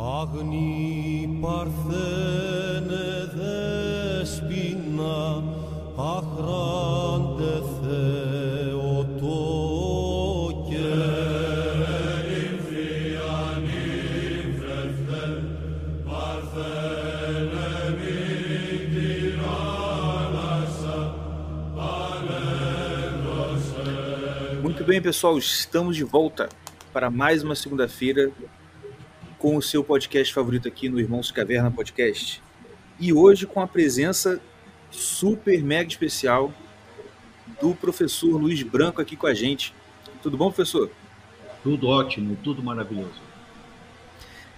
Agni Parthena Despina Ahrande Theotoke Muito bem, pessoal, estamos de volta para mais uma segunda-feira com o seu podcast favorito aqui no Irmãos Caverna Podcast. E hoje com a presença super mega especial do professor Luiz Branco aqui com a gente. Tudo bom, professor? Tudo ótimo, tudo maravilhoso.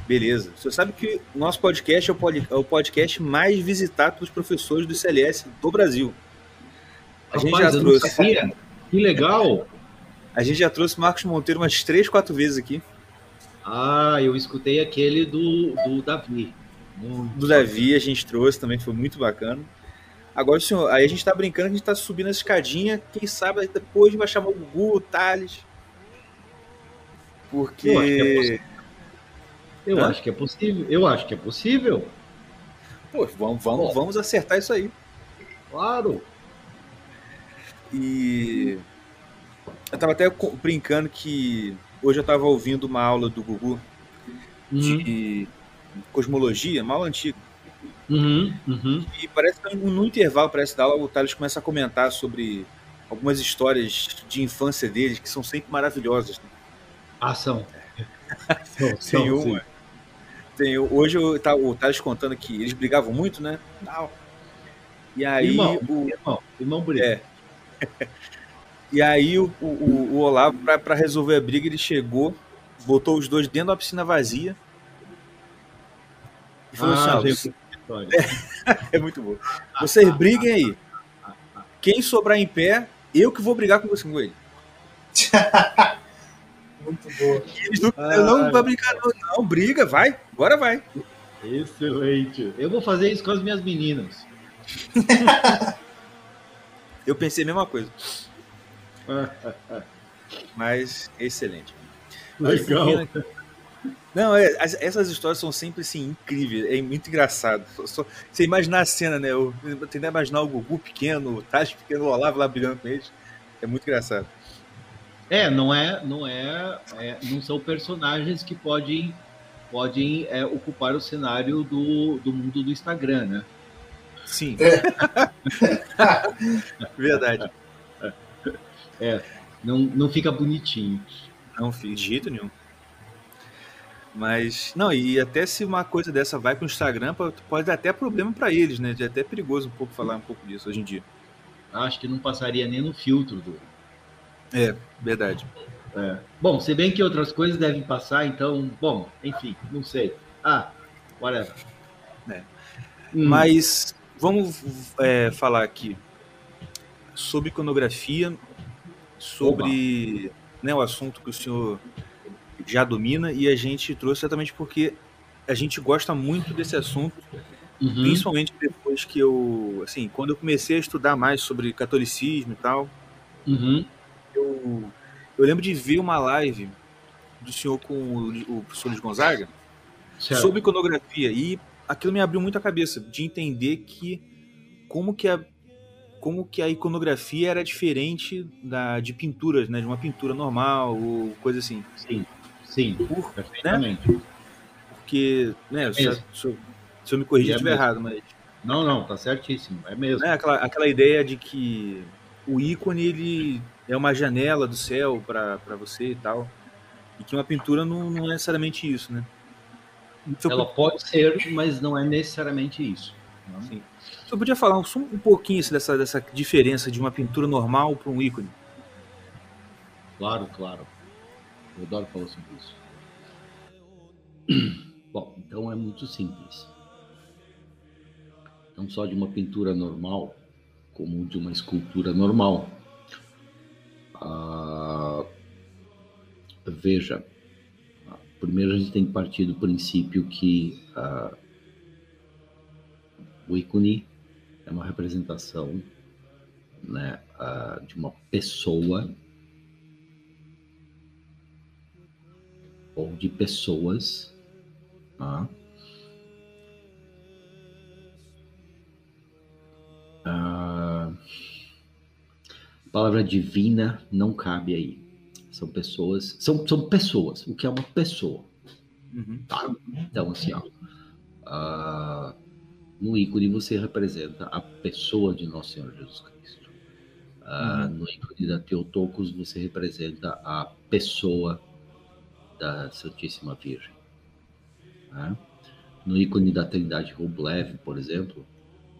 Beleza. Você sabe que o nosso podcast é o, é o podcast mais visitado pelos professores do CLS do Brasil. A gente Rapaz, já eu não trouxe. Que legal! A gente já trouxe o Marcos Monteiro umas três, quatro vezes aqui. Ah, eu escutei aquele do, do Davi. Muito Do Davi a gente trouxe também, foi muito bacana. Agora, senhor, aí a gente tá brincando, a gente tá subindo essa escadinha. Quem sabe depois vai chamar o Gugu, o Thales. Porque. Eu acho que é possível. Eu Hã? acho que é possível. Eu acho que é possível. Pô, vamos, vamos, Bom. vamos acertar isso aí. Claro. E. Eu tava até brincando que hoje eu tava ouvindo uma aula do Gugu Uhum, de cosmologia, uma aula antiga. uhum, uhum. E parece que no intervalo parece da aula o Thales começa a comentar sobre algumas histórias de infância deles que são sempre maravilhosas. né? Ação. São, são, Tem sim. uma. Tem, hoje eu, tá, o Thales contando que eles brigavam muito, né? Tal. E aí, Irmão, o, irmão, irmão bonito. É. e aí o, o, o Olavo, pra, pra resolver a briga, ele chegou, botou os dois dentro da piscina vazia. E falou Ah, assim: gente, que história. é muito bom. Vocês briguem aí. Quem sobrar em pé, eu que vou brigar com você com ele. Muito eles não, eu não vou brincar, não, não, briga, vai, agora vai. Excelente. Eu vou fazer isso com as minhas meninas. Eu pensei a mesma coisa, mas excelente. Legal. Não, é, as- essas histórias são sempre assim, incríveis, é muito engraçado. Só- só- você imaginar a cena, né? Eu tentar imaginar o Gugu pequeno, o Tati pequeno, o Olavo lá brigando com eles. É muito engraçado. É, não é, não é, é, não são personagens que podem, podem é, ocupar o cenário do, do mundo do Instagram, né? Sim. Verdade. Não, não fica bonitinho. Não fiz de jeito nenhum. Mas, não, e até se uma coisa dessa vai pro Instagram, pode dar até problema pra eles, né? É até perigoso um pouco falar um pouco disso hoje em dia. Acho que não passaria nem no filtro do. É, verdade. é. Bom, se bem que outras coisas devem passar, então, bom, enfim, não sei. Ah, whatever. É. Hum, Mas vamos é, falar aqui sobre iconografia, sobre né, o assunto que o senhor já domina e a gente trouxe exatamente porque a gente gosta muito desse assunto, uhum, principalmente depois que eu, assim, quando eu comecei a estudar mais sobre catolicismo e tal, uhum, eu, eu lembro de ver uma live do senhor com o, o professor Luiz Gonzaga certo. sobre iconografia e aquilo me abriu muito a cabeça de entender que como que a como que a iconografia era diferente da de pinturas, né, de uma pintura normal ou coisa assim. Sim, sim, Por- perfeitamente. porque, né, se, mesmo. se, eu- se eu me corrigir É estiver mesmo. errado, mas Não, não, tá certíssimo, é mesmo. né, aquela, aquela ideia de que o ícone ele é uma janela do céu para você e tal. E que uma pintura não, não é necessariamente isso, né? Eu Ela pode ser, mas não é necessariamente isso. né? Sim. Você podia falar um, um pouquinho assim, dessa, dessa diferença de uma pintura normal para um ícone? Claro, claro. Eu adoro falar sobre isso. Bom, então é muito simples. Não só de uma pintura normal, como de uma escultura normal. Ah, veja, ah, primeiro a gente tem que partir do princípio que ah, o ícone é uma representação né, ah, de uma pessoa ou de pessoas Ah. Ah, palavra divina não cabe aí. São pessoas, são, são pessoas. O que é uma pessoa? Uhum. Tá? Então, assim, ó, ah, no ícone você representa a pessoa de Nosso Senhor Jesus Cristo. Ah, Uhum. No ícone da Teotocos você representa a pessoa da Santíssima Virgem. né? No ícone da Trindade Rublev, por exemplo,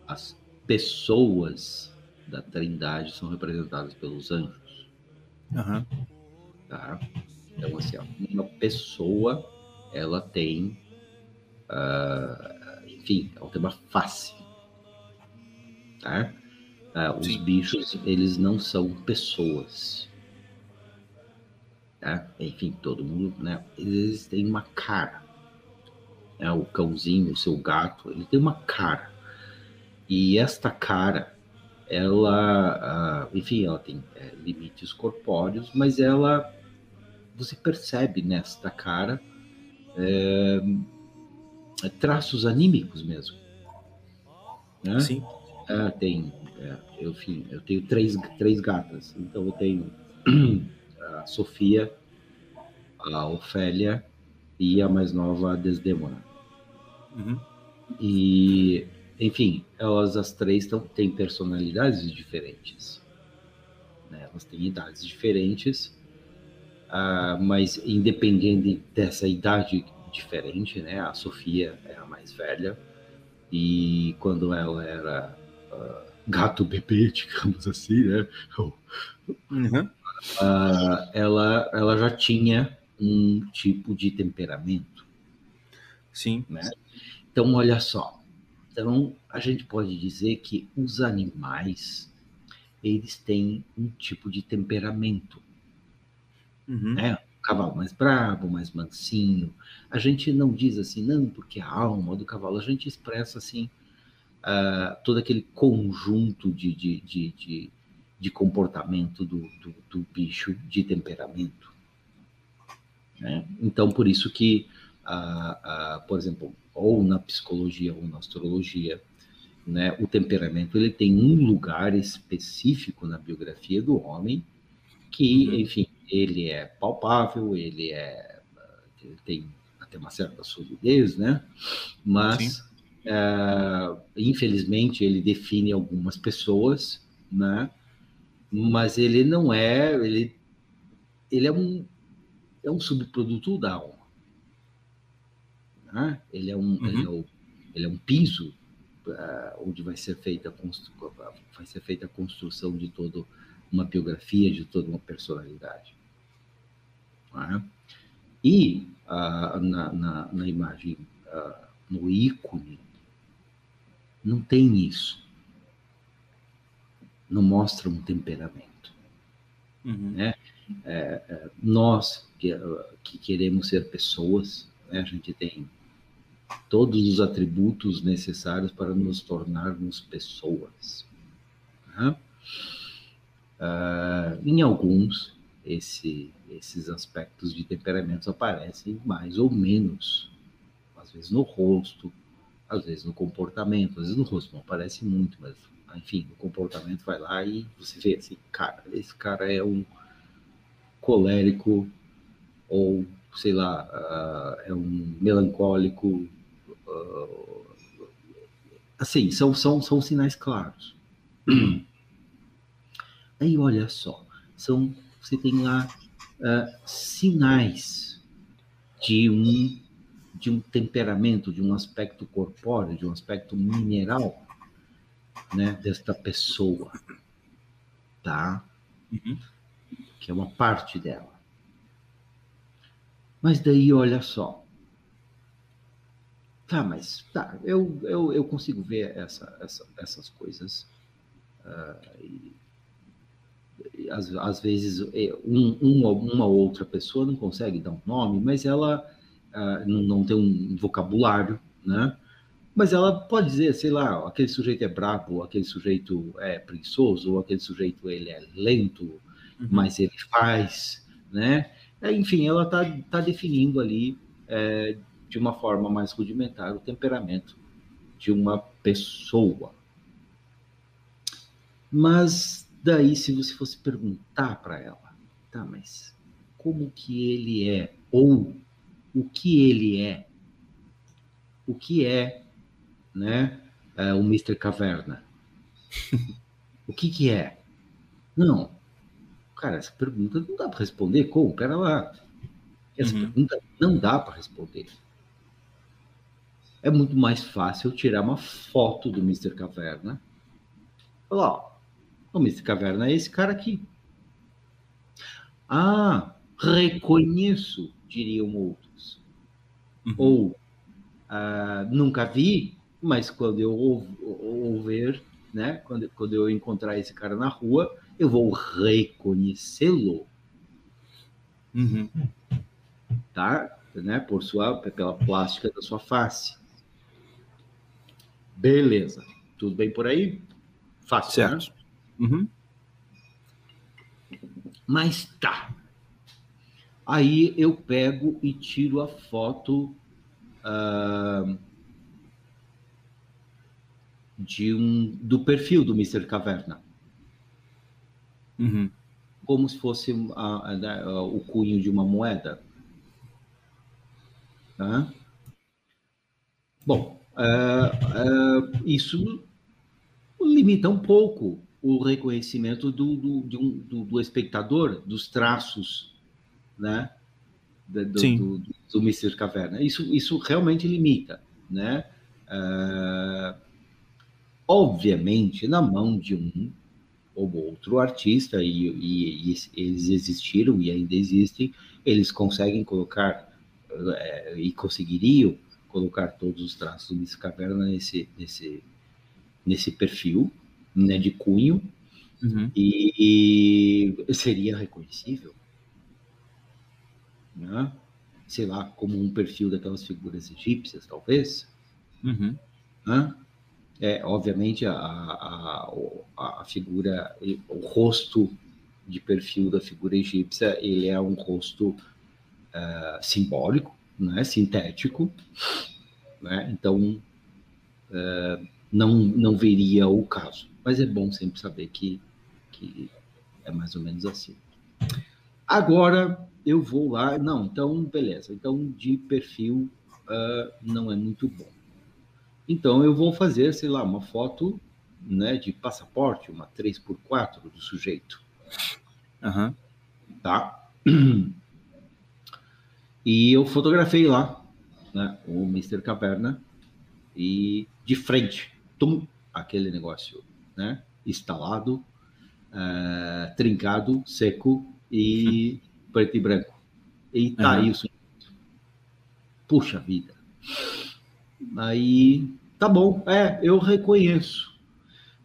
as pessoas da Trindade são representadas pelos anjos. Aham. Tá? Então, assim, uma pessoa, ela tem, ah, enfim, ela tem uma face. Tá? Ah, os Sim. bichos, eles não são pessoas. Tá? Enfim, todo mundo, né? Eles têm uma cara. Né? O cãozinho, o seu gato, ele tem uma cara. E esta cara, ela, ah, enfim, ela tem é, limites corpóreos, mas ela, você percebe nesta cara é, é, traços anímicos mesmo. Né? Sim. Ah, tem, é, eu, enfim, eu tenho três, três gatas, então eu tenho a Sofia, a Ofélia e a mais nova, a Desdemona. Uhum. E, enfim, elas as três tão, têm personalidades diferentes. né? Elas têm idades diferentes, ah, mas independente dessa idade diferente, né? A Sofia é a mais velha e quando ela era ah, gato bebê, digamos assim, né? Uhum. Ah, ela, ela já tinha um tipo de temperamento. Sim. né? Então, olha só. Então, a gente pode dizer que os animais, eles têm um tipo de temperamento, Uhum. né? Cavalo mais bravo, mais mansinho. A gente não diz assim, não, porque a alma do cavalo, a gente expressa assim, ah, todo aquele conjunto de, de, de, de, de comportamento do, do, do bicho, de temperamento. né? Então, por isso que, ah, ah, por exemplo, ou na psicologia ou na astrologia, né, o temperamento ele tem um lugar específico na biografia do homem que, Uhum. enfim, ele é palpável, ele é ele tem até uma certa solidez, né? Mas ah, infelizmente ele define algumas pessoas, né? Mas ele não é, ele ele é um é um subproduto da alma. Né? Ele é um Uhum. ele, é o- ele é um piso ah, onde vai ser feita vai ser feita a construção de toda uma biografia, de toda uma personalidade. Né? E ah, na, na, na imagem, ah, no ícone, não tem isso. Não mostra um temperamento. Uhum. Nós que, ah, que queremos ser pessoas, né, a gente tem todos os atributos necessários para nos tornarmos pessoas. né? Ah, em alguns, esse, esses aspectos de temperamentos aparecem mais ou menos, às vezes no rosto, às vezes no comportamento, às vezes no rosto não aparece muito, mas enfim, o comportamento vai lá e você vê assim, cara, esse cara é um colérico ou sei lá, ah, é um melancólico, ah, assim, são, são, são sinais claros. Aí olha só, são você tem lá ah, sinais de um de um temperamento, de um aspecto corpóreo, de um aspecto mineral, né, desta pessoa, tá? Uhum. Que é uma parte dela. Mas daí olha só, tá? Mas tá, eu eu, eu consigo ver essa, essa, essas coisas. e, e às, às vezes é, um, uma, outra pessoa não consegue dar um nome, mas ela ah, não, não tem um vocabulário, né? Mas ela pode dizer, sei lá, aquele sujeito é brabo, aquele sujeito é preguiçoso, ou aquele sujeito ele é lento, Uhum. mas ele faz, né? É, Enfim, ela está tá definindo ali é, de uma forma mais rudimentar, o temperamento de uma pessoa. Mas daí, se você fosse perguntar para ela, tá, mas como que ele é? Ou o que ele é? O que é, né, é, o Mr. Caverna? o que que é? Não. Cara, essa pergunta não dá para responder. Como? Pera lá. Essa uhum. pergunta não dá para responder. É muito mais fácil tirar uma foto do Mr. Caverna. Falar, ó, o Mr. Caverna é esse cara aqui. Ah, reconheço, diriam outros. Uhum. Ou, ah, nunca vi, mas quando eu ouvir, né, quando, quando eu encontrar esse cara na rua, eu vou reconhecê-lo. Uhum. Tá? Né, por sua, pela plástica da sua face. Beleza. Tudo bem por aí? Fácil, né? certo. Né? Uhum. Mas tá. Aí eu pego e tiro a foto uh, de um, do perfil do Mr. Caverna. Uhum. Como se fosse a, a, a, o cunho de uma moeda. Tá? Bom, uh, isso limita um pouco o reconhecimento do, do, um, do, do espectador, dos traços, né? Do, do, do, Mr. Caverna. Isso, isso realmente limita, né? Uh, obviamente, na mão de um ou outro artista, e, e, e, eles existiram e ainda existem, eles conseguem colocar é, e conseguiriam colocar todos os traços do Mr. Caverna nesse, nesse, nesse perfil, né, de cunho, uhum. e, e, seria reconhecível. Né? Sei lá, como um perfil daquelas figuras egípcias, talvez. Uhum. Né? É, obviamente, a, a, a, figura, o rosto de perfil da figura egípcia, ele é um rosto uh, simbólico, né, sintético, né? então uh, não, não veria o caso. Mas é bom sempre saber que, que é mais ou menos assim. Agora eu vou lá, não, então beleza, então de perfil uh, não é muito bom. Então eu vou fazer, sei lá, uma foto né, de passaporte, uma 3x4 do sujeito. Uhum. Tá? E eu fotografei lá né, o Mr. Caverna e de frente tum, aquele negócio, né? Instalado, uh, trincado, seco e preto e branco. E tá uhum. isso. Puxa vida. Aí, tá bom, é, eu reconheço.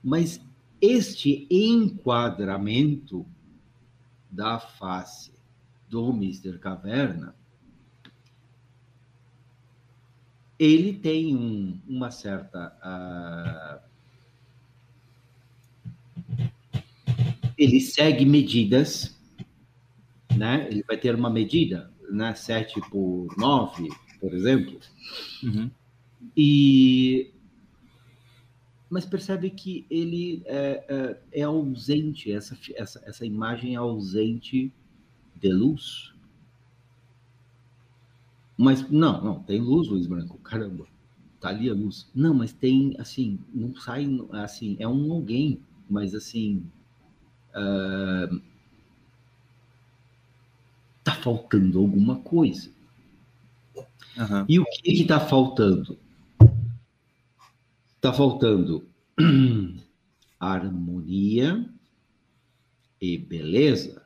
Mas este enquadramento da face do Mr. Caverna ele tem um, uma certa. Uh, ele segue medidas, né? Ele vai ter uma medida, né? 7 por 9, por exemplo. Uhum. E mas percebe que ele é, é, é, ausente, essa, essa, essa imagem é ausente de luz. Mas não, não, tem luz, Luiz Branco. Caramba, tá ali a luz. Não, mas tem, assim, não sai, assim, é um alguém, mas assim. Uh, tá faltando alguma coisa. Uhum. E o que que tá faltando? Tá faltando harmonia e beleza.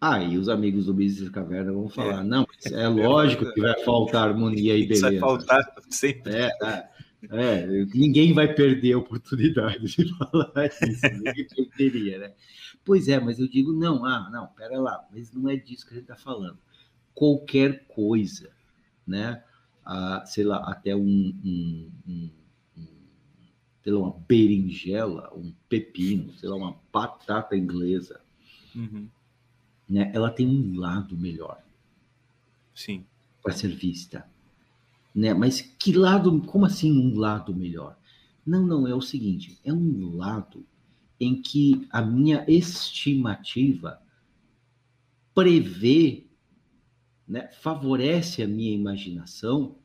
Aí os amigos do Business Caverna vão falar: é. não, é lógico que vai faltar harmonia e beleza. Vai faltar sempre. É, é, é, ninguém vai perder a oportunidade de falar isso, ninguém perderia, né? Pois é, mas eu digo: não, ah, não, pera lá, mas não é disso que a gente está falando. Qualquer coisa, né? Ah, sei lá, até um, um, um, um sei lá, uma berinjela, um pepino, sei lá, uma batata inglesa. Uhum né, ela tem um lado melhor. Sim. Para ser vista. Né? Mas que lado, como assim um lado melhor? Não, não, é o seguinte, é um lado em que a minha estimativa prevê, né, favorece a minha imaginação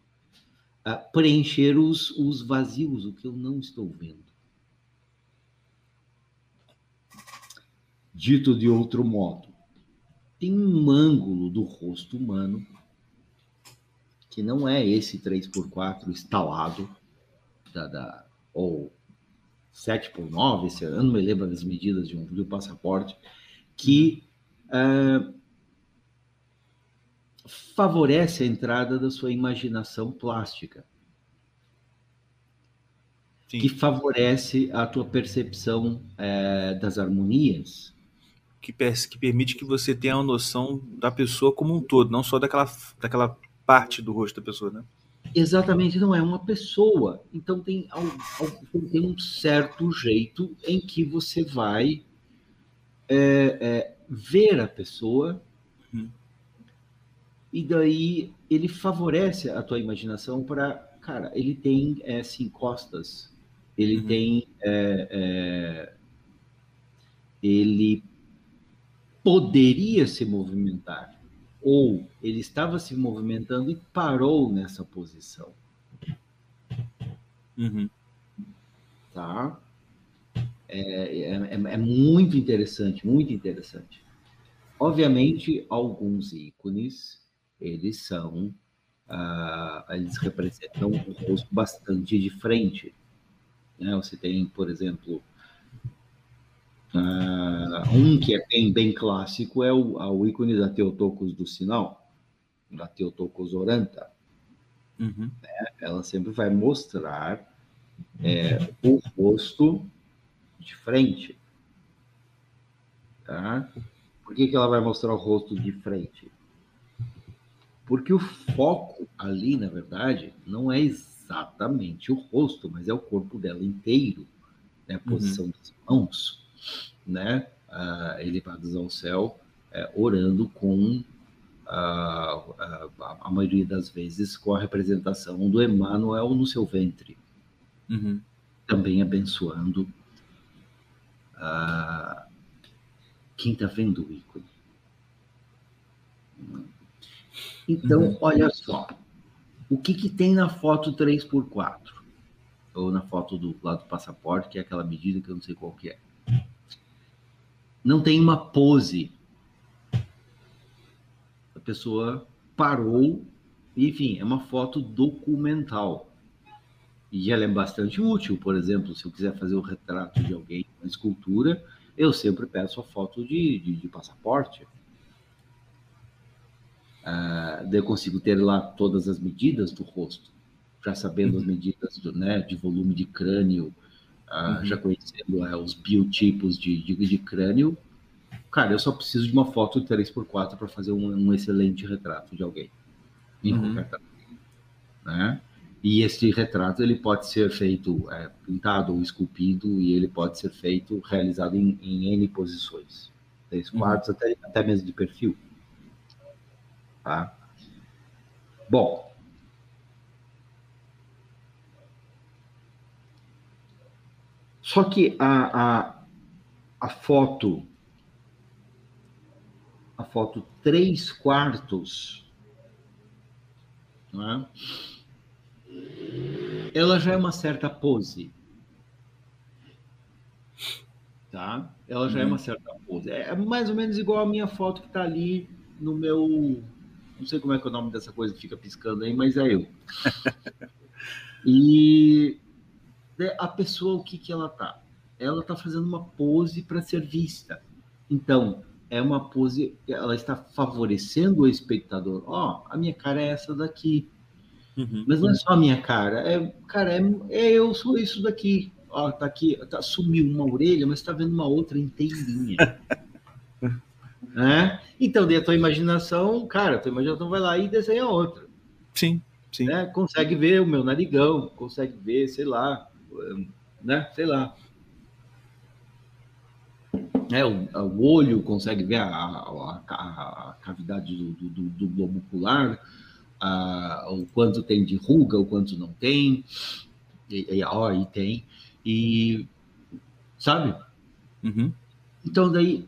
a preencher os, os vazios, o que eu não estou vendo. Dito de outro modo, tem um ângulo do rosto humano que não é esse 3x4 instalado da, da, ou 7 por 9, esse, eu não me lembro das medidas de um, de um passaporte, que uh, favorece a entrada da sua imaginação plástica. Sim. Que favorece a tua percepção é, das harmonias. Que, que, permite que você tenha uma noção da pessoa como um todo, não só daquela, daquela parte do rosto da pessoa, né? Exatamente, não é uma pessoa. Então tem, tem um certo jeito em que você vai é, é, ver a pessoa uhum. e daí ele favorece a tua imaginação para, cara, ele tem é, assim, costas, ele uhum. tem, é, é, ele poderia se movimentar ou ele estava se movimentando e parou nessa posição. Uhum. Tá? É, é, é, é, muito interessante, muito interessante. Obviamente, alguns ícones, eles são, ah, eles representam um rosto bastante diferente. Né? Você tem, por exemplo, Uh, um que é bem, bem clássico é o, o ícone da Teotocos do sinal, da Teotocos oranta. Uhum. Né? Ela sempre vai mostrar é, o rosto de frente. Tá? Por que, que ela vai mostrar o rosto de frente? Porque o foco ali, na verdade, não é exatamente o rosto, mas é o corpo dela inteiro, né? a posição uhum. das mãos né, uh, elevados ao céu, uh, orando com a maioria das vezes com a representação do Emmanuel no seu ventre, uhum. também abençoando quem está vendo o ícone. Então, uhum. olha só, o que, que tem na foto 3x4? Ou na foto do lado do passaporte, que é aquela medida que eu não sei qual que é não tem uma pose. A pessoa parou, enfim, é uma foto documental. E ela é bastante útil, por exemplo, se eu quiser fazer o retrato de alguém, uma escultura, eu sempre peço a foto de, de, de passaporte. Daí eu consigo ter lá todas as medidas do rosto, já sabendo as medidas do, né, de volume de crânio, uh, já conhecendo uh, os biotipos de, de, de, crânio, cara, eu só preciso de uma foto 3x4 para fazer um, um, excelente retrato de alguém. Em uhum. qualquer né? E esse retrato ele pode ser feito é, pintado ou esculpido e ele pode ser feito realizado em, em N posições, três uhum. quartos uhum. até, até mesmo de perfil. Tá? Bom, Só que a, a, a foto, a foto 3 quartos, é? ela já é uma certa pose. Tá? Ela já uhum. é uma certa pose. É mais ou menos igual a minha foto que está ali no meu. Não sei como é que é o nome dessa coisa que fica piscando aí, mas é eu. e a pessoa, o que, que ela tá? Ela está fazendo uma pose para ser vista. Então, é uma pose, ela está favorecendo o espectador. Ó, oh, a minha cara é essa daqui. Uhum. Mas não é só a minha cara, é, cara, é, é eu sou isso daqui. Ó, tá aqui, tá, sumiu uma orelha, mas está vendo uma outra inteirinha. né? Então, daí a tua imaginação, cara, a tua imaginação vai lá e desenha outra. Sim, sim. Né? Consegue ver o meu narigão, consegue ver, sei lá, né? Sei lá. É, o, o olho consegue ver a, a, a, a cavidade do, do, do, globo ocular, a, o quanto tem de ruga, o quanto não tem, e, e, ó, e tem, e sabe? Uhum. Então daí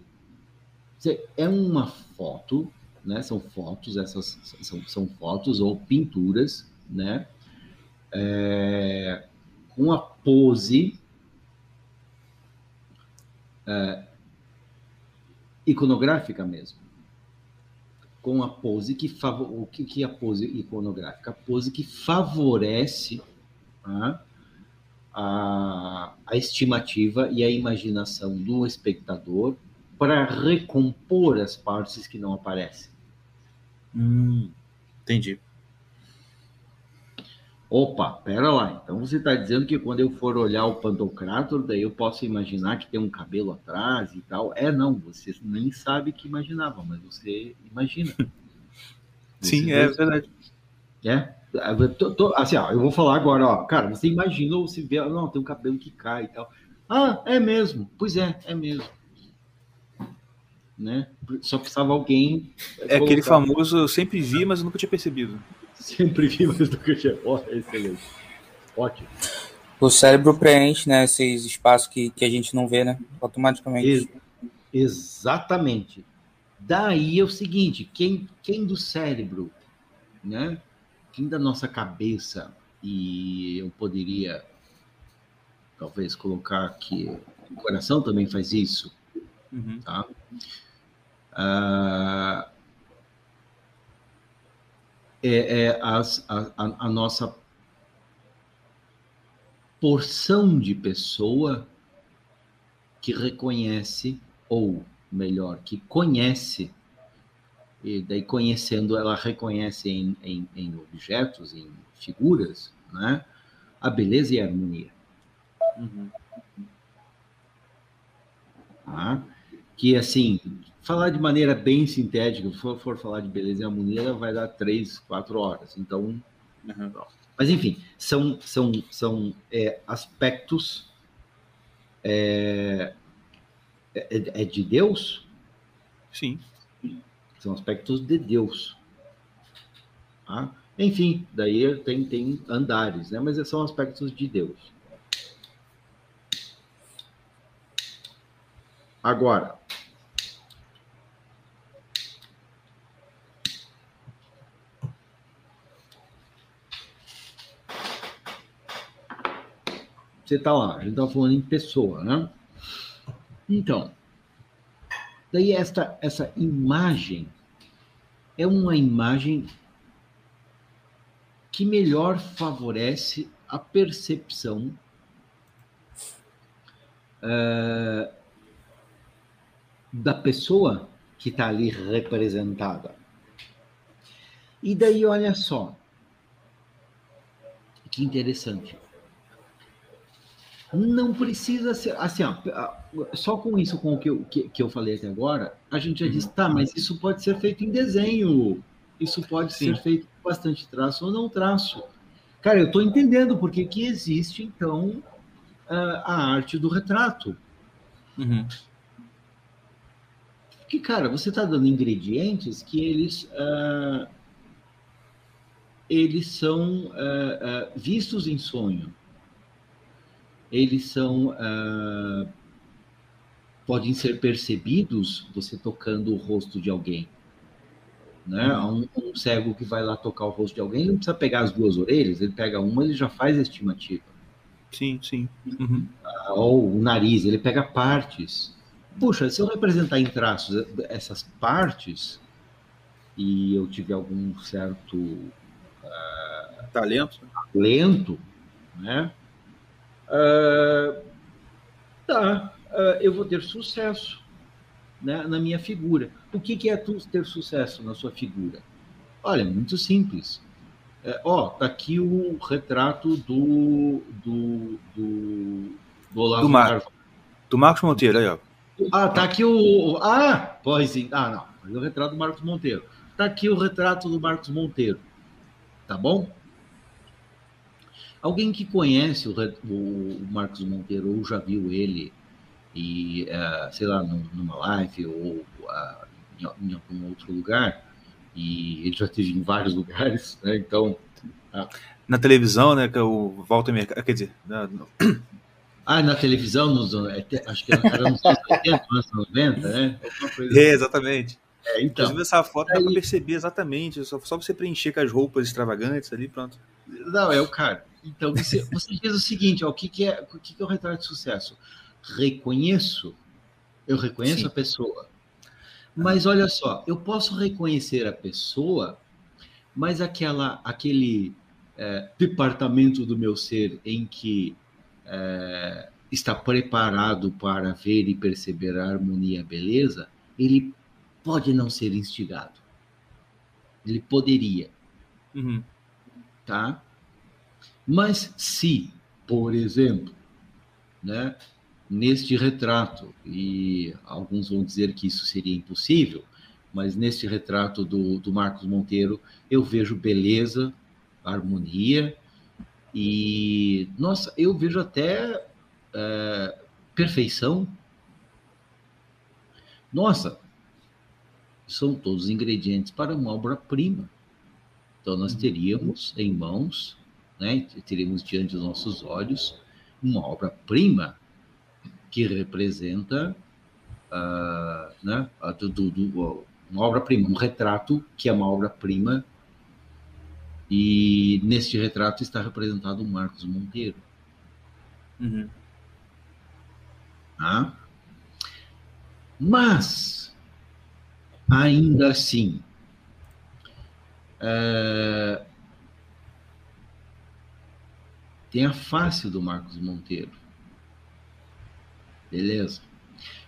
é uma foto, né? São fotos, essas são, são fotos ou pinturas, né? É, com a pose é, iconográfica mesmo. Com a pose que o que, que é a pose iconográfica? A pose que favorece a, a, a estimativa e a imaginação do espectador para recompor as partes que não aparecem. Hum, entendi. Opa, pera lá. Então você está dizendo que quando eu for olhar o Pantocrator, daí eu posso imaginar que tem um cabelo atrás e tal. É, não, você nem sabe que imaginava, mas você imagina. Sim, você é verdade. É? Tô, tô, assim, ó, eu vou falar agora, ó. Cara, você imagina ou se vê, não, tem um cabelo que cai e tal. Ah, é mesmo. Pois é, é mesmo. Né? Só precisava alguém. É colocar... aquele famoso, eu sempre vi, mas eu nunca tinha percebido. Sempre vi mais do que tinha. Oh, excelente. Ótimo. O cérebro preenche, né, esses espaços que, que a gente não vê, né? Automaticamente. Ex exatamente. Daí é o seguinte, quem, quem do cérebro, né? Quem da nossa cabeça, e eu poderia talvez colocar que o coração também faz isso, uhum. tá? Uh, é, é as, a, a, nossa porção de pessoa que reconhece, ou melhor, que conhece, e daí conhecendo, ela reconhece em, em, em objetos, em figuras, né, a beleza e a harmonia. Uhum. Tá? Que, assim, falar de maneira bem sintética, se for, for falar de beleza e harmonia, vai dar três, quatro horas. Então, uhum. mas enfim, são, são, são é, aspectos é, é, é, de Deus? Sim. São aspectos de Deus. Tá? Enfim, daí tem, tem andares, né? mas são aspectos de Deus. Agora, você está lá, a gente está falando em pessoa, né? Então, daí esta, essa imagem é uma imagem que melhor favorece a percepção uh, da pessoa que está ali representada. E daí, olha só, que interessante. Não precisa ser assim, ó, só com isso, com o que eu, que, que eu falei até agora, a gente já disse, tá, mas isso pode ser feito em desenho, isso pode Sim. ser feito com bastante traço ou não traço. Cara, eu estou entendendo porque que existe, então, a arte do retrato. Uhum. Porque, cara, você está dando ingredientes que eles, uh, eles são uh, uh, vistos em sonho eles são podem ser percebidos você tocando o rosto de alguém. Né? Uhum. Um, um, cego que vai lá tocar o rosto de alguém, ele não precisa pegar as duas orelhas, ele pega uma, ele já faz a estimativa. Sim, sim. Uhum. Uh, ou o nariz, ele pega partes. Puxa, se eu representar em traços essas partes e eu tiver algum certo uh, talento, talento, né? Uh, tá, uh, eu vou ter sucesso né, na minha figura. O que, que é ter sucesso na sua figura? Olha, muito simples. É, ó, tá aqui o retrato do do do, do Olavo do, Mar do Marcos Monteiro aí, ó. Ah, tá aqui o ah, pois sim. Ah, não, o retrato do Marcos Monteiro. Tá aqui o retrato do Marcos Monteiro. Tá bom? Alguém que conhece o, o Marcos Monteiro ou já viu ele e uh, sei lá numa live ou uh, em, algum outro lugar e ele já esteve em vários lugares, né? Então. Na televisão, né? Que é o Walter Mercado. Quer dizer. Na. Ah, na televisão, nos, é, acho que era nos anos 80, anos 90, né? É, exatamente. É, então, Inclusive, essa foto aí... dá para perceber exatamente, só, só você preencher com as roupas extravagantes ali, pronto. Não, é o cara. Então, você, você diz o seguinte: ó, o, que, que, é, o que, que é o retrato de sucesso? Reconheço, eu reconheço Sim. a pessoa. Mas olha só, eu posso reconhecer a pessoa, mas aquela, aquele é, departamento do meu ser em que é, está preparado para ver e perceber a harmonia e a beleza, ele pode não ser instigado. Ele poderia. Uhum. Tá? Mas se, por exemplo, né, neste retrato, e alguns vão dizer que isso seria impossível, mas neste retrato do, do Marcos Monteiro, eu vejo beleza, harmonia, e, nossa, eu vejo até é, perfeição. Nossa, são todos ingredientes para uma obra-prima. Então, nós uhum. teríamos em mãos, né, teríamos diante dos nossos olhos, uma obra-prima que representa uh, né, do, do, do, uma obra-prima, um retrato que é uma obra-prima e neste retrato está representado o Marcos Monteiro. Uhum. Ah? Mas, ainda assim, é... tem a face do Marcos Monteiro. Beleza?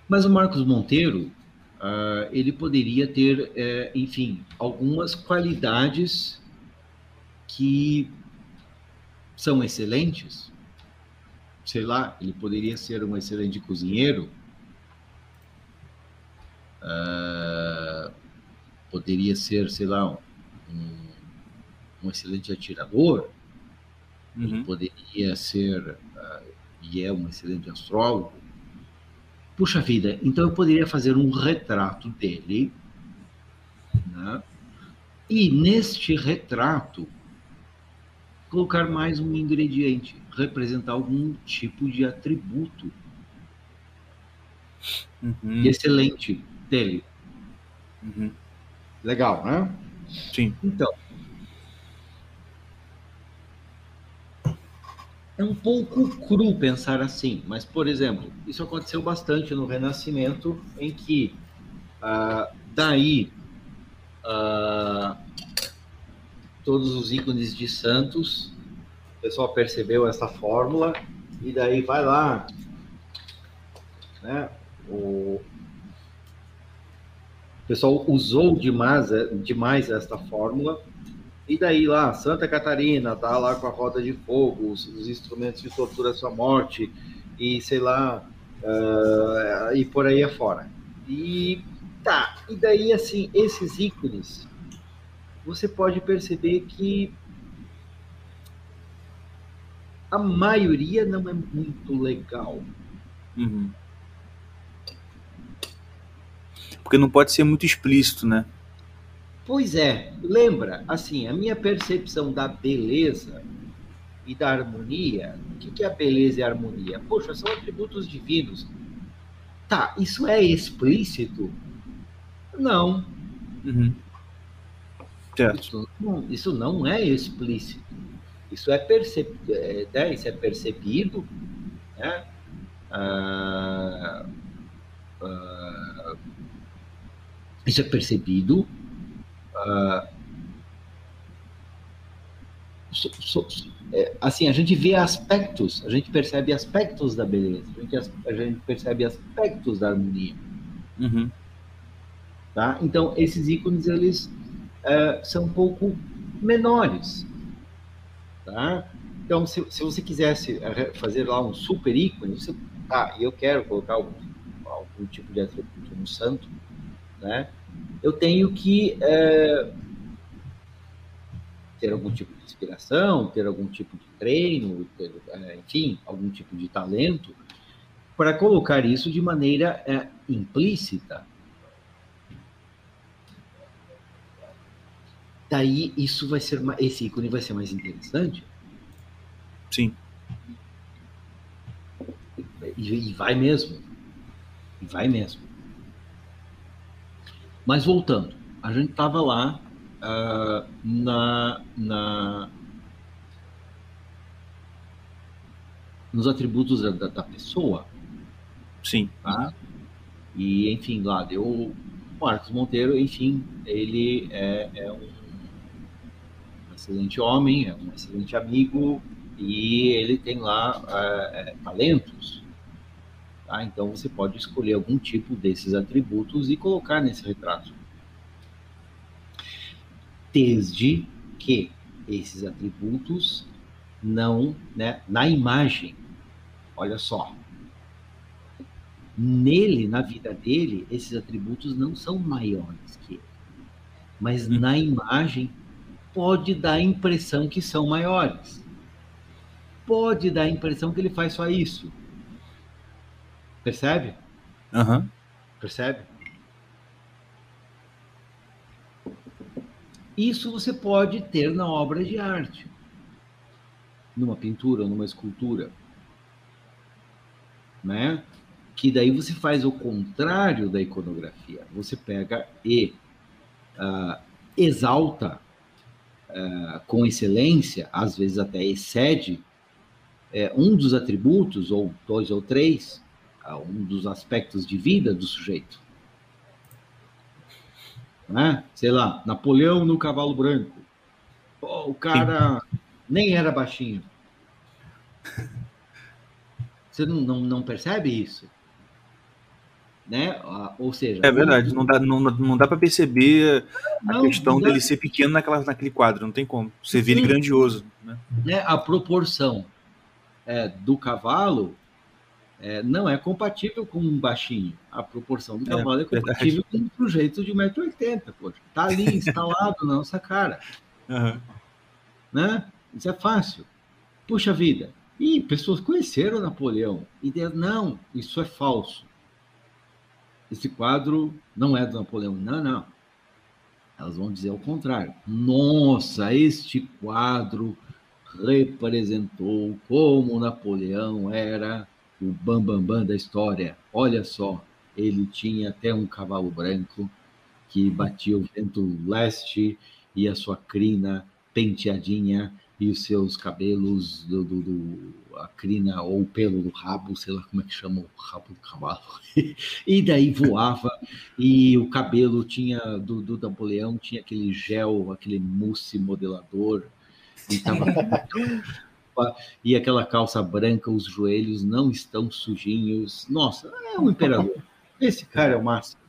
Mas o Marcos Monteiro, uh, ele poderia ter, uh, enfim, algumas qualidades que são excelentes. Sei lá, ele poderia ser um excelente cozinheiro, uh, poderia ser, sei lá, um, um excelente atirador, uhum. ele poderia ser, uh, e é um excelente astrólogo. Puxa vida, então eu poderia fazer um retrato dele, né? e neste retrato colocar mais um ingrediente, representar algum tipo de atributo uhum. excelente dele. Uhum. Legal, né? Sim. Então, é um pouco cru pensar assim, mas, por exemplo, isso aconteceu bastante no Renascimento, em que uh, daí uh, todos os ícones de santos. O pessoal percebeu essa fórmula e daí vai lá, né? O, o pessoal usou demais, demais esta fórmula e daí lá, Santa Catarina tá lá com a roda de fogo, os, os instrumentos de tortura à sua morte e sei lá, uh, e por aí afora. E tá, e daí assim, esses ícones você pode perceber que a maioria não é muito legal. Uhum. Porque não pode ser muito explícito, né? Pois é, lembra, assim, a minha percepção da beleza e da harmonia, o que é a beleza e a harmonia? Poxa, são atributos divinos. Tá, isso é explícito? Não. Uhum. Isso não, isso não é explícito. Isso é, perceb... é, né? isso é percebido, né? Ah, ah, isso é percebido. Ah, so, so, é, assim, a gente vê aspectos, a gente percebe aspectos da beleza, a gente, a gente percebe aspectos da harmonia. Uhum. Tá? Então, esses ícones, eles uh, são um pouco menores. Tá? Então, se, se você quisesse eh, fazer lá um super ícone, você, ah, eu quero colocar algum, algum tipo de atributo no santo, né? eu tenho que é, ter algum tipo de inspiração, ter algum tipo de treino, ter, é, enfim, algum tipo de talento, para colocar isso de maneira é, implícita, daí isso vai ser esse ícone vai ser mais interessante Sim. e, e vai mesmo, e vai mesmo. Mas voltando, a gente estava lá ah, na, na nos atributos da, da- da pessoa, Sim. tá? E, enfim, lá deu o Marcos Monteiro, enfim, ele é, é um excelente homem, é um excelente amigo e ele tem lá é, é, talentos. Tá? Então você pode escolher algum tipo desses atributos e colocar nesse retrato. Desde que esses atributos não, né, na imagem, olha só, nele, na vida dele, esses atributos não são maiores que ele. Mas Hum. na imagem pode dar a impressão que são maiores. Pode dar a impressão que ele faz só isso. Percebe? Aham. Percebe? Isso você pode ter na obra de arte, numa pintura, numa escultura, né? Que daí você faz o contrário da iconografia. Você pega e ah, exalta ah, com excelência, às vezes até excede eh, um dos atributos ou dois ou três, ah, um dos aspectos de vida do sujeito né? Sei lá, Napoleão no cavalo branco. O cara nem era baixinho. Você não, não, não percebe isso? Né? Ou seja, É verdade, não dá, não, não dá para perceber a não, questão não dá- dele ser pequeno naquela, naquele quadro, não tem como. Você vê ele grandioso. Né? né, a proporção é, do cavalo é, não é compatível com um baixinho. A proporção do É, cavalo é, compatível com um sujeito de 1,80m. poxa. Tá ali instalado na nossa cara. Aham. né? Isso é fácil. Puxa vida. E pessoas conheceram Napoleão. E de- não, isso é falso. Esse quadro não é do Napoleão. Não, não. Elas vão dizer o contrário. Nossa, este quadro representou como Napoleão era o bambambam bam, bam da história. Olha só, ele tinha até um cavalo branco que batia o vento leste e a sua crina penteadinha e os seus cabelos do, do, do- a crina ou o pelo do rabo, sei lá como é que chama o rabo do cavalo. e daí voava e o cabelo tinha do, do Napoleão tinha aquele gel, aquele mousse modelador e tava e aquela calça branca, os joelhos não estão sujinhos. Nossa, é um imperador. Esse cara é o máximo,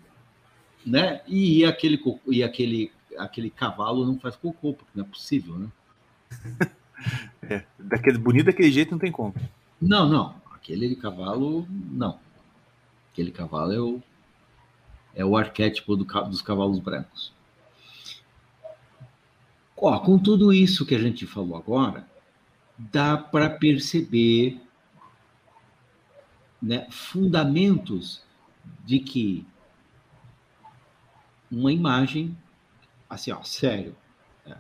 né? E aquele e aquele aquele cavalo não faz cocô, porque não é possível, né? Daquele, bonito daquele jeito não tem como. Não, não. Aquele cavalo, não. Aquele cavalo é o, é o arquétipo do dos cavalos brancos. Ó, com tudo isso que a gente falou agora, dá para perceber né, fundamentos de que uma imagem, assim, ó, sério, é,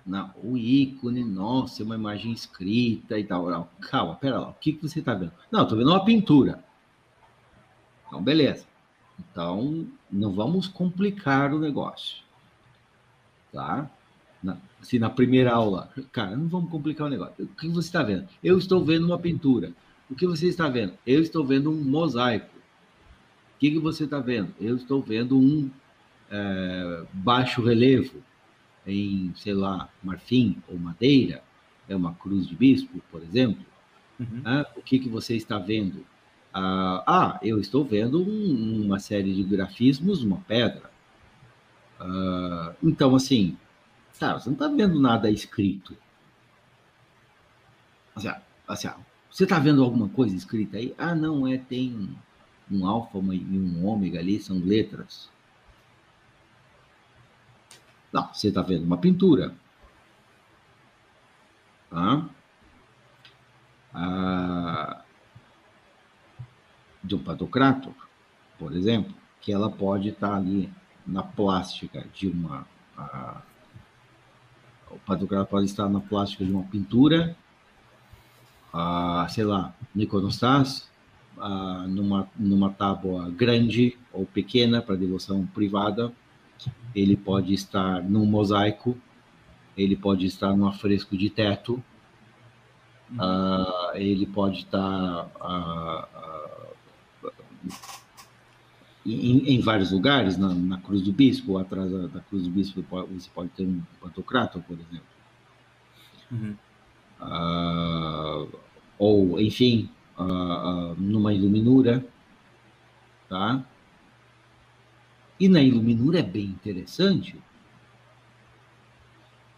Não, o ícone, nossa, é uma imagem escrita e tal. Não, calma, pera lá, o que, que você está vendo? Não, estou vendo uma pintura. Então, beleza. Então, não vamos complicar o negócio. Tá? Na, se na primeira aula, cara, não vamos complicar o negócio. O que você está vendo? Eu estou vendo uma pintura. O que você está vendo? Eu estou vendo um mosaico. O que, que você está vendo? Eu estou vendo um é, baixo relevo em, sei lá, marfim ou madeira, é uma cruz de bispo, por exemplo, Uhum. né? o que, que você está vendo? Ah, ah, eu estou vendo um- uma série de grafismos, uma pedra. Ah, então, assim, tá, você não está vendo nada escrito. Assim, ah, assim, ah, você está vendo alguma coisa escrita aí? Ah, não, é, tem um alfa e um ômega ali, são letras. Não, você está vendo uma pintura. Tá? Ah, de um pantocrator, por exemplo, que ela pode estar ali na plástica de uma ah, pantocrator pode estar na plástica de uma pintura, sei lá, no iconostas, ah, numa, numa tábua grande ou pequena para devoção privada, ele pode estar num mosaico, ele pode estar num afresco de teto, uh, ele pode estar uh, uh, em, em, vários lugares, na, na, Cruz do Bispo, atrás da, da, Cruz do Bispo você pode ter um pantocrato, por exemplo. Uhum. ou, enfim, numa iluminura, tá? E na iluminura é bem interessante,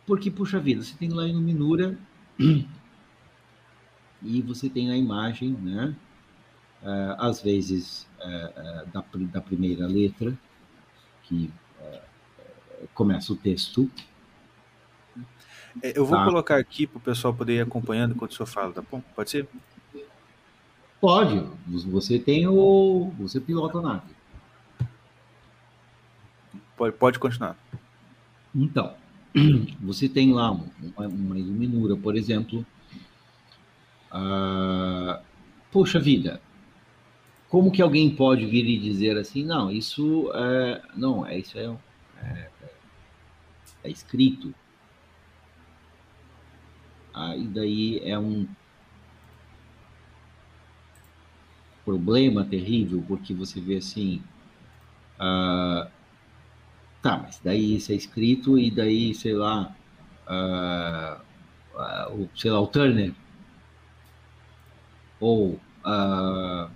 porque, puxa vida, você tem lá a iluminura e você tem a imagem, né? Uh, às vezes uh, da, da, primeira letra, que começa o texto. É, eu vou tá. colocar aqui para o pessoal poder ir acompanhando enquanto o senhor fala, tá bom? Pode ser? Pode. Você tem o. Você pilota a nave. Pode, pode continuar. Então, você tem lá uma, uma iluminura, por exemplo, ah, poxa vida, como que alguém pode vir e dizer assim, não, isso é, não, é isso é, é, é escrito. Aí ah, daí é um problema terrível, porque você vê assim, ah, tá, mas daí isso é escrito e daí, sei lá, ah, ah o, sei lá, o Turner ou, uh,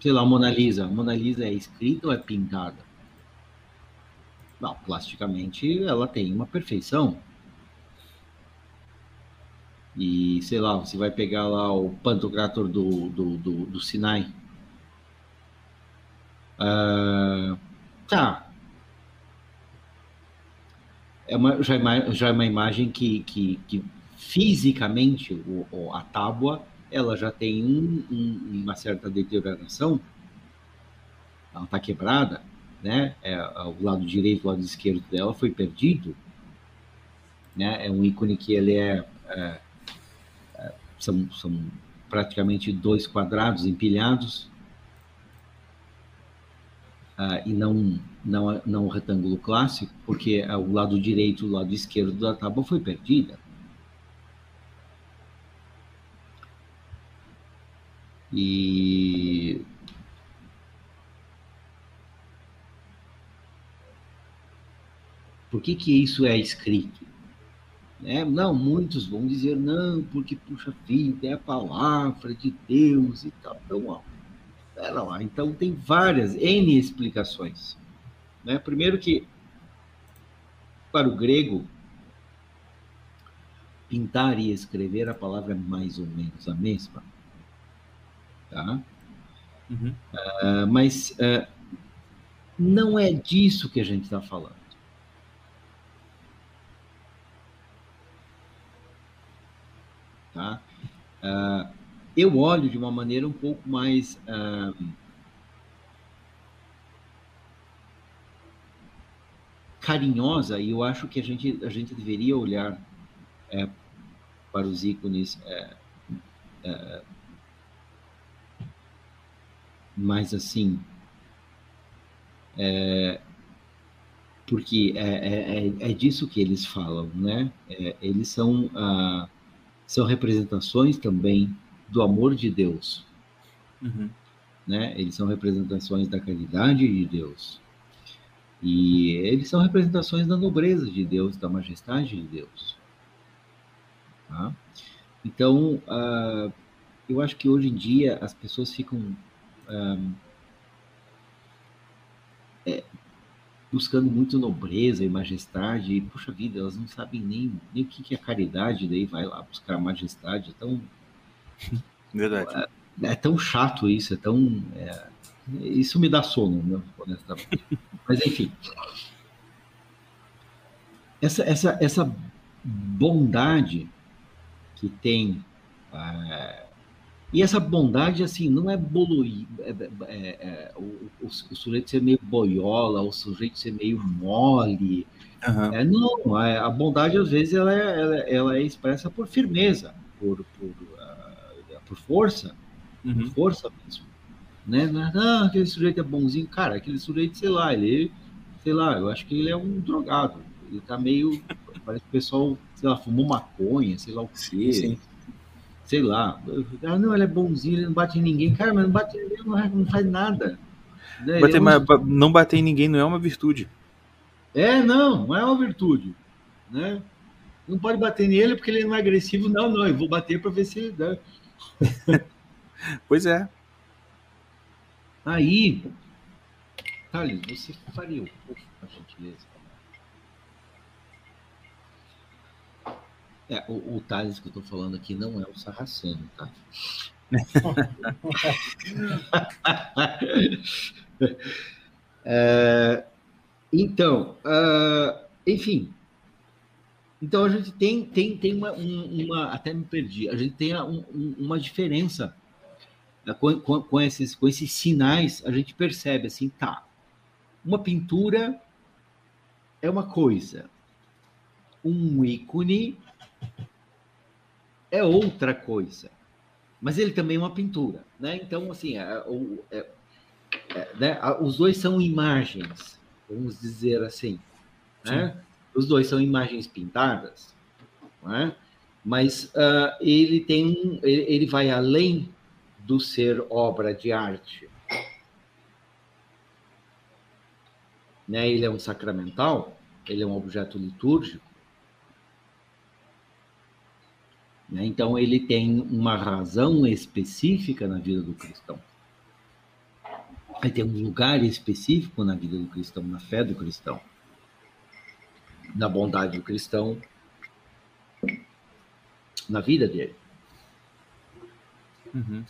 sei lá, Mona Lisa. Mona Lisa é escrita ou é pintada? Não, plasticamente ela tem uma perfeição. E, sei lá, você vai pegar lá o Pantocrator do, do, do, do Sinai. Uh, tá. É uma, já, é, já é uma imagem que, que, que fisicamente o, a tábua ela já tem um, um, uma certa deterioração, ela está quebrada, né? É, o lado direito, o lado esquerdo dela foi perdido, né? É um ícone que ele é, é, é são, são praticamente dois quadrados empilhados uh, e não não não retângulo clássico, porque o lado direito, o lado esquerdo da tábua foi perdida. E por que que isso é escrito? É, não, muitos vão dizer não, porque puxa vida, é a palavra de Deus e tal. Então, ó, pera lá. Então tem várias N explicações. Né? Primeiro que para o grego pintar e escrever a palavra é mais ou menos a mesma tá? Uhum. Uh, mas uh, não é disso que a gente está falando. Tá? Uh, eu olho de uma maneira um pouco mais carinhosa e eu acho que a gente, a gente deveria olhar é, para os ícones é, é, mas assim, é, porque é, é, é, é disso que eles falam, né? Eles são, ah, são representações também do amor de Deus, uhum. né? Eles são representações da caridade de Deus. E eles são representações da nobreza de Deus, da majestade de Deus. Tá? Então, uh, eu acho que hoje em dia as pessoas ficam é, buscando muito nobreza e majestade, e, puxa vida, elas não sabem nem, nem o que é caridade, daí vai lá buscar majestade, é tão... Verdade. É, é tão chato isso, é tão... É, isso me dá sono, né, honestamente. Mas, enfim. Essa, essa, essa bondade que tem é, e essa bondade, assim, não é boloir, é, é, é, o, o, o, sujeito ser meio boiola, o sujeito ser meio mole. Aham. É, não, a, a bondade às vezes ela é, ela, ela é expressa por firmeza, por, por, por força, por Uhum. força mesmo. Né? É, Ah, aquele sujeito é bonzinho. Cara, aquele sujeito, sei lá, ele, sei lá, eu acho que ele é um drogado. Ele tá meio. Parece que o pessoal, sei lá, fumou maconha, sei lá o quê. Sim. Sei lá. Ah, não, ele é bonzinho, ele não bate em ninguém. Cara, mas não bate em ninguém, não, não faz nada. Né? Bater, é um- mas não bater em ninguém não é uma virtude. É, não, não é uma virtude, né? Não pode bater nele porque ele não é agressivo. Não, não, eu vou bater para ver se ele dá. Pois é. Aí, Thales, você faria o por gentileza? É, o, o Thales que eu tô falando aqui não é o Sarraceno, tá? É, então, ah, enfim. Então a gente tem, tem, tem uma, um- uma. Até me perdi. A gente tem um- um- uma diferença né, com, com, com esses, com esses sinais. A gente percebe assim, tá. Uma pintura é uma coisa. Um ícone é outra coisa. Mas ele também é uma pintura, né? Então, assim, é, o- é- é, né, os dois são imagens, vamos dizer assim, né? Os dois são imagens pintadas, é? mas ah, ele tem ele, ele vai além do ser obra de arte. Né? Ele é um sacramental, ele é um objeto litúrgico. né? Então ele tem uma razão específica na vida do cristão. Ele tem um lugar específico na vida do cristão, na fé do cristão, na bondade do cristão, na vida dele, Uhum.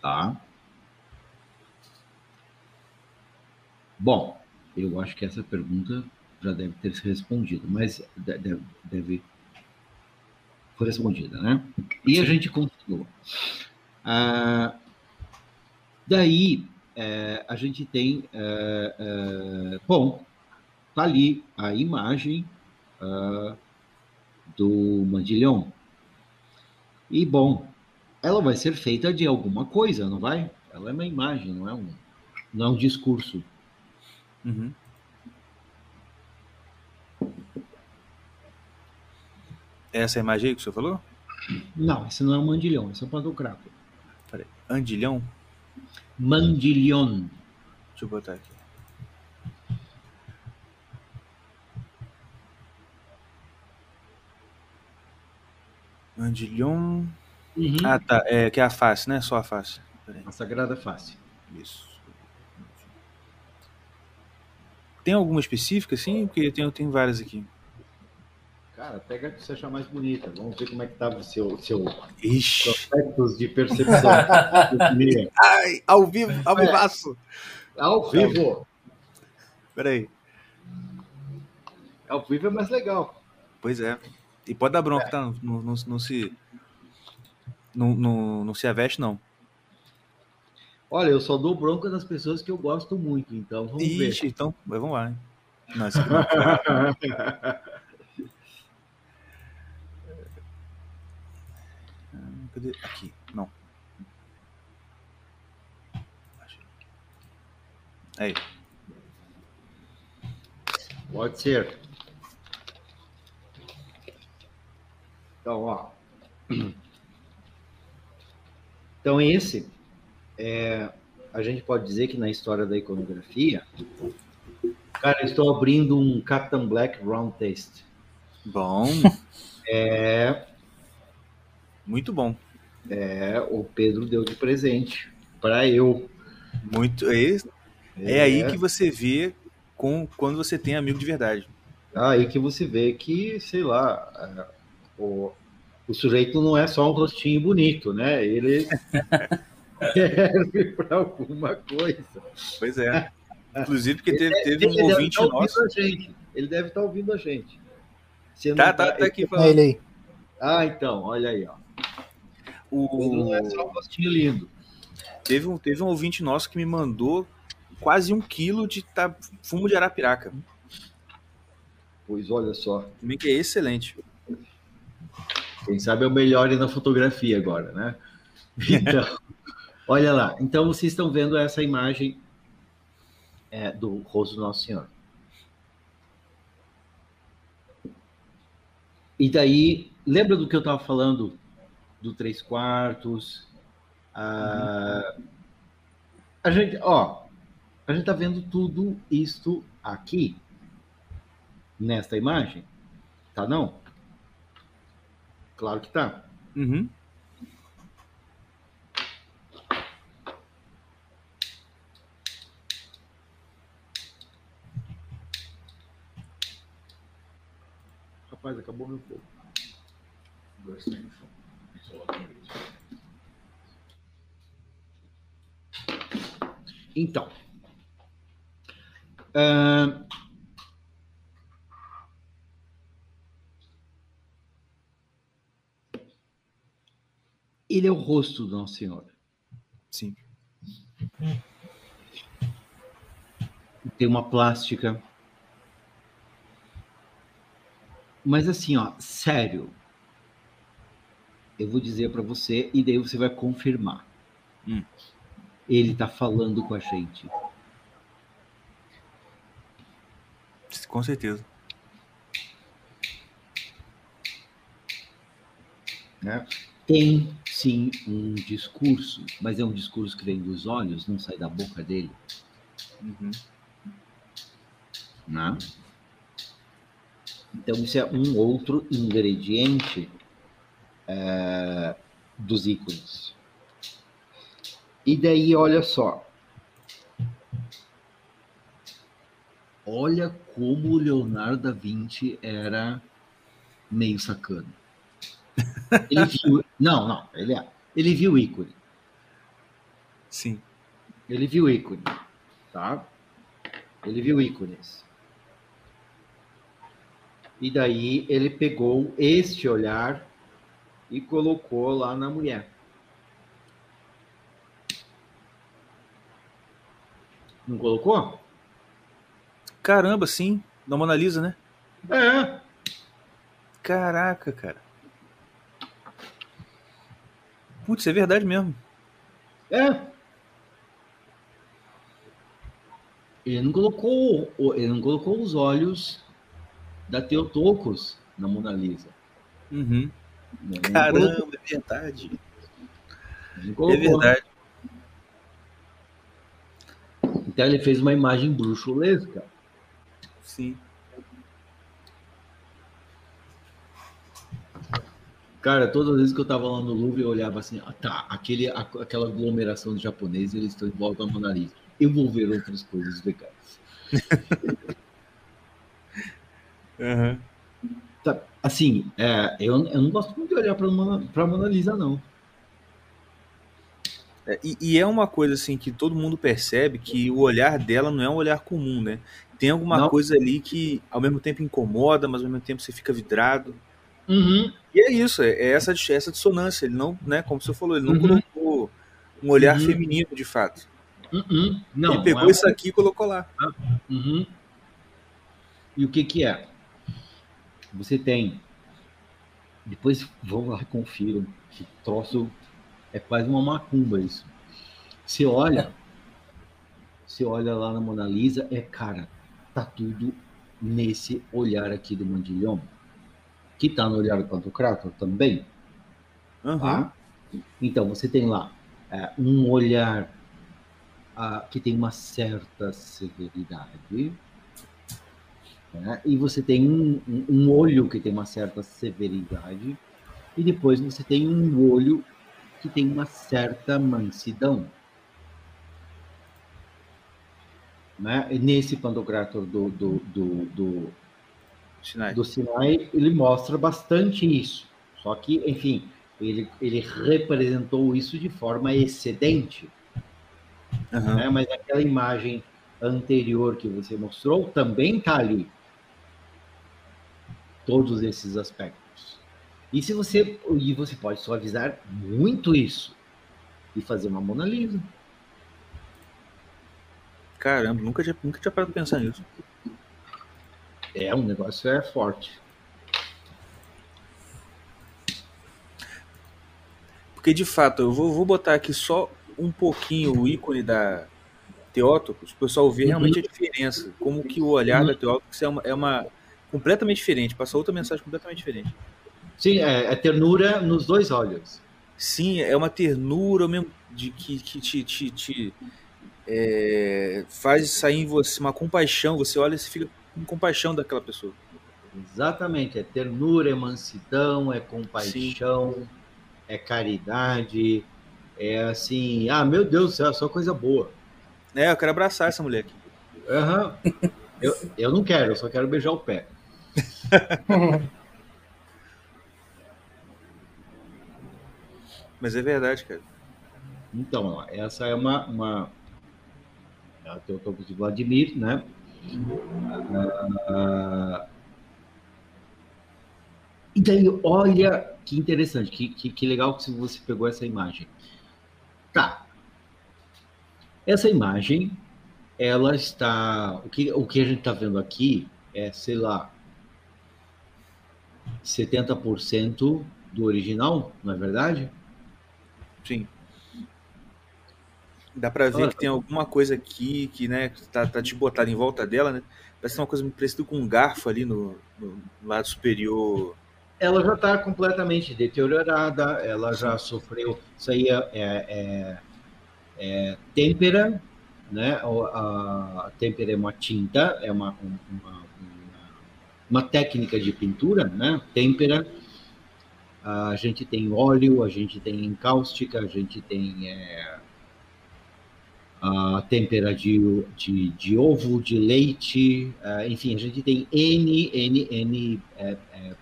tá? Bom, eu acho que essa pergunta já deve ter se respondido, mas de- deve, deve foi respondida, né? E a gente continua. Ah, daí é, a gente tem, é, é, bom, tá ali a imagem ah, do Mandilhão. E bom, ela vai ser feita de alguma coisa, não vai? Ela é uma imagem, não é um, não é um discurso. Uhum. Essa é a imagem aí que o senhor falou? Não, esse não é um mandilhão, esse é um pantocrato. Peraí. Andilhão? Mandilhão. Deixa eu botar aqui. Andilhão. Uhum. Ah, tá. É que é a face, né? Só a face. A Sagrada Face. Isso. Tem alguma específica, assim? Porque tem, tem várias aqui. Cara, pega a que você achar mais bonita. Vamos ver como é que tava o seu, seu aspectos de percepção. Ai, ao vivo, ao É. vivaço. Ao vivo. Peraí. Ao vivo é mais legal. Pois é. E pode dar bronca, tá? Não, não, não se. Não, não, não se aveste, não. Olha, eu só dou bronca das pessoas que eu gosto muito, então vamos Ixi, então, mas vamos lá, hein? Não, esse ver. Cadê? Aqui, não. Aí. Pode ser. Então, ó. Então, esse, é, a gente pode dizer que na história da iconografia, cara, eu estou abrindo um Captain Black Round Taste. Bom, É, muito bom. é, o Pedro deu de presente para eu. Muito. É, é aí que você vê com, quando você tem amigo de verdade. Aí que você vê que, sei lá, é, o, o sujeito não é só um rostinho bonito, né? Ele serve para alguma coisa. Pois é. Inclusive, porque teve, teve um ouvinte ouvindo nosso. Ele deve estar ouvindo a gente. Se Tá, não tá, tá aqui É falando. ele aí. Ah, então, olha aí, ó. Ele não é só um O, rostinho lindo. teve, um, teve um ouvinte nosso que me mandou quase um quilo de fumo de arapiraca. Pois olha só. Também que é excelente. Quem sabe eu melhore na fotografia agora, né? Então, olha lá. Então vocês estão vendo essa imagem é, do rosto do Nosso Senhor. E daí, lembra do que eu estava falando do três quartos? Ah, a gente, ó, a gente está vendo tudo isto aqui nesta imagem, tá não? Claro que tá. Uhum. Rapaz, acabou meu fogo. Então, ah, ele é o rosto do Nosso Senhor. Sim. Tem uma plástica. Mas assim, ó, sério. Eu vou dizer para você e daí você vai confirmar. Hum. Ele tá falando com a gente. Com certeza. né? Tem sim um discurso, mas é um discurso que vem dos olhos, não sai da boca dele, Uhum. né? Então isso é um outro ingrediente é, dos ícones. E daí, olha só. Olha como o Leonardo da Vinci era meio sacano. Ele viu. Não, não, ele é. Ele viu o ícone. Sim. Ele viu ícone, tá? Ele viu ícones. E daí ele pegou este olhar e colocou lá na mulher. Não colocou? Caramba, sim. Da Mona Lisa, né? É. Caraca, cara. Putz, é verdade mesmo. É. Ele não colocou, ele não colocou os olhos da Teotocos na Mona Lisa. Uhum. Não colocou, Caramba, é verdade. É verdade. Então ele fez uma imagem bruxulesca. Sim. Cara, todas as vezes que eu tava lá no Louvre, eu olhava assim, ah, tá, aquele, a- aquela aglomeração de japoneses, eles estão em volta da Mona Lisa. Eu vou ver outras coisas legais. Uhum. Tá, Assim, é, eu, eu não gosto muito de olhar para Mona, pra Mona Lisa, não. É, e, e é uma coisa assim que todo mundo percebe que o olhar dela não é um olhar comum, né? Tem alguma Não. coisa ali que ao mesmo tempo incomoda, mas ao mesmo tempo você fica vidrado. Uhum. E é isso, é, é essa, essa dissonância. Ele não, né, como você falou, ele não Uhum. colocou um olhar Uhum. feminino de fato. Uhum. Não, ele pegou não é- isso aqui e colocou lá. Uhum. E o que que é? Você tem. Depois vão lá e confiram. Que troço é quase uma macumba isso. Você olha, você olha lá na Mona Lisa, é cara, tá tudo nesse olhar aqui do Mandilhão, que tá no olhar do Pantocrator também. Uhum. Tá? Então, você tem lá é, um olhar ah, que tem uma certa severidade, né? e você tem um, um- um olho que tem uma certa severidade, e depois você tem um olho que tem uma certa mansidão. Né? Nesse Pantocrator do, do, do, do, Sinai. do Sinai, ele mostra bastante isso. Só que, enfim, ele, ele representou isso de forma excedente, Uhum. né? mas aquela imagem anterior que você mostrou também está ali. Todos esses aspectos. E se você e você pode suavizar muito isso e fazer uma Mona Lisa. Caramba, nunca tinha, nunca tinha parado pra pensar nisso. É, um negócio é forte. Porque de fato, eu vou, vou botar aqui só um pouquinho o ícone da Teótocos, o pessoal ver realmente a diferença. Como que o olhar da Teótocos é uma, é uma completamente diferente, passa outra mensagem completamente diferente. Sim, é, é ternura nos dois olhos. Sim, é uma ternura mesmo de que, que te, te, te é, faz sair em você uma compaixão. Você olha e fica com compaixão daquela pessoa. Exatamente, é ternura, é mansidão, é compaixão, Sim. é caridade, é assim, ah, meu Deus do céu, só coisa boa. É, eu quero abraçar essa mulher aqui. Uhum. eu, eu não quero, eu só quero beijar o pé. Mas é verdade, cara. Então, essa é uma. uma... Estou com o Vladimir, né? Ah, e daí, olha que interessante, que, que, que legal que você pegou essa imagem. Tá. Essa imagem, ela está. O que, o que a gente está vendo aqui é, sei lá, 70% do original, não é verdade? Sim. Dá pra ver Olha, que tem alguma coisa aqui que, né, tá, tá desbotada em volta dela, né? Parece uma coisa parecida com um garfo ali no, no lado superior. Ela já está completamente deteriorada, ela já sofreu. Isso aí é, é, é, é têmpera, né? A, a têmpera é uma tinta, é uma, uma, uma, uma técnica de pintura, né? Têmpera a gente tem óleo, a gente tem encáustica, a gente tem é, a tempera de, de, de, ovo, de leite, uh, enfim, a gente tem N, N, N é, é,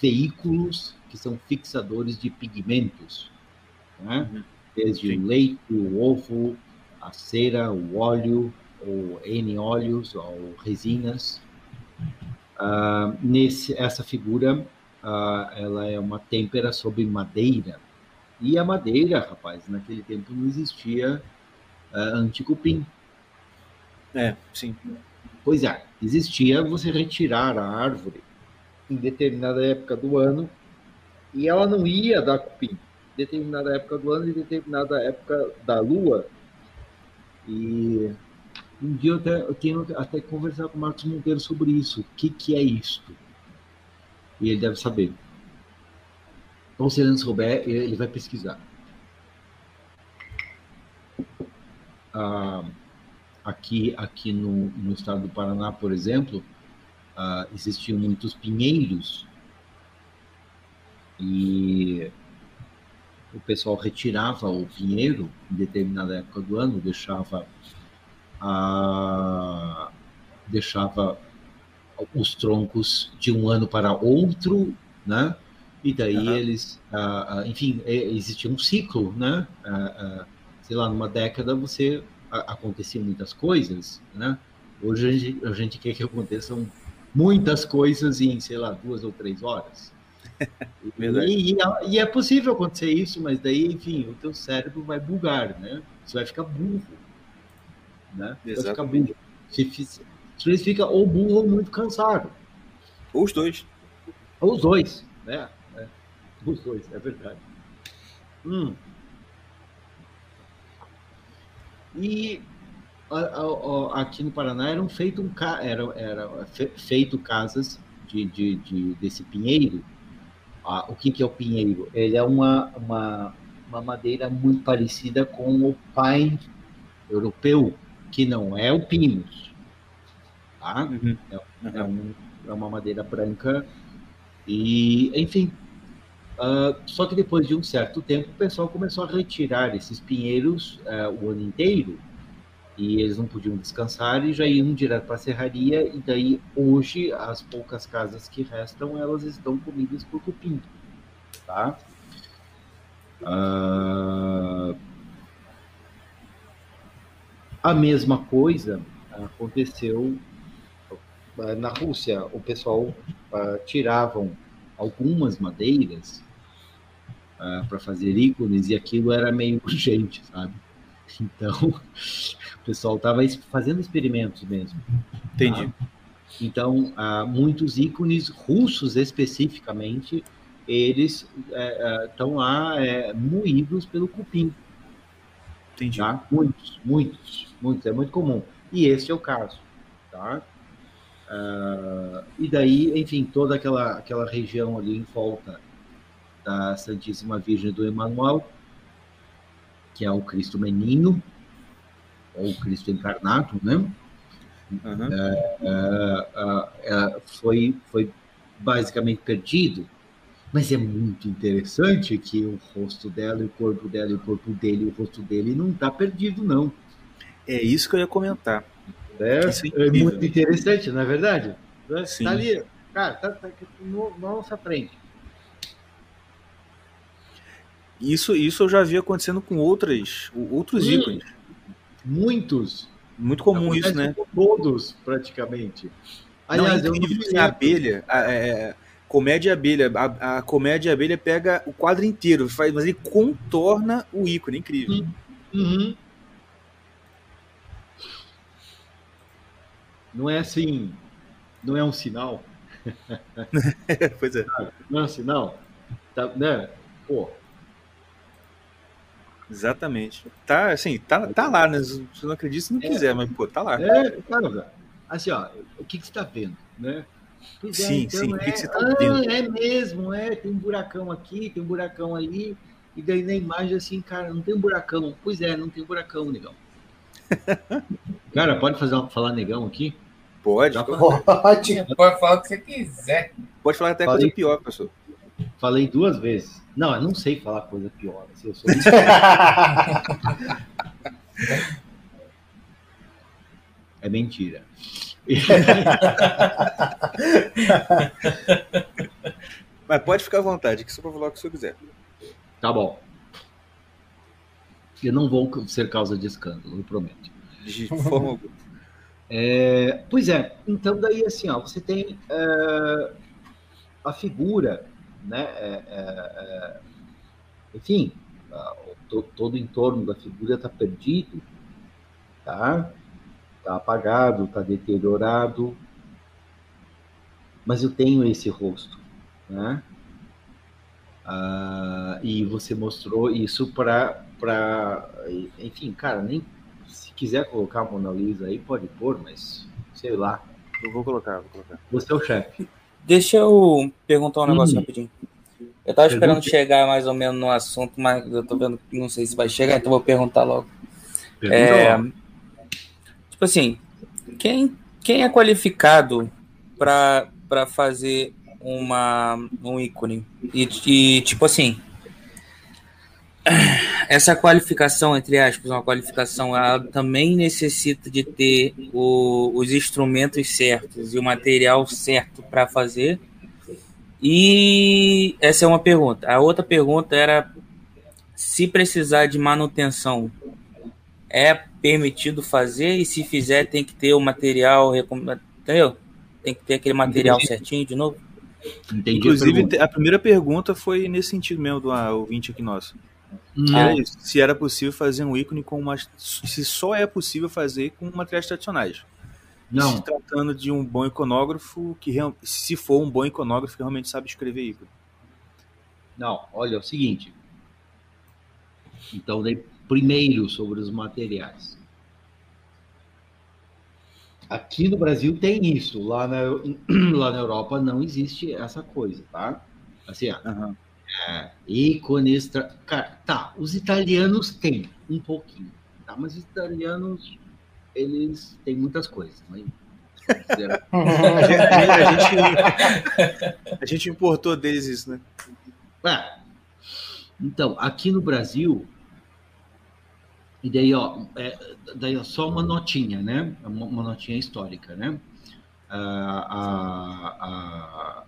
veículos que são fixadores de pigmentos, né? Uhum. desde Sim. o leite, o ovo, a cera, o óleo, ou N óleos, ou resinas. Uh, nesse, essa figura ah, ela é uma têmpera sobre madeira. E a madeira, rapaz, naquele tempo não existia ah, anticupim. É, sim. Pois é, existia você retirar a árvore em determinada época do ano e ela não ia dar cupim. Determinada época do ano e determinada época da lua. E um dia eu, até, eu tenho até que conversar com o Marcos Monteiro sobre isso. O que, que é isto? e ele deve saber. Então, se ele não souber, ele vai pesquisar. Ah, aqui aqui no, no estado do Paraná, por exemplo, ah, existiam muitos pinheiros e o pessoal retirava o pinheiro em determinada época do ano, deixava a, deixava os troncos de um ano para outro, né? E daí uhum. eles, enfim, existia um ciclo, né? Sei lá, numa década você acontecia muitas coisas, né? Hoje a gente, a gente quer que aconteçam muitas coisas em, sei lá, duas ou três horas. e, e, e, é possível acontecer isso, mas daí, enfim, o teu cérebro vai bugar, né? Você vai ficar burro, né? Vai ficar burro. Se, vezes fica ou burro ou muito cansado. Ou os dois. Ou os dois, né? É, os dois, é verdade. Hum. E aqui no Paraná eram feito um era, era feito casas de, de, de desse pinheiro. Ah, o que, que é o pinheiro? Ele é uma, uma, uma madeira muito parecida com o pine europeu, que não é o pinus tá? Uhum. É, é, um, é, uma madeira branca e, enfim. Uh, só que depois de um certo tempo, o pessoal começou a retirar esses pinheiros uh, o ano inteiro. E eles não podiam descansar e já iam direto para a serraria. E daí hoje as poucas casas que restam elas estão comidas por cupim, tá? Uh, a mesma coisa aconteceu na Rússia, o pessoal tiravam algumas madeiras uh, para fazer ícones e aquilo era meio urgente, sabe? Então, o pessoal estava fazendo experimentos mesmo. Entendi. Tá? Então, ah, muitos ícones russos especificamente, eles estão lá é, moídos pelo cupim. Entendi. Tá? Muitos, muitos, muitos, é muito comum. E esse é o caso. Tá? Ah, e daí, enfim, toda aquela, aquela região ali em volta da Santíssima Virgem do Emanuel, que é o Cristo Menino, ou Cristo Encarnado, né? Uhum. É, é, foi, foi basicamente perdido. Mas é muito interessante que o rosto dela, o corpo dela, o corpo dele, o rosto dele não está perdido, não. É isso que eu ia comentar. É, é é muito interessante, não é verdade? Sim. Tá ali, cara, tá, tá no nossa frente. Isso, isso eu já vi acontecendo com outras, outros Hum. ícones. Muitos. Muito comum isso, né? Todos, praticamente. Não, é Aliás, eu não a abelha, a, é, comédia abelha, a, a comédia abelha pega o quadro inteiro, faz, mas ele contorna o ícone, é incrível. Uhum. Não é assim, não é um sinal, pois é, não é um sinal, tá, né? Pô, exatamente. Tá, assim, tá, tá lá, né? Se você não acredita, se não quiser, mas, pô, tá lá. é, cara, assim, ó, o que que você tá vendo, né? Pois é, Sim, sim, o que é, que você tá ah, vendo? é mesmo, é, tem um buracão aqui, tem um buracão ali, e daí na imagem assim, cara, não tem um buracão. Pois é, não tem buracão, negão. Cara, pode fazer uma, falar negão aqui? Pode, Pode, pode falar o que você quiser. pode falar até Falei. coisa pior, pessoal. Falei duas vezes. Não, eu não sei falar coisa pior. Assim, eu sou... É mentira. Mas pode ficar à vontade, que você pode falar o que você quiser. Tá bom. Eu não vou ser causa de escândalo, eu prometo. De forma alguma. É, pois é, então daí assim, ó, você tem é, a figura, né? é, é, é, enfim, to- todo o entorno da figura está perdido, tá? Está apagado, está deteriorado, mas eu tenho esse rosto, né? Ah, e você mostrou isso para, para, enfim, cara, nem se quiser colocar a Mona Lisa aí, pode pôr, mas sei lá. Eu vou colocar, vou colocar. Você é o chefe. Deixa eu perguntar um negócio Hum. rapidinho. Eu tava esperando Pergunte. chegar mais ou menos no assunto, mas eu tô vendo que não sei se vai chegar, então vou perguntar logo. Pergunta É, lá. tipo assim, quem, quem é qualificado para fazer uma, um ícone? E, e, tipo assim, essa qualificação, entre aspas, uma qualificação, ela também necessita de ter o- os instrumentos certos e o material certo para fazer. E essa é uma pergunta. A outra pergunta era se precisar de manutenção, é permitido fazer e se fizer tem que ter o material, entendeu? Tem que ter aquele material Entendi. certinho de novo. Entendi a Inclusive, pergunta. a primeira pergunta foi nesse sentido mesmo do ah, ouvinte aqui nosso. Hum, Era se era possível fazer um ícone com uma. Se só é possível fazer com materiais tradicionais. Se Não, tratando de um bom iconógrafo, que se for um bom iconógrafo que realmente sabe escrever ícone. não, olha, é o seguinte. Então, primeiro sobre os materiais. Aqui no Brasil tem isso, lá na, lá na Europa não existe essa coisa, tá? Assim, Aham. É, ícones. tra- Cara, tá, os italianos têm um pouquinho, tá? Mas os italianos, eles têm muitas coisas, né? A gente, a gente- a gente importou deles isso, né? É. Então, aqui no Brasil, e daí, ó, é, daí ó, só uma notinha, né? Uma, uma notinha histórica, né? Ah, a, a,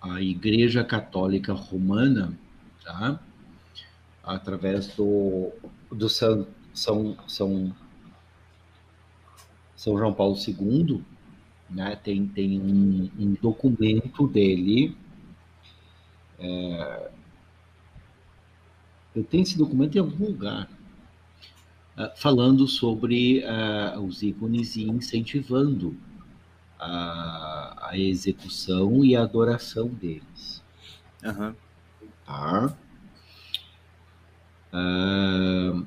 a Igreja Católica Romana, tá? Através do, do São, São, São, São João Paulo II, né? Tem, tem um, um documento dele eu tenho esse documento em algum lugar. uh, falando sobre uh, os ícones e incentivando a, a, execução e a adoração deles. Uhum. Tá? Uh,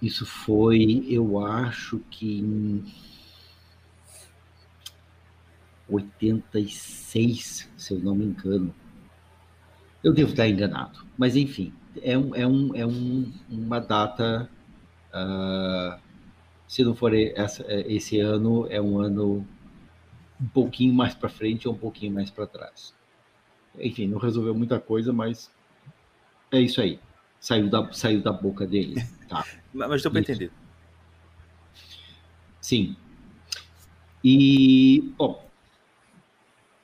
isso foi, eu acho que em 86, se eu não me engano. Eu devo estar enganado, mas enfim, é, um, é, um, é um, uma data. Uh, se não for essa, esse ano, é um ano um pouquinho mais para frente ou um pouquinho mais para trás. Enfim, não resolveu muita coisa, mas é isso aí. Saiu da, saiu da boca dele. Tá. mas deu para entender. Sim. E, bom,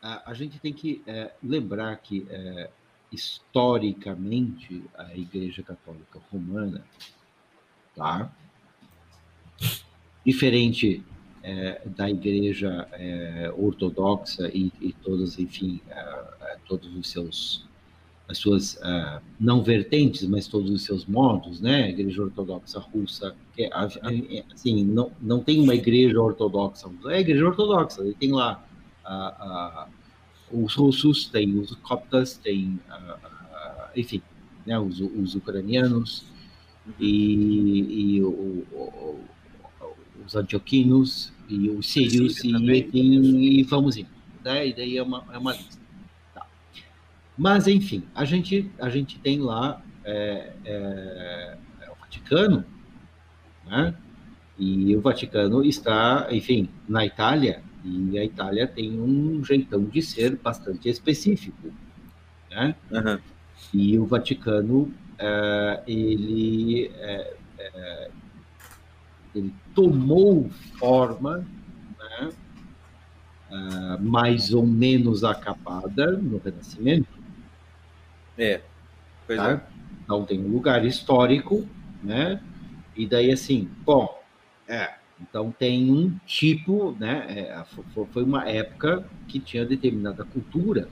a, a gente tem que é, lembrar que, é, historicamente, a Igreja Católica Romana, tá? Diferente é, da Igreja é, Ortodoxa e, e todos, enfim, é, todos os seus as suas uh, não vertentes, mas todos os seus modos, né? A Igreja Ortodoxa Russa, que assim, não, não tem uma Igreja Ortodoxa, é a Igreja Ortodoxa, tem lá uh, uh, os russos, tem os coptas, tem, enfim, né? Os, os ucranianos e, e o, o, os antioquinos e os sírios e, e, e, vamos indo, né? E daí é uma, é uma lista. Mas, enfim, a gente, a gente tem lá é, é, é, o Vaticano, né? E o Vaticano está, enfim, na Itália, e a Itália tem um jeitão de ser bastante específico, né? Uhum. E o Vaticano, é, ele, é, ele tomou forma, né? mais ou menos acabada no Renascimento, é. Pois tá? é. Então tem um lugar histórico, né? E daí assim, bom, é. Então tem um tipo, né? É, foi uma época que tinha determinada cultura,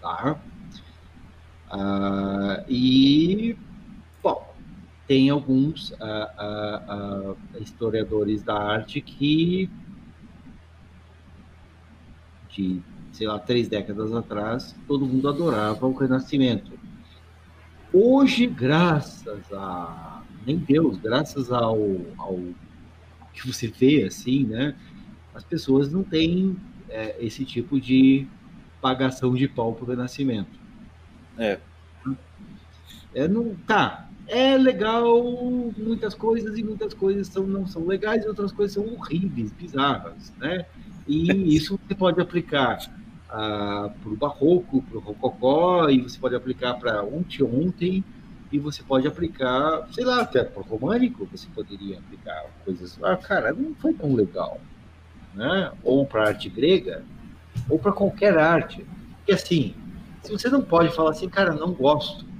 tá? Ah, e tem alguns ah, ah, ah historiadores da arte que de sei lá, três décadas atrás, todo mundo adorava o Renascimento. Hoje, graças a nem Deus, graças ao, ao que você vê assim, né? As pessoas não têm é, esse tipo de pagação de pau para o Renascimento. É. É, não, tá, é legal muitas coisas e muitas coisas são, não são legais e outras coisas são horríveis, bizarras, né? E isso você pode aplicar para o barroco, para o rococó, e você pode aplicar para ontem ontem, e você pode aplicar, sei lá, até para o românico, você poderia aplicar coisas, ah, cara, não foi tão legal, né? Ou para arte grega, ou para qualquer arte. E assim, se você não pode falar assim, cara, não gosto,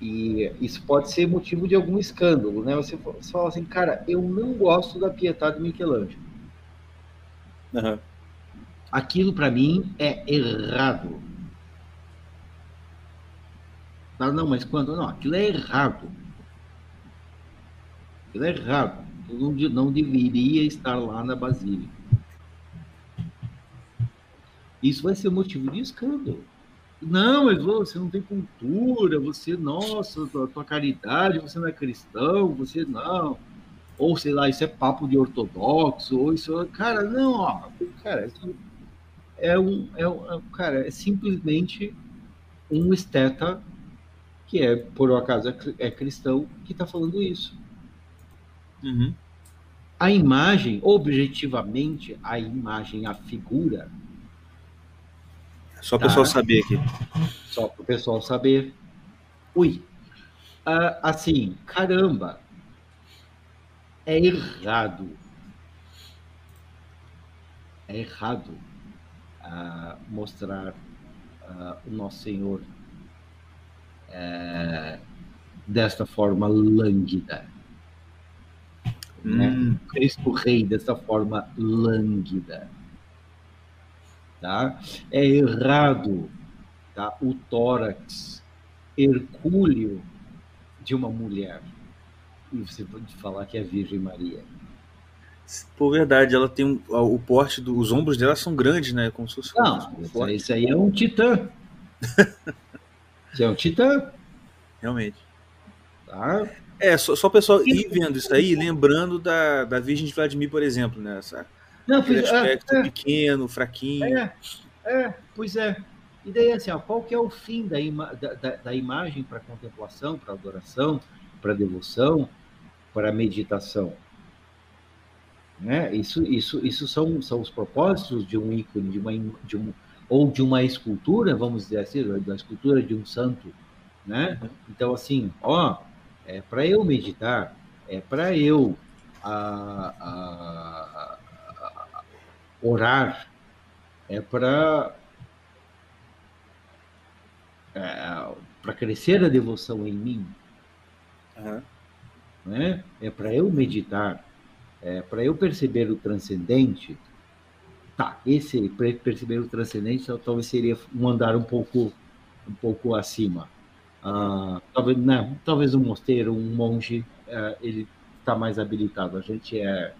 e isso pode ser motivo de algum escândalo, né? Você, você fala assim, cara, eu não gosto da Pietà de Michelangelo. Uhum aquilo para mim é errado. Fala, não, mas quando? Não, aquilo é errado. Aquilo é errado. Não, não deveria estar lá na Basílica. Isso vai ser motivo de escândalo. Não, mas você não tem cultura, você, nossa, tua, tua caridade, você não é cristão, você não. Ou sei lá, isso é papo de ortodoxo, ou isso. Cara, não, ó, cara, isso é um, é um, é cara, é simplesmente um esteta que é, por um acaso, é cristão, que está falando isso. Uhum. A imagem, objetivamente, a imagem, a figura. Só o tá? pessoal saber aqui. Só para o pessoal saber. Ui. Uh, assim, caramba. É errado. É errado a mostrar uh, o nosso Senhor uh, desta forma lânguida. Né? Hum. Né? Cristo Rei desta forma lânguida. Tá? É errado tá? o tórax hercúleo de uma mulher e você pode falar que é a Virgem Maria? Por verdade, ela tem um, o porte dos ombros dela são grandes, né? Como se fosse Não, um isso, aí é um titã. Isso é um titã, Realmente. tá? É, só, só o pessoal ir vendo isso aí, lembrando da, da Virgem de Vladimir, por exemplo, né? Essa, Não, pois, é, aspecto é, pequeno, fraquinho. é, é, pois é. E daí, assim, ó, qual que é o fim da, ima da, da, da imagem para contemplação, para adoração, para devoção, para meditação? Né? Isso, isso, isso são, são os propósitos de um ícone, de uma, de um, ou de uma escultura, vamos dizer assim, da escultura de um santo, né? Então, assim, ó, é para eu meditar, é para eu a- a- orar, é para é, para crescer a devoção em mim, Aham. né? É para eu meditar, é para eu perceber o transcendente. Tá, esse perceber o transcendente tal- talvez seria um andar um pouco um pouco acima. Ah, talvez, né, talvez um mosteiro, um monge, é, ele está mais habilitado. A gente é,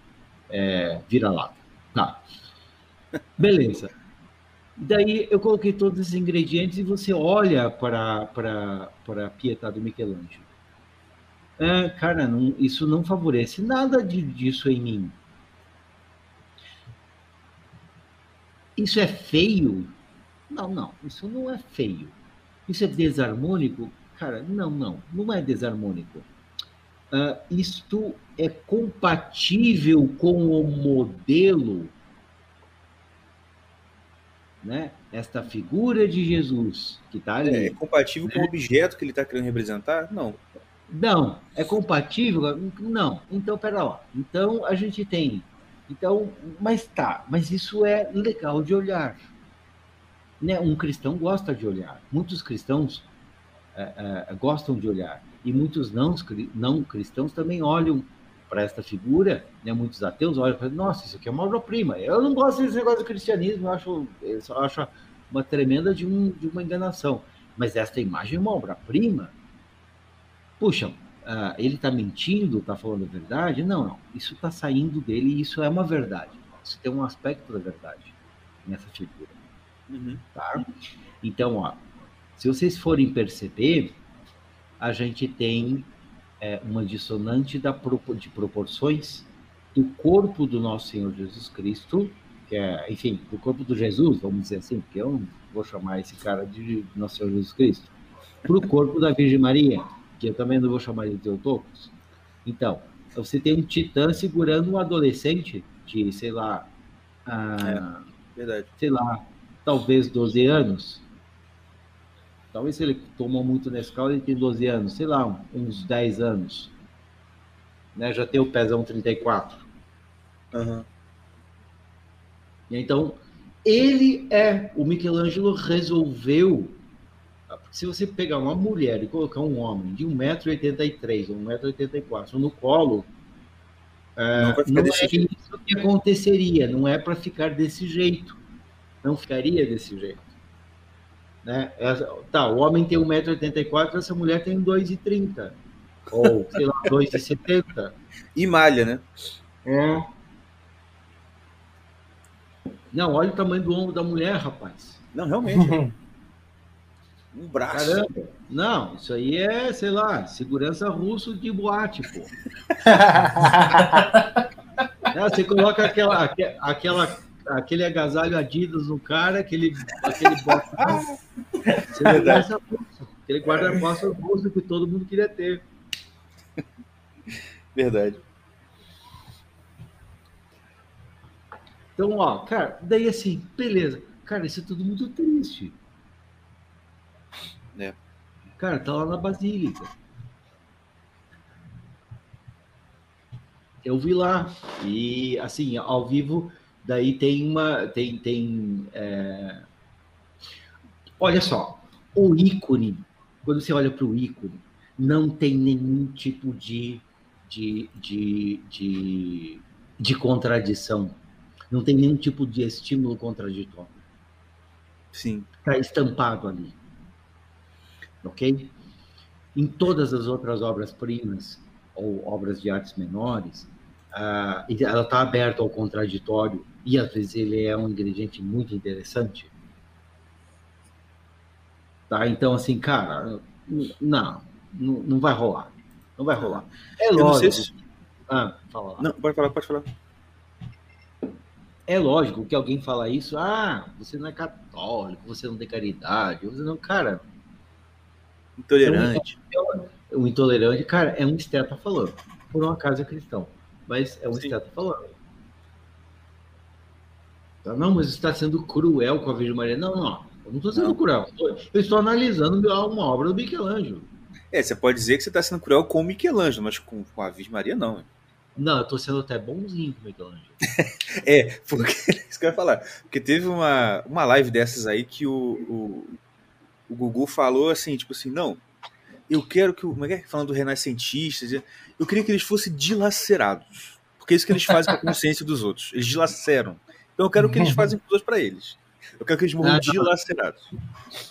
é vira-lata. Tá. Beleza. Daí eu coloquei todos esses ingredientes e você olha para a Pietà do Michelangelo. É, cara, não- isso não favorece nada de- disso em mim. Isso é feio? Não, não, isso não é feio. Isso é desarmônico? Cara, não, não, não é desarmônico. Ah, isto é compatível com o modelo, né? Esta figura de Jesus que está ali. É compatível com o objeto que ele está querendo representar? Não. Não, é compatível? Não. Então, pera lá. Então, a gente tem. Então, mas tá, mas isso é legal de olhar. Né? Um cristão gosta de olhar. Muitos cristãos é, é, gostam de olhar. E muitos não, não cristãos também olham para esta figura. Né? Muitos ateus olham e falam: nossa, isso aqui é uma obra-prima. Eu não gosto desse negócio do cristianismo, eu acho, eu só acho uma tremenda de, um, de uma enganação. Mas esta imagem é uma obra-prima puxa, uh, ele está mentindo, está falando a verdade? Não, não. Isso está saindo dele e isso é uma verdade. Isso tem um aspecto da verdade nessa figura. Uhum. Tá? Então, ó, se vocês forem perceber, a gente tem é, uma dissonante da, de proporções do corpo do nosso Senhor Jesus Cristo, que é, enfim, do corpo do Jesus, vamos dizer assim, porque eu não vou chamar esse cara de nosso Senhor Jesus Cristo, para o corpo da Virgem Maria que eu também não vou chamar de Teotocos. Então, você tem um titã segurando um adolescente de, sei lá, ah, é, sei lá, talvez 12 anos. Talvez se ele tomou muito na escola, ele tem 12 anos, sei lá, uns 10 anos. Né? Já tem o pezão 34. Uhum. E então, ele é, o Michelangelo resolveu se você pegar uma mulher e colocar um homem de 1,83m ou 1,84m no colo, não, uh, não é isso que aconteceria, não é para ficar desse jeito. Não ficaria desse jeito. Né? Essa, tá, o homem tem 1,84m, essa mulher tem 2,30m. Ou, sei lá, 2,70m. E malha, né? É. Não, olha o tamanho do ombro da mulher, rapaz. Não, realmente. Um braço. Caramba. Não, isso aí é, sei lá, segurança russo de boate, pô. é, você coloca aquela, aquela, aquele agasalho Adidas no cara, aquele, aquele russo. Aquele guarda-costas russo que todo mundo queria ter. Verdade. Então, ó, cara, daí assim, beleza. Cara, isso é tudo muito triste. É. Cara, tá lá na Basílica. Eu vi lá. E, assim, ao vivo, daí tem uma. Tem. tem é... Olha só, o ícone, quando você olha para o ícone, não tem nenhum tipo de, de, de, de, de contradição. Não tem nenhum tipo de estímulo contraditório. Sim. Está estampado ali ok? Em todas as outras obras-primas ou obras de artes menores, ah, ela está aberta ao contraditório e às vezes ele é um ingrediente muito interessante. Tá? Então, assim, cara, não, não, não vai rolar. Não vai rolar. É lógico. se... Ah, fala lá. Não, pode falar, pode falar. É lógico que alguém fala isso, ah, você não é católico, você não tem caridade, você não, cara, Intolerante. o intolerante, cara, é um esteta falando. Por um acaso é cristão, mas é um Sim. esteta falando. Tá, Não, mas você está sendo cruel com a Virgem Maria. Não, não, eu não estou sendo Não. cruel. Eu estou analisando uma obra do Michelangelo. É, você pode dizer que você está sendo cruel com o Michelangelo, mas com, com a Virgem Maria, não. Não, eu estou sendo até bonzinho com o Michelangelo. É, porque isso que eu ia falar. Porque teve uma, uma live dessas aí que o, o, o Gugu falou assim, tipo assim, não, eu quero que o. Como é que é? Falando do renascentistas, eu queria que eles fossem dilacerados. Porque é isso que eles fazem com a consciência dos outros. Eles dilaceram. Então eu quero que eles façam outros pra eles. Eu quero que eles morram Ah, não. dilacerados.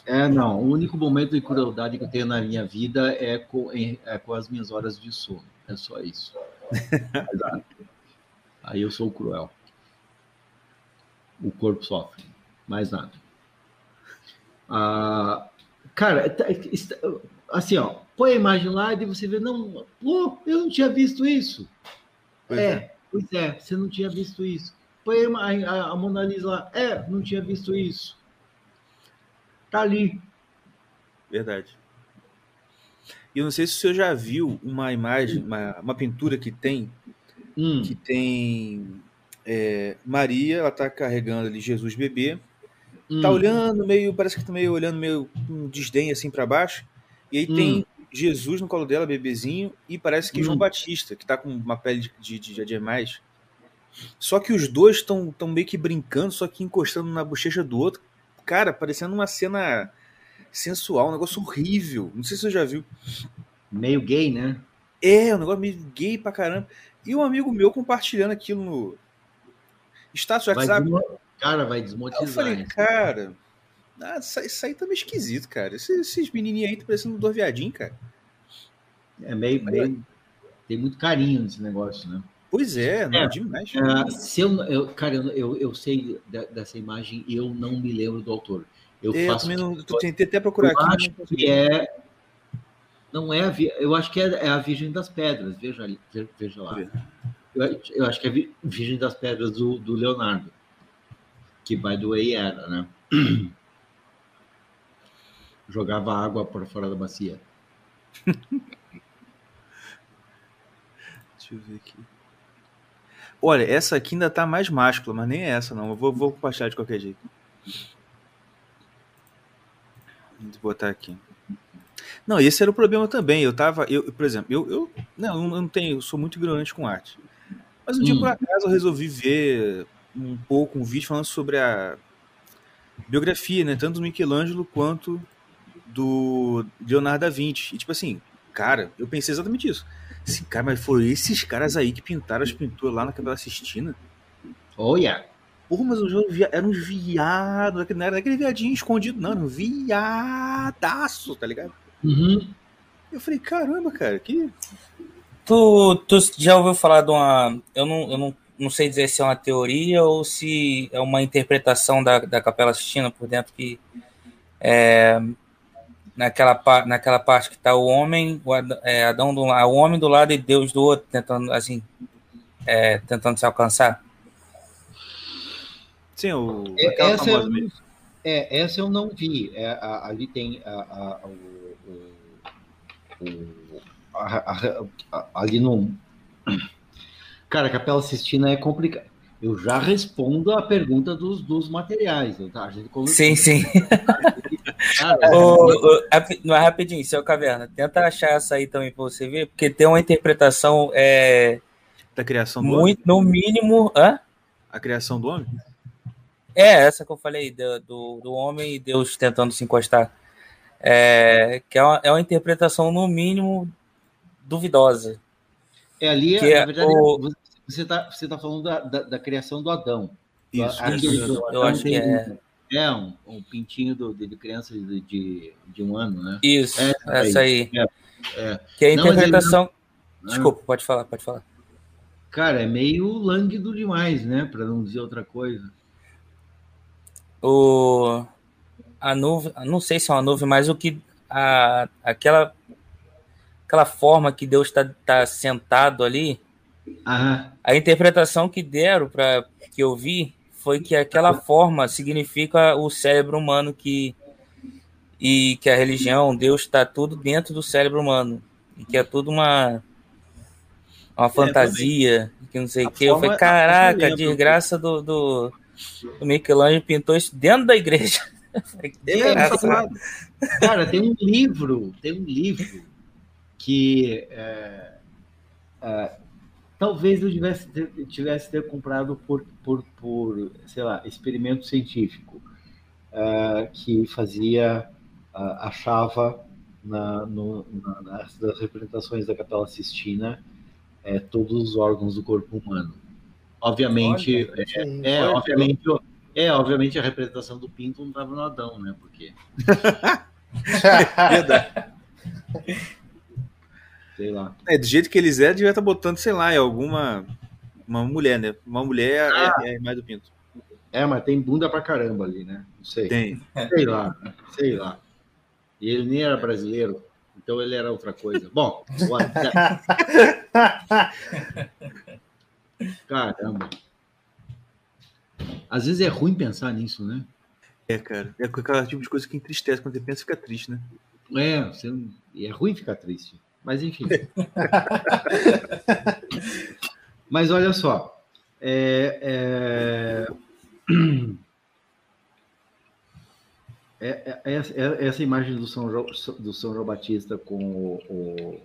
É, não, o único momento de crueldade que eu tenho na minha vida é com, é com as minhas horas de sono. É só isso. Exato. Aí eu sou cruel. O corpo sofre, mais nada. Ah, cara, tá- assim, ó, põe a imagem lá e você vê, não, pô, eu não tinha visto isso. Pois é, pois é, você não tinha visto isso. Põe a, a, Mona Lisa lá, é, não tinha visto isso. Tá ali. Verdade. E eu não sei se o senhor já viu uma imagem, uma, uma pintura que tem, Hum, que tem é, Maria, ela tá carregando ali Jesus bebê, hum, tá olhando meio, parece que tá meio olhando meio com desdém assim para baixo. E aí tem Jesus no colo dela, bebezinho, e parece que Hum. João Batista, que tá com uma pele de, de, de, de demais. Só que os dois estão tão meio que brincando, só que encostando na bochecha do outro. Cara, parecendo uma cena sensual, um negócio horrível. Não sei se você já viu. meio gay, né? É, um negócio meio gay pra caramba. E um amigo meu compartilhando aquilo no status Vai WhatsApp. desmo- Cara, vai Aí desmonetizar. eu falei, isso. cara, ah, isso, aí- isso aí tá meio esquisito, cara. Esses, esses menininhos aí tá parecendo dois viadinhos, cara. É meio, meio- Tem muito carinho nesse negócio, né? Pois é, não, É. demais. Ah, se eu, eu- cara, eu, eu, sei de- dessa imagem e eu não me lembro do autor. Eu É, eu faço. também não, eu tentei até procurar eu aqui. acho que é. Não é a, eu acho que é, é a Virgem das Pedras, veja, ali, ve- veja lá. Eu, eu acho que é a Vi- Virgem das Pedras do, do Leonardo, que by the way era, né? Jogava água por fora da bacia. Deixa eu ver aqui. Olha, essa aqui ainda tá mais máscula, mas nem é essa, não. Eu vou, vou compartilhar de qualquer jeito. Vou botar aqui. Não, esse era o problema também. Eu tava. Eu, por exemplo, eu, eu, não, eu não tenho. Eu sou muito ignorante com arte. Mas um dia, Hum. por acaso, eu resolvi ver um pouco um vídeo falando sobre a biografia, né? Tanto do Michelangelo quanto do Leonardo da Vinci. E tipo assim, cara, eu pensei exatamente isso. Assim, cara, mas foram esses caras aí que pintaram as pinturas lá na Capela Sistina? Olha! Porra, mas os eram uns viados, não era aquele viadinho escondido, não, era um viadaço, tá ligado? Uhum. Eu falei, caramba, cara, que. Tu, tu já ouviu falar de uma. Eu não, eu não, não sei dizer se é uma teoria ou se é uma interpretação da, da Capela Sistina por dentro que. É, naquela, pa- naquela parte que tá o homem, o Ad- é, Adão do lado, o homem do lado e Deus do outro, tentando assim. é, tentando se alcançar. Sim, o. É, aquela essa, famosa eu, mesmo. é, essa eu não vi. É, a- ali tem a, a- o, o- o- a- a- a- ali no. Cara, a Capela Sistina é complicado. Eu já respondo a pergunta dos, dos materiais. tá? A gente colocou- Sim, sim. Cara, Ô, ô, rapi- não é rapidinho, seu Caverna. Tenta achar essa aí também pra você ver, porque tem uma interpretação é, Da criação do muito, no mínimo. Hã? homem? A criação do homem? É, essa que eu falei, do, do, do homem e Deus tentando se encostar. É, que é uma, é uma interpretação, no mínimo, duvidosa. é ali, que na é verdade, o- você está você tá falando da, da, da criação do Adão. Isso. Aquele isso, do eu Adão acho que é. É, um, um pintinho do, de, de criança de, de, de um ano, né? Isso, É, essa aí. é. É. Que a Não, mas ele interpretação. não- Desculpa, pode falar, pode falar. Cara, é meio lânguido demais, né? Para não dizer outra coisa. O. A nuvem. Não sei se é uma nuvem, mas o que. A, aquela. Aquela forma que Deus está tá sentado ali. A interpretação que deram para que eu vi foi que aquela forma significa o cérebro humano que e que a religião, Deus está tudo dentro do cérebro humano. E que é tudo uma uma fantasia, que não sei o que. Eu falei, caraca, a desgraça do, do, do Michelangelo pintou isso dentro da igreja. É, cara, tem um livro, tem um livro que é, é, talvez eu tivesse ter, tivesse ter comprado por, por, por, sei lá, experimento científico, é, que fazia, ah, achava na, no, na, nas, das representações da Capela Sistina é, todos os órgãos do corpo humano. Obviamente, Olha, aí. é, obviamente, é, obviamente a representação do pinto não estava no Adão, né? Porque, Verdade. Sei lá. É, do jeito que eles é, devia estar botando, sei lá, alguma. Uma mulher, né? Uma mulher é- é, a imagem do pinto. É, mas tem bunda pra caramba ali, né? Não sei. Tem. Sei lá, sei lá. E ele nem era brasileiro, então ele era outra coisa. Bom, caramba. Às vezes é ruim pensar nisso, né? É, cara. É aquele tipo de coisa que entristece. Quando você pensa, fica triste, né? É, você e é ruim ficar triste. Mas enfim. Mas olha só. É, é, é- é- é- essa imagem do São, Jo- do São João Batista com o, o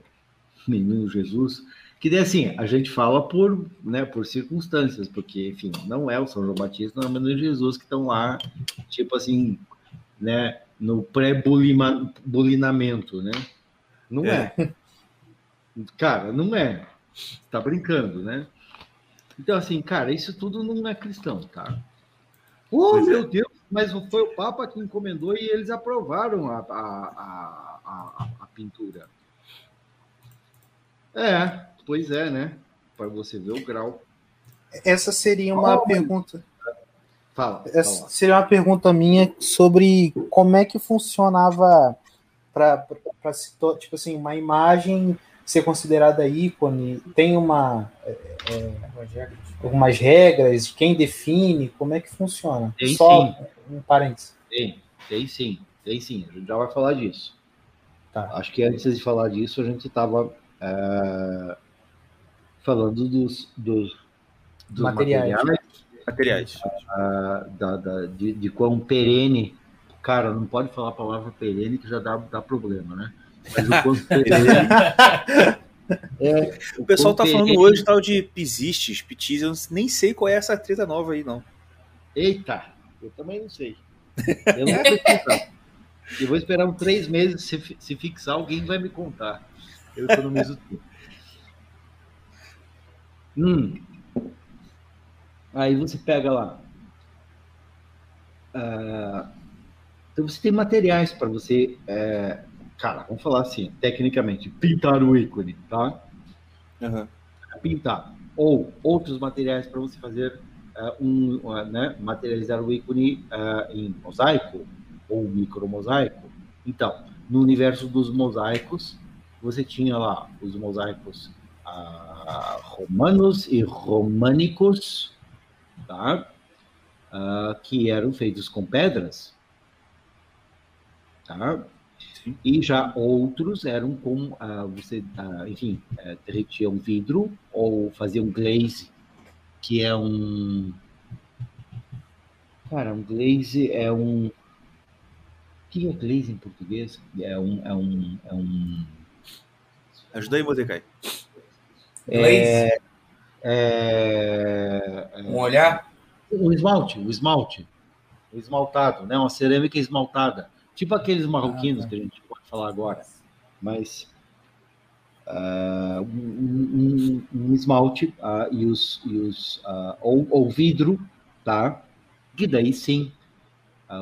menino Jesus, que daí assim, a gente fala por, né, por circunstâncias, porque, enfim, não é o São João Batista, não é o menino Jesus que estão lá, tipo assim, né, no pré-bulinamento, né? Não é. Cara, não é. Tá brincando, né? Então, assim, cara, isso tudo não é cristão, tá? Oh, Pois é. meu Deus, mas foi o Papa que encomendou e eles aprovaram a, a, a, a, pintura. É, pois é, né? Para você ver o grau. Essa seria uma Oh, pergunta. Fala. Essa fala. seria uma pergunta minha sobre como é que funcionava para tipo assim, uma imagem ser considerada ícone. Tem uma é, é, algumas regras, quem define, como é que funciona? Tem Só sim. um parênteses. Tem, tem sim, tem sim. A gente já vai falar disso. Tá. Acho que antes de falar disso, a gente estava falando dos, dos, dos Materiais. Materiais. ah, da, da- de, de quão perene. Cara, não pode falar a palavra perene que já dá, dá problema, né? Mas o é, O pessoal tá falando hoje tal de pisistes, pitis, eu nem sei qual é essa treta nova aí, não. Eita, eu também não sei. Eu não vou pesquisar. Eu vou esperar uns três meses. Se, se fixar, alguém vai me contar. Eu economizo tudo. Hum. Aí você pega lá. Ah, então você tem materiais para você. é, cara, vamos falar assim, tecnicamente, pintar o ícone, tá? Aham. pintar ou outros materiais para você fazer eh, um, uh, né, materializar o ícone eh, em mosaico ou micromosaico. Então, no universo dos mosaicos, você tinha lá os mosaicos ah, romanos e românicos, tá? Ah, que eram feitos com pedras, tá? Sim. E já outros eram com, ah, você, ah, enfim, eh, derretiam vidro ou faziam glaze, que é um. Cara, um glaze é um. O que é glaze em português? É um. É um, é um Ajuda aí, Mordecai. Glaze, é, é, um olhar. o esmalte, o esmalte. O esmaltado, né? Uma cerâmica esmaltada. Tipo aqueles marroquinos Ah, tá. que a gente pode falar agora. Mas ah, um, um- um esmalte ah, e os, e os ah, ou, ou vidro, tá? Que daí sim,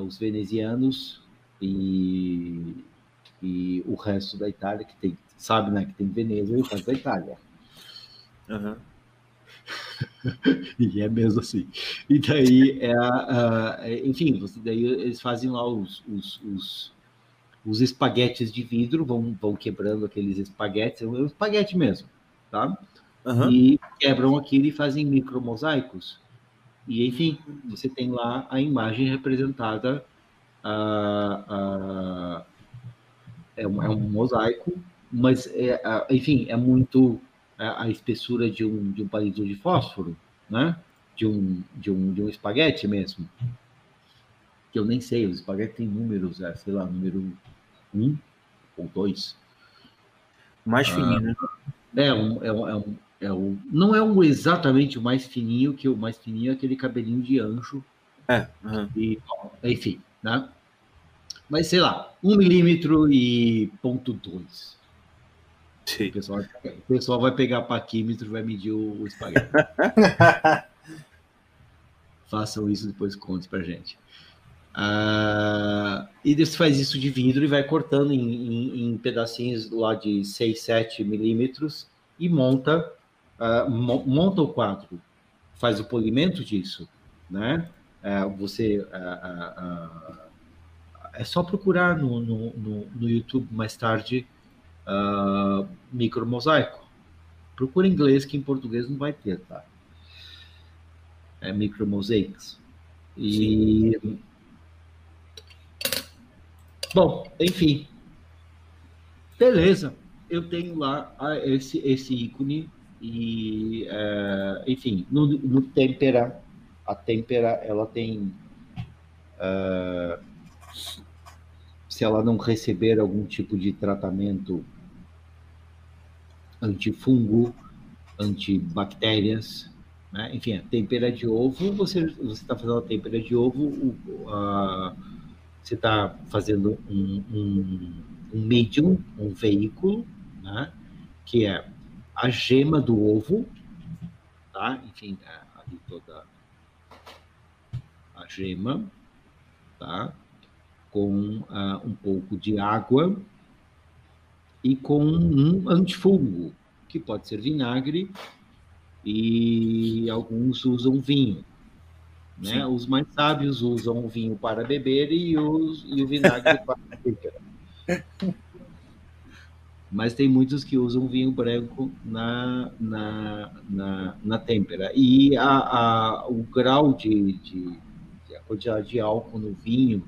os venezianos e e o resto da Itália, que tem, sabe, né, que tem Veneza e o resto da Itália. Uhum. e é mesmo assim. E daí, é, a, enfim, daí eles fazem lá os, os, os, os espaguetes de vidro, vão, vão quebrando aqueles espaguetes, é um espaguete mesmo, tá? Uhum. E quebram aquilo e fazem micromosaicos. E, enfim, você tem lá a imagem representada, a, é, um, é um mosaico, mas, é, enfim, é muito a espessura de um, de um palito de fósforo, né? De um, de, um, de um espaguete mesmo. Que eu nem sei, os espaguetes têm números, é, sei lá, número um ou dois. Mais fininho, né? É um, é um, é um, é um, não é um exatamente o mais fininho, que o mais fininho é aquele cabelinho de anjo. É. Uhum. E, enfim, né? Mas sei lá, um milímetro e ponto dois. Sim. O pessoal, o pessoal vai pegar paquímetro e vai medir o, o espaguete. Façam isso depois conte pra gente. Ah, e você faz isso de vidro e vai cortando em, em, em pedacinhos lá de 6, 7 milímetros e monta, uh, monta o quadro. Faz o polimento disso, né? Uh, você... Uh, é só procurar no, no, no, no YouTube mais tarde uh, micromosaico. Procura em inglês, que em português não vai ter, tá? É micromosaics. E. Sim. Bom, enfim. Beleza. Eu tenho lá esse, esse ícone e, uh, enfim, no, no Tempera, a Tempera, ela tem. Uh, se ela não receber algum tipo de tratamento antifungo, antibactérias, né? enfim, a tempera de ovo, você está fazendo a tempera de ovo, o, a, você está fazendo um, um, um medium, um veículo, né? que é a gema do ovo, tá? enfim, é ali toda a gema, tá? com uh, um pouco de água, e com um antifungo, que pode ser vinagre, e alguns usam vinho. Né? Os mais sábios usam o vinho para beber e, os, e o vinagre para beber. Mas tem muitos que usam vinho branco na, na, na, na têmpera. E a, a, o grau de, de, de, a quantidade de álcool no vinho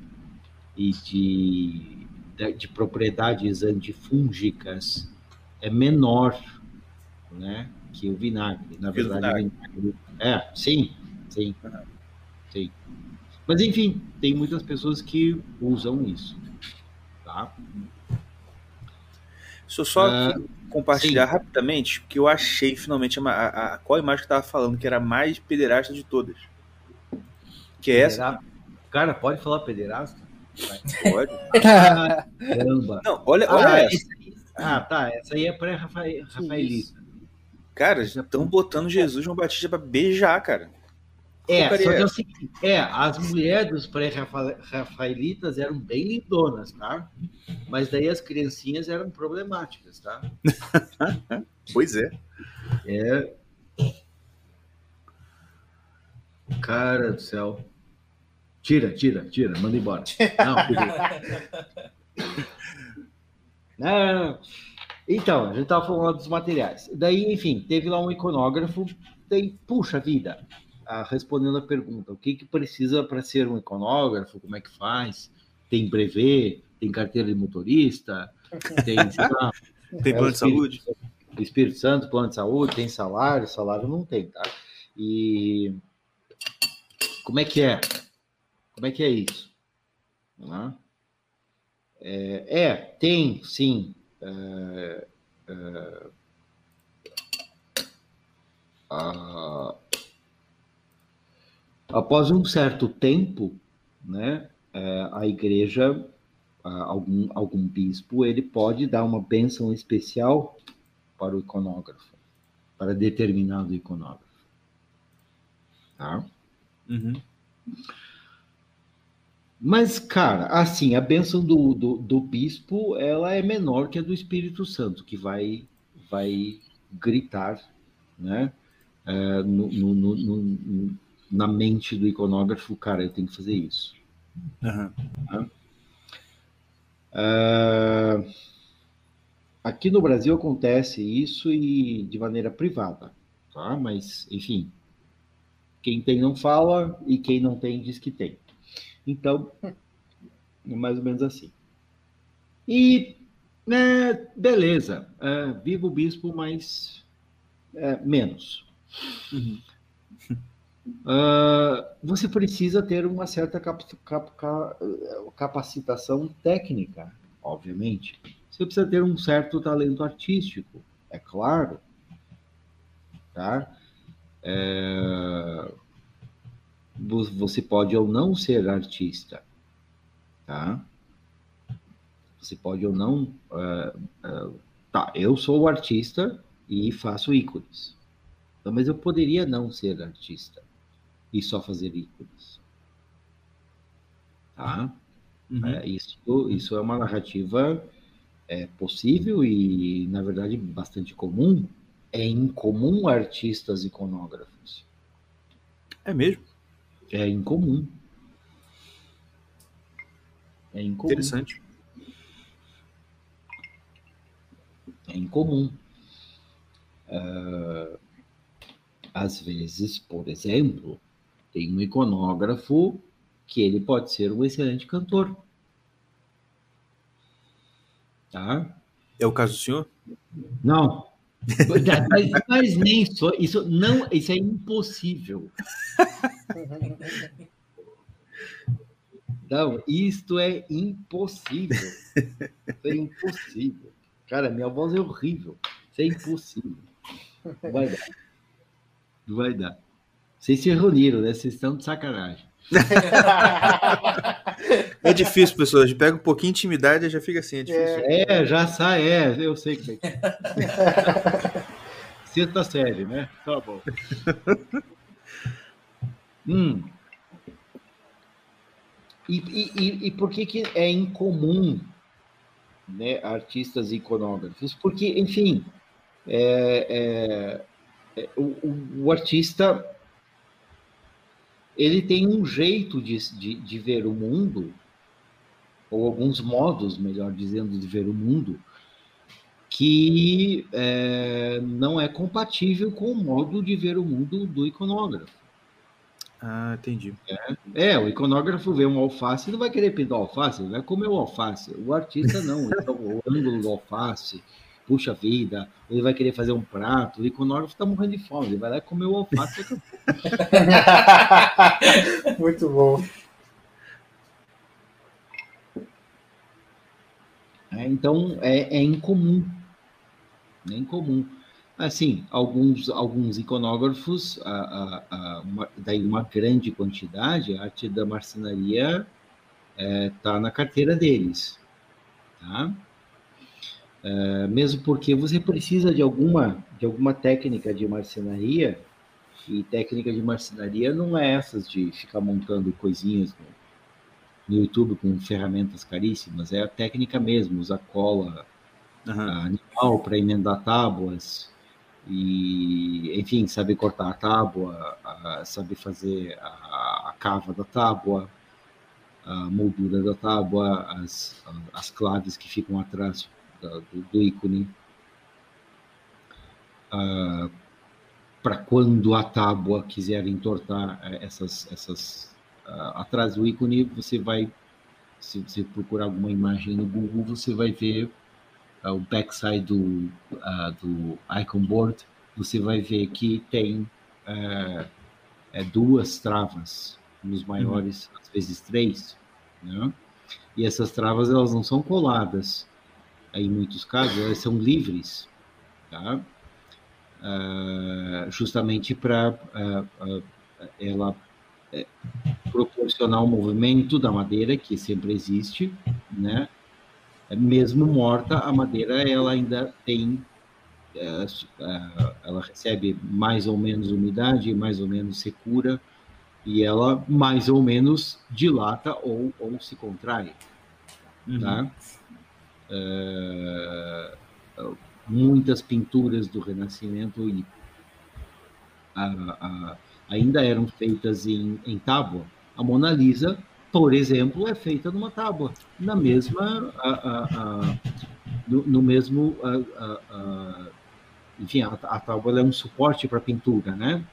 e de de propriedades antifúngicas é menor, né, que o vinagre. Na verdade, vinagre. é, sim, sim, sim. Mas enfim, tem muitas pessoas que usam isso, tá? Deixa eu só uh, compartilhar sim. rapidamente, porque eu achei finalmente a, a, a qual imagem que estava falando que era a mais pederasta de todas. Que é essa. Cara, pode falar pederasta? Pode. Caramba. Não, olha, olha ah, essa. ah, tá. Essa aí é pré-rafaelita. Cara, estão botando Jesus João Batista para beijar, cara. É, só que é o seguinte, é, as mulheres dos pré-rafaelitas eram bem lindonas, tá? Mas daí as criancinhas eram problemáticas, tá? pois é. É. Cara do céu. Tira, tira, tira, manda embora. Não, não. Então, a gente estava falando dos materiais. Daí, enfim, teve lá um iconógrafo. Daí, puxa vida, ah, respondendo a pergunta: o que, que precisa para ser um iconógrafo? Como é que faz? Tem brevet? Tem carteira de motorista? Tem, lá, tem plano é, de saúde? Espírito Santo, plano de saúde, tem salário? Salário não tem, tá? E como é que é? Como é que é isso? É, é, tem, sim. É, é, a, após um certo tempo, né, é, a igreja, algum, algum bispo, ele pode dar uma bênção especial para o iconógrafo, para determinado iconógrafo. Tá? Uhum. Mas, cara, assim, a bênção do, do, do, bispo, ela é menor que a do Espírito Santo, que vai, vai gritar, né? É, no, no, no, na mente do iconógrafo, cara, eu tenho que fazer isso. Uhum. Né? Aqui no Brasil acontece isso e de maneira privada, tá? Mas, enfim, quem tem não fala e quem não tem diz que tem. Então, é mais ou menos assim. E, né, beleza, é, viva o bispo, mas é, menos. Uhum. Uh, você precisa ter uma certa cap cap capacitação técnica, obviamente. Você precisa ter um certo talento artístico, é claro. Tá? É, você pode ou não ser artista, tá? Você pode ou não. Uh, uh, tá, eu sou artista e faço ícones. Então, mas eu poderia não ser artista e só fazer ícones. Tá? Uhum. É, isso, isso é uma narrativa é, possível e, na verdade, bastante comum. É incomum artistas iconógrafos. É mesmo? É incomum. É incomum. Interessante. É incomum. Uh, às vezes, por exemplo, tem um iconógrafo que ele pode ser um excelente cantor. Tá? É o caso do senhor? Não. Mas, mas, nem só. Isso, não, isso é impossível. Não, isto é impossível. Isso é impossível. Cara, minha voz é horrível. Isso é impossível. Não vai dar. Não vai dar. Vocês se reuniram, né? Vocês estão de sacanagem. É difícil, pessoal. A gente pega um pouquinho de intimidade e já fica assim. É, difícil. é já sai, é. Eu sei que é. Sexta série, né? Tá bom. hum. E, e, e por que, que é incomum né, artistas iconógrafos? Porque, enfim, é, é, é o, o, artista ele tem um jeito de, de, de, ver o mundo, ou alguns modos, melhor dizendo, de ver o mundo, que é, não é compatível com o modo de ver o mundo do iconógrafo. Ah, entendi. É, é, o iconógrafo vê um alface e não vai querer pintar alface, ele vai comer o alface. O artista não, então, o ângulo do alface, puxa vida, ele vai querer fazer um prato, o iconógrafo está morrendo de fome, ele vai lá e comer o alface. Muito bom. É, então, é, é incomum. É incomum assim, alguns, alguns iconógrafos, a, a, a, uma, daí uma grande quantidade, a arte da marcenaria está é, tá na carteira deles, tá? É, mesmo porque você precisa de alguma, de alguma técnica de marcenaria, e técnica de marcenaria não é essas de ficar montando coisinhas no, no YouTube com ferramentas caríssimas, é a técnica mesmo, usar cola uhum. animal para emendar tábuas, e enfim saber cortar a tábua, saber fazer a, a, cava da tábua, a moldura da tábua, as, as claves que ficam atrás do, do ícone, uh, para quando a tábua quiser entortar eh, essas, essas uh, atrás do ícone, você vai se você procurar alguma imagem no Google, você vai ver o backside do, do icon board, você vai ver que tem é, é duas travas, nos maiores, uhum. às vezes três, né? E essas travas elas não são coladas, em muitos casos elas são livres, tá? Uh, justamente para uh, uh, ela proporcionar o movimento da madeira que sempre existe, né? mesmo morta, a madeira ela ainda tem, ela recebe mais ou menos umidade, mais ou menos secura, e ela mais ou menos dilata ou, ou se contrai. Uhum. Tá? É, muitas pinturas do Renascimento e a, a, ainda eram feitas em, em tábua. A Mona Lisa, por exemplo, é feita numa tábua, na mesma, a, no, no, mesmo, enfim, a, a tábua é um suporte para pintura, né?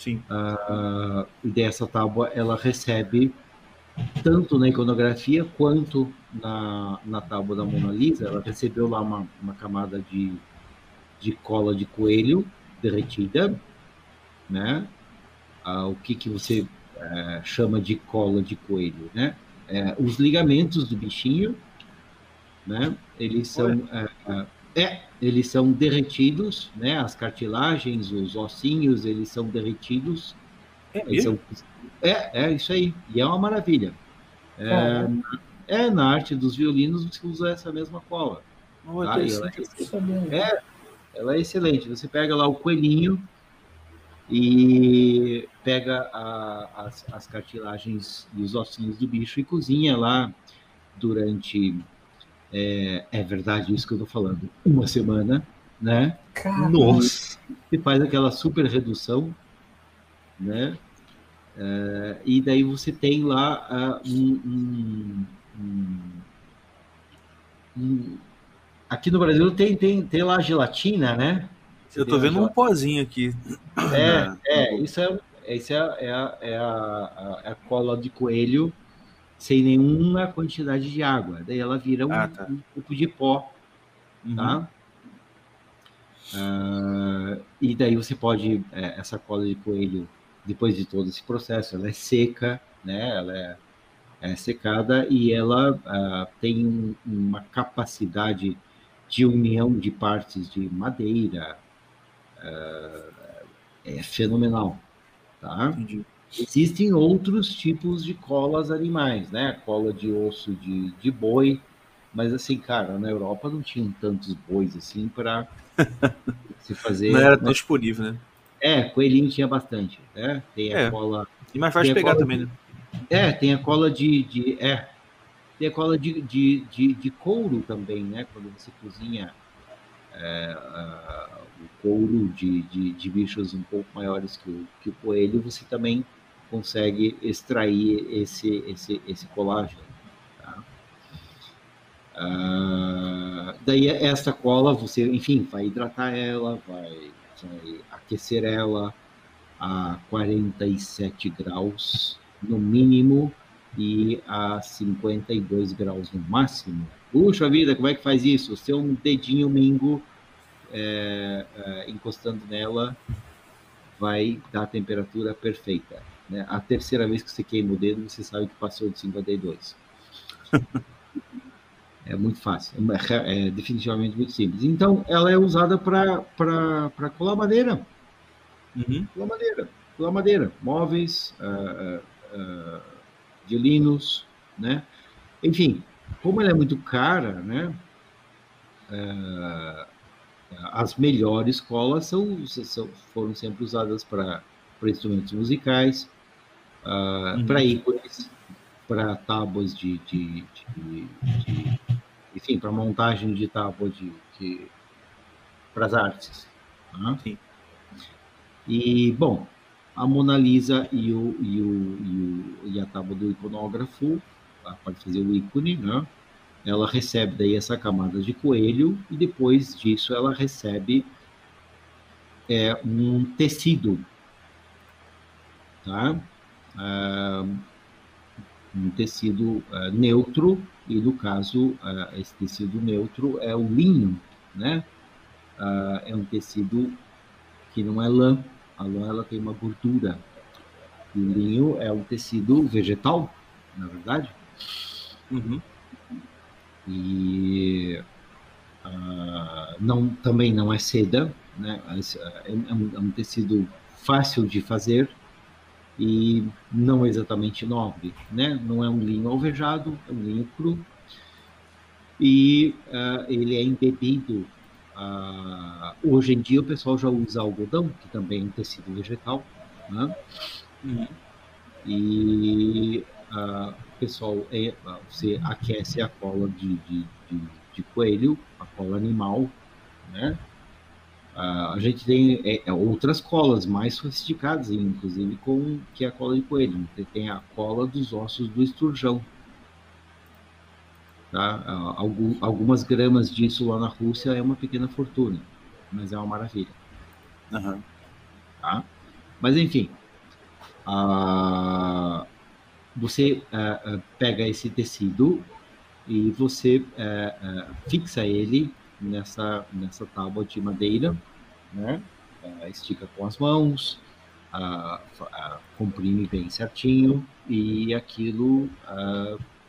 Sim. Uh, e dessa tábua ela recebe tanto na iconografia quanto na, na tábua da Mona Lisa, ela recebeu lá uma, uma camada de, de cola de coelho derretida, né? Ah, o que, que você é, chama de cola de coelho, né? É, os ligamentos do bichinho, né? Eles são é, é, eles são derretidos, né? As cartilagens, os ossinhos, eles são derretidos. É, são, é, é isso aí. E é uma maravilha. É, é, na arte dos violinos você usa essa mesma cola. Oh, tá? ela, é, é, ela é excelente. Você pega lá o coelhinho e pega a, as, as cartilagens e os ossinhos do bicho e cozinha lá durante é, é verdade isso que eu tô falando. Uma semana, né? Nossa! E faz aquela super redução, né? É, e daí você tem lá uh, um, um, um, Aqui no Brasil tem, tem, tem lá a gelatina, né? Você eu tô vendo um pozinho aqui. É, é, isso é, isso é, é, a, é a, a, é cola de coelho sem nenhuma quantidade de água. Daí ela vira um, ah, tá. pouco de pó, uhum. tá? Uh, e daí você pode, é, essa cola de coelho, depois de todo esse processo, ela é seca, né? Ela é, é secada e ela uh, tem um, uma capacidade de união de partes de madeira, uh, é fenomenal, tá? Entendi. Existem outros tipos de colas animais, né? Cola de osso de, de boi, mas assim, cara, na Europa não tinham tantos bois assim para se fazer. Não era tão disponível, né? É, coelhinho tinha bastante, né? Tem a é. cola. E mais fácil pegar também, de... né? É, tem a cola de, de é, tem a cola de, de, de, de, couro também, né? Quando você cozinha é, uh, o couro de, de, de, bichos um pouco maiores que o, que o coelho, você também consegue extrair esse, esse, esse colágeno. Tá? Ah, daí esta cola, você, enfim, vai hidratar ela, vai, aquecer ela a 47 graus no mínimo e a 52 graus no máximo. Puxa vida, como é que faz isso? Se um dedinho mingo é, é, encostando nela vai dar a temperatura perfeita. Né? A terceira vez que você queima o dedo, você sabe que passou de 52. é muito fácil, é, é, definitivamente muito simples. Então, ela é usada para colar madeira. Uhum. Colar madeira. Colar madeira. Móveis, uh, uh, violinos, né? Enfim, como ela é muito cara, né? Uh, as melhores colas são, são, foram sempre usadas para instrumentos musicais, uh, uhum. para ícones, para tábuas de, de, de, de enfim, para montagem de tábua de, de para as artes. Tá? Sim. E, bom, a Mona Lisa e, o, e, o, e, o, e a tábua do iconógrafo, ela pode fazer o ícone, né? Ela recebe daí essa camada de coelho e depois disso ela recebe é, um tecido, tá? um tecido uh, neutro, e no caso, uh, esse tecido neutro é o linho, né? Uh, é um tecido que não é lã, a lã ela tem uma gordura, e o linho é um tecido vegetal, na verdade. Uhum. E não, também não é seda, né? É, é, um, é um tecido fácil de fazer, e não exatamente nobre, né? Não é um linho alvejado, é um linho cru e uh, ele é embebido. Uh, hoje em dia o pessoal já usa algodão, que também é um tecido vegetal, né? E uh, pessoal, é, você aquece a cola de, de, de, de coelho, a cola animal, né? Uh, a gente tem é, é, outras colas mais sofisticadas, inclusive, com que é a cola de coelho. Você tem a cola dos ossos do esturjão. Tá? Uh, algum, algumas gramas disso lá na Rússia é uma pequena fortuna, mas é uma maravilha. Uhum. Tá? Mas, enfim, uh, você uh, pega esse tecido e você fixa ele nessa, nessa tábua de madeira, né? estica com as mãos, comprime bem certinho e aquilo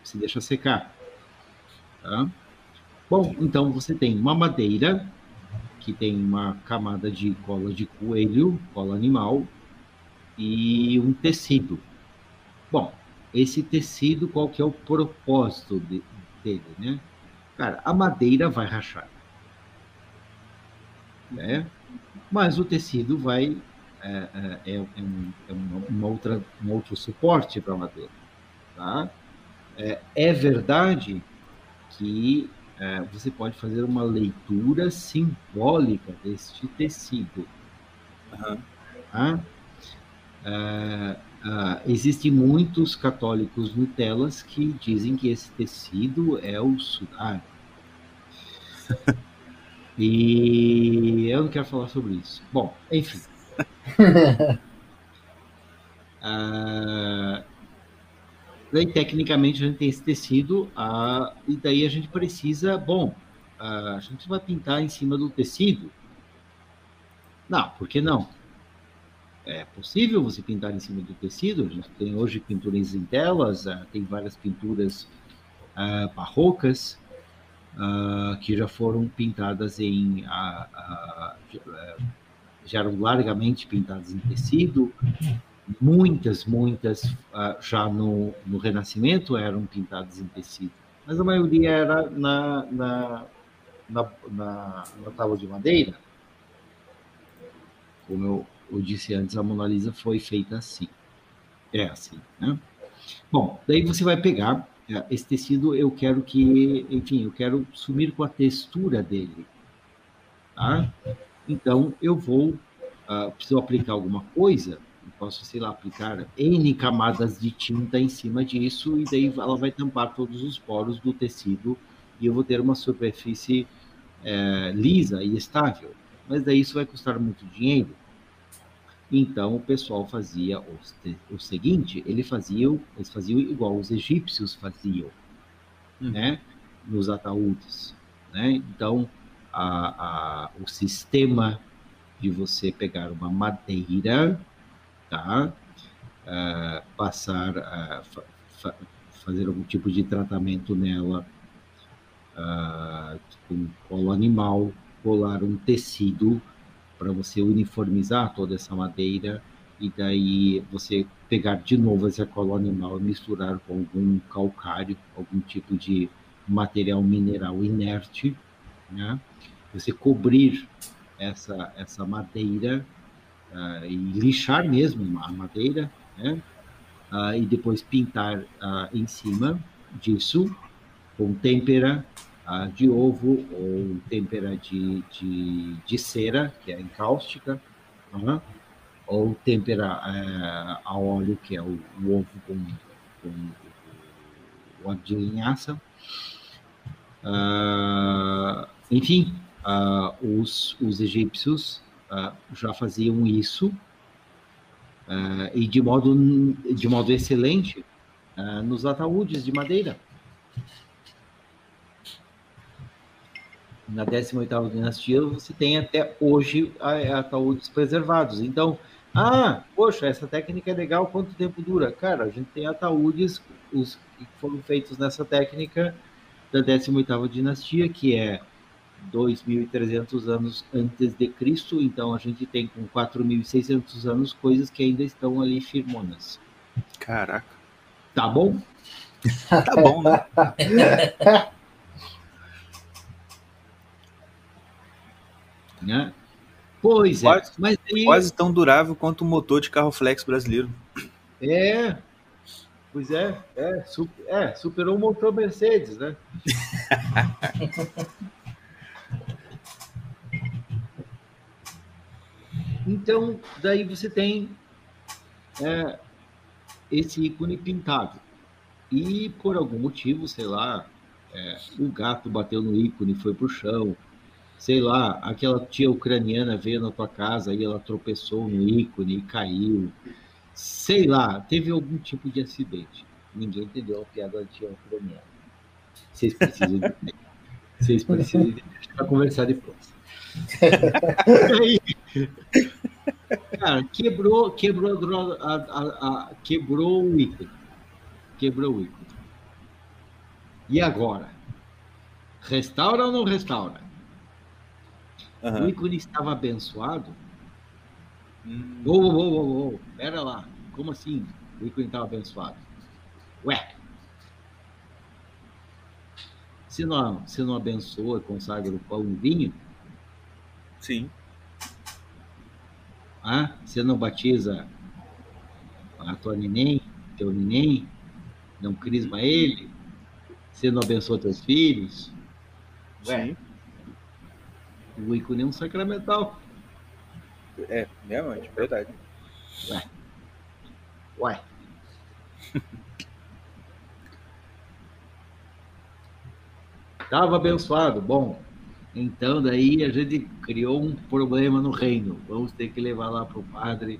se deixa secar. Tá? Bom, então você tem uma madeira que tem uma camada de cola de coelho, cola animal, e um tecido. Bom, esse tecido, qual que é o propósito de, dele, né? Cara, a madeira vai rachar, né? Mas o tecido vai é, é, é, um, é uma outra, um outro suporte para a madeira, tá? É, é verdade que é, você pode fazer uma leitura simbólica deste tecido. Uhum. Tá? É, é, existem muitos católicos Nutelas que dizem que esse tecido é o sudário. e eu não quero falar sobre isso. Bom, enfim. uh, Daí, tecnicamente, a gente tem esse tecido, ah, e daí a gente precisa, bom, ah, a gente vai pintar em cima do tecido. Não, por que não? É possível você pintar em cima do tecido. A gente tem hoje pinturas em telas, ah, tem várias pinturas ah, barrocas ah, que já foram pintadas em. Ah, ah, já eram largamente pintadas em tecido muitas, muitas uh, já no, no Renascimento eram pintadas em tecido, mas a maioria era na, na, na, na, na tábua de madeira. Como eu, eu, disse antes, a Mona Lisa foi feita assim. É assim, né? Bom, daí você vai pegar esse tecido, eu quero que, enfim, eu quero sumir com a textura dele, tá? Então, eu vou, uh, preciso aplicar alguma coisa, posso, sei lá, aplicar N camadas de tinta em cima disso e daí ela vai tampar todos os poros do tecido e eu vou ter uma superfície é, lisa e estável. Mas daí isso vai custar muito dinheiro. Então o pessoal fazia o, o seguinte, ele fazia, eles faziam igual os egípcios faziam, hum. né? Nos ataúdes, né? Então a, a, o sistema de você pegar uma madeira tá? Uh, passar a fa fa fazer algum tipo de tratamento nela uh, com colo animal, colar um tecido para você uniformizar toda essa madeira e daí você pegar de novo essa cola animal e misturar com algum calcário, algum tipo de material mineral inerte, né? Você cobrir essa essa madeira uh, e lixar mesmo a madeira, né? Uh, e depois pintar uh, em cima disso com têmpera de ovo ou têmpera de, de, de, cera, que é encáustica, ou têmpera eh, a óleo, que é o, o ovo com, com o óleo de linhaça. enfim, os, os egípcios uh, já faziam isso e de modo, de modo excelente nos ataúdes de madeira. Na 18ª dinastia, você tem até hoje ataúdes preservados. Então, ah, poxa, essa técnica é legal, quanto tempo dura? Cara, a gente tem ataúdes os que foram feitos nessa técnica da 18ª dinastia, que é 2.300 anos antes de Cristo, então a gente tem com 4.600 anos coisas que ainda estão ali firmonas. Caraca. Tá bom? tá bom, né? né? Pois quase, é, mas aí... quase tão durável quanto o motor de carro flex brasileiro. É, pois é, é, super, é superou o motor Mercedes, né? então, daí você tem é, esse ícone pintado. E por algum motivo, sei lá, é, o gato bateu no ícone, foi pro chão. Sei lá, aquela tia ucraniana veio na tua casa e ela tropeçou no ícone e caiu. Sei lá, teve algum tipo de acidente. Ninguém entendeu a piada da tia ucraniana. Vocês precisam de Vocês precisam de para conversar depois. cara, quebrou, quebrou, a, a, a, quebrou o ícone. Quebrou o ícone. E agora? Restaura ou não restaura? Uhum. O ícone estava abençoado? Hum. Ô, ô, ô, ô, pera lá. Como assim o ícone estava abençoado? Ué, se não, se não abençoa e consagra o pão e vinho? Sim. Ah, você não batiza a tua neném, teu neném, não crisma ele? Você não abençoa teus filhos? Sim. O ícone é um sacramental. É, realmente, verdade. Ué. Ué. Estava abençoado. Bom, então daí a gente criou um problema no reino. Vamos ter que levar lá para o padre.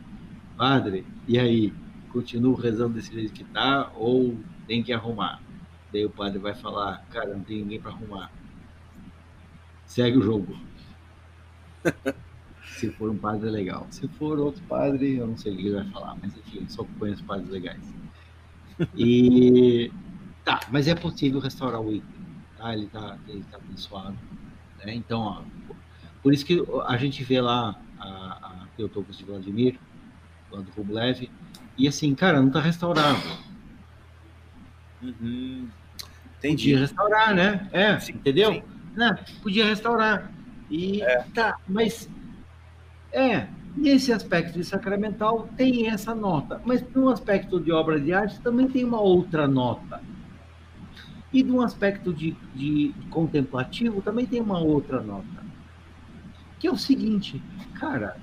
Padre, e aí? Continuo rezando desse jeito que está ou tem que arrumar? Daí o padre vai falar, cara, não tem ninguém para arrumar. Segue o jogo. Se for um padre legal. Se for outro padre, eu não sei o que ele vai falar, mas enfim, só conheço padres legais. E tá, mas é possível restaurar o ícone, tá? Ele tá, ele tá abençoado. Né? Então, ó, por isso que a gente vê lá a, a Teotocos de Vladimir, lá do Rublev, e assim, cara, não tá restaurado. Uhum. Podia restaurar, né? É, sim, entendeu? Sim. Né? Podia restaurar. E é. tá, mas é, nesse aspecto de sacramental tem essa nota, mas no aspecto de obra de arte também tem uma outra nota. E de um aspecto de, de contemplativo também tem uma outra nota. Que é o seguinte, cara,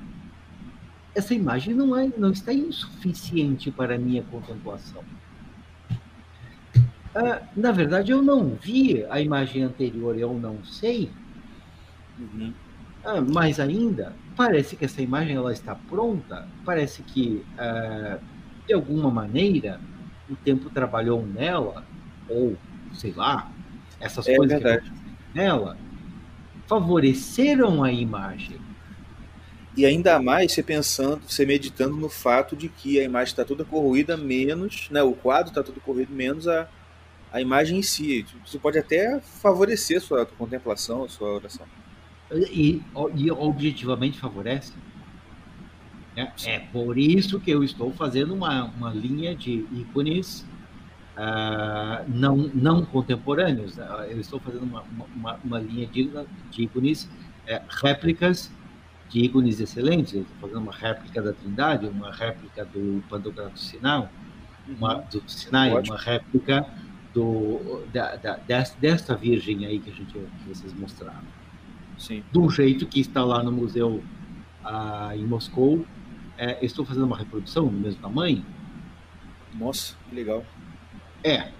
essa imagem não, é, não está insuficiente para a minha contemplação. Ah, na verdade, eu não vi a imagem anterior, eu não sei. Uhum. Ah, mais ainda, parece que essa imagem ela está pronta, parece que, ah, de alguma maneira, o tempo trabalhou nela, ou sei lá, essas é coisas verdade. que nela, favoreceram a imagem. E ainda mais você pensando, você meditando no fato de que a imagem está toda corroída, menos, né, o quadro está todo corroído, menos a, a imagem em si. Isso pode até favorecer a sua contemplação, a sua oração. E, e objetivamente favorece. É, é, por isso que eu estou fazendo uma, uma linha de ícones uh, não, não contemporâneos. Eu estou fazendo uma, uma, uma linha de, de ícones, é, réplicas de ícones excelentes. Eu estou fazendo uma réplica da Trindade, uma réplica do Pantocrato Sinal, uma, uhum. do Sinai, Ótimo. uma réplica do, da, da, desta virgem aí que, a gente, que vocês mostraram. Sim. Do jeito que está lá no museu ah, em Moscou. É, estou fazendo uma reprodução do mesmo tamanho. Nossa, que legal. É.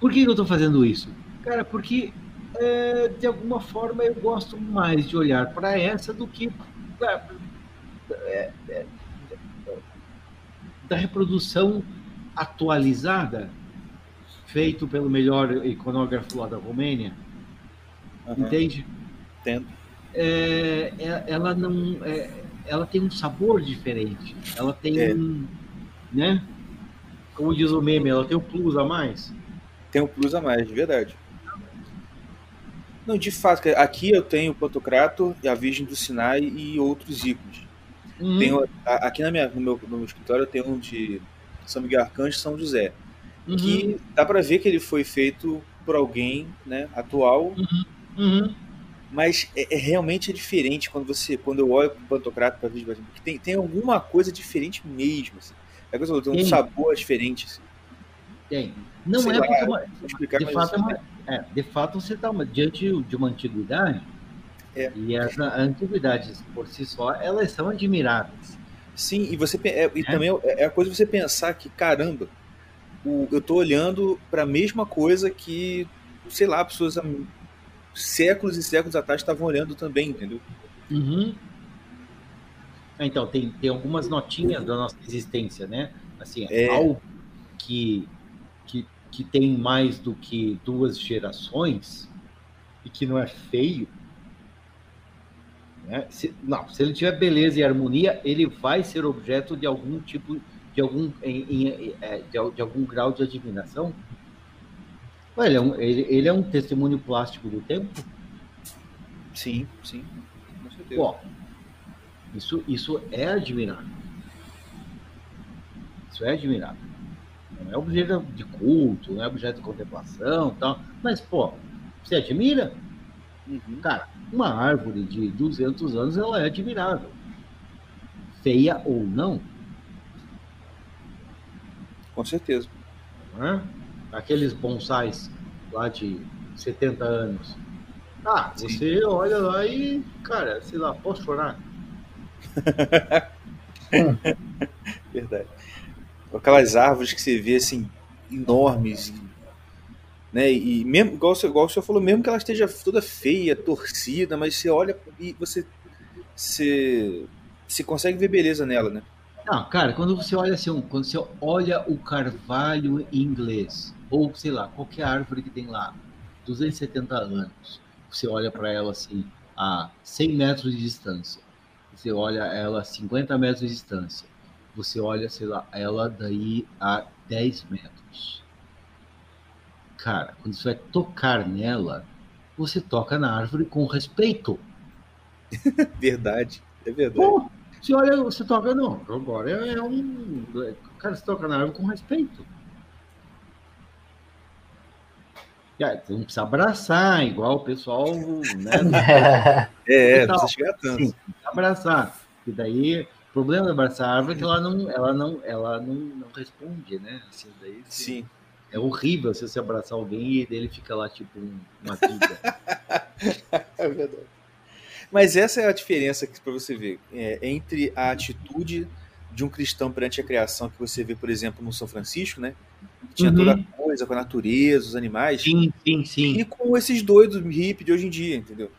Por que eu estou fazendo isso? Cara, porque é, de alguma forma eu gosto mais de olhar para essa do que pra, é, é, da reprodução atualizada feito pelo melhor iconógrafo lá da Romênia. Uhum. Entende? Entendo. É, é, ela não, é, ela tem um sabor diferente. Ela tem é. um, né? Como diz o meme, ela tem um plus a mais. Tem um plus a mais, de verdade. Não, de fato, aqui eu tenho o Pantocrato, a Virgem do Sinai e outros ícones. Uhum. Tenho, aqui na minha, no, meu, no meu escritório eu tenho um de São Miguel Arcanjo e São José. Uhum. Que dá para ver que ele foi feito por alguém né, atual. Uhum. Mas é, é, realmente é diferente quando você quando eu olho para o Pantocrato para Sinai. Tem, tem alguma coisa diferente mesmo. Assim. É que eu tem um sabor diferente. assim. Tem. Não Sei é lá, porque uma- explicar, de fato, é uma- é, de fato você está diante de uma antiguidade É. e as antiguidades por si só elas são admiráveis. Sim, e você é, e também é é a coisa de você pensar que, caramba, o- eu tô olhando para a mesma coisa que, sei lá, pessoas séculos e séculos atrás estavam olhando também, entendeu? Uhum. Então, tem, tem algumas notinhas da nossa existência, né? Assim, É. algo que, que, que tem mais do que duas gerações e que não é feio. Né? Se, não, se ele tiver beleza e harmonia, ele vai ser objeto de algum tipo, de algum, em, em- é, de, de algum grau de admiração. Ele é, um, ele, ele é um testemunho plástico do tempo? Sim, sim. Com certeza. Pô, isso, isso é admirável. Isso é admirável. Não é objeto de culto, não é objeto de contemplação e tal. Mas, pô, você admira? Uhum. Cara, uma árvore de 200 anos, ela é admirável. Feia ou não, Com certeza. né? Aqueles bonsais lá de 70 anos. Ah, Sim. você olha lá e, cara, sei lá, posso chorar? Verdade. Aquelas árvores que você vê assim, enormes, né? E mesmo, igual, igual o senhor falou, mesmo que ela esteja toda feia, torcida, mas você olha e você, você, você consegue ver beleza nela, né? Não, cara, quando você olha assim, quando você olha o carvalho inglês, ou sei lá, qualquer árvore que tem lá, 270 anos, você olha para ela assim, a 100 metros de distância, você olha ela a 50 metros de distância, você olha, sei lá, ela daí a 10 metros. Cara, quando você vai tocar nela, você toca na árvore com respeito. Verdade, é verdade. Pô, você olha, você toca, não, agora é, é um. Cara, você toca na árvore com respeito. E aí, você não precisa abraçar, igual o pessoal, né? É, Então, não precisa chegar tanto. Sim, abraçar. E daí, o problema de abraçar a árvore é que ela não, ela não, ela não, não responde, né? Assim, daí, Sim. É horrível se você abraçar alguém e ele fica lá, tipo, um- uma vida. É verdade. Mas essa é a diferença que para você ver é, entre a atitude de um cristão perante a criação que você vê, por exemplo, no São Francisco, né? Que tinha Uhum. toda a coisa com a natureza, os animais, sim, sim, sim. e com esses doidos hippies de hoje em dia, entendeu?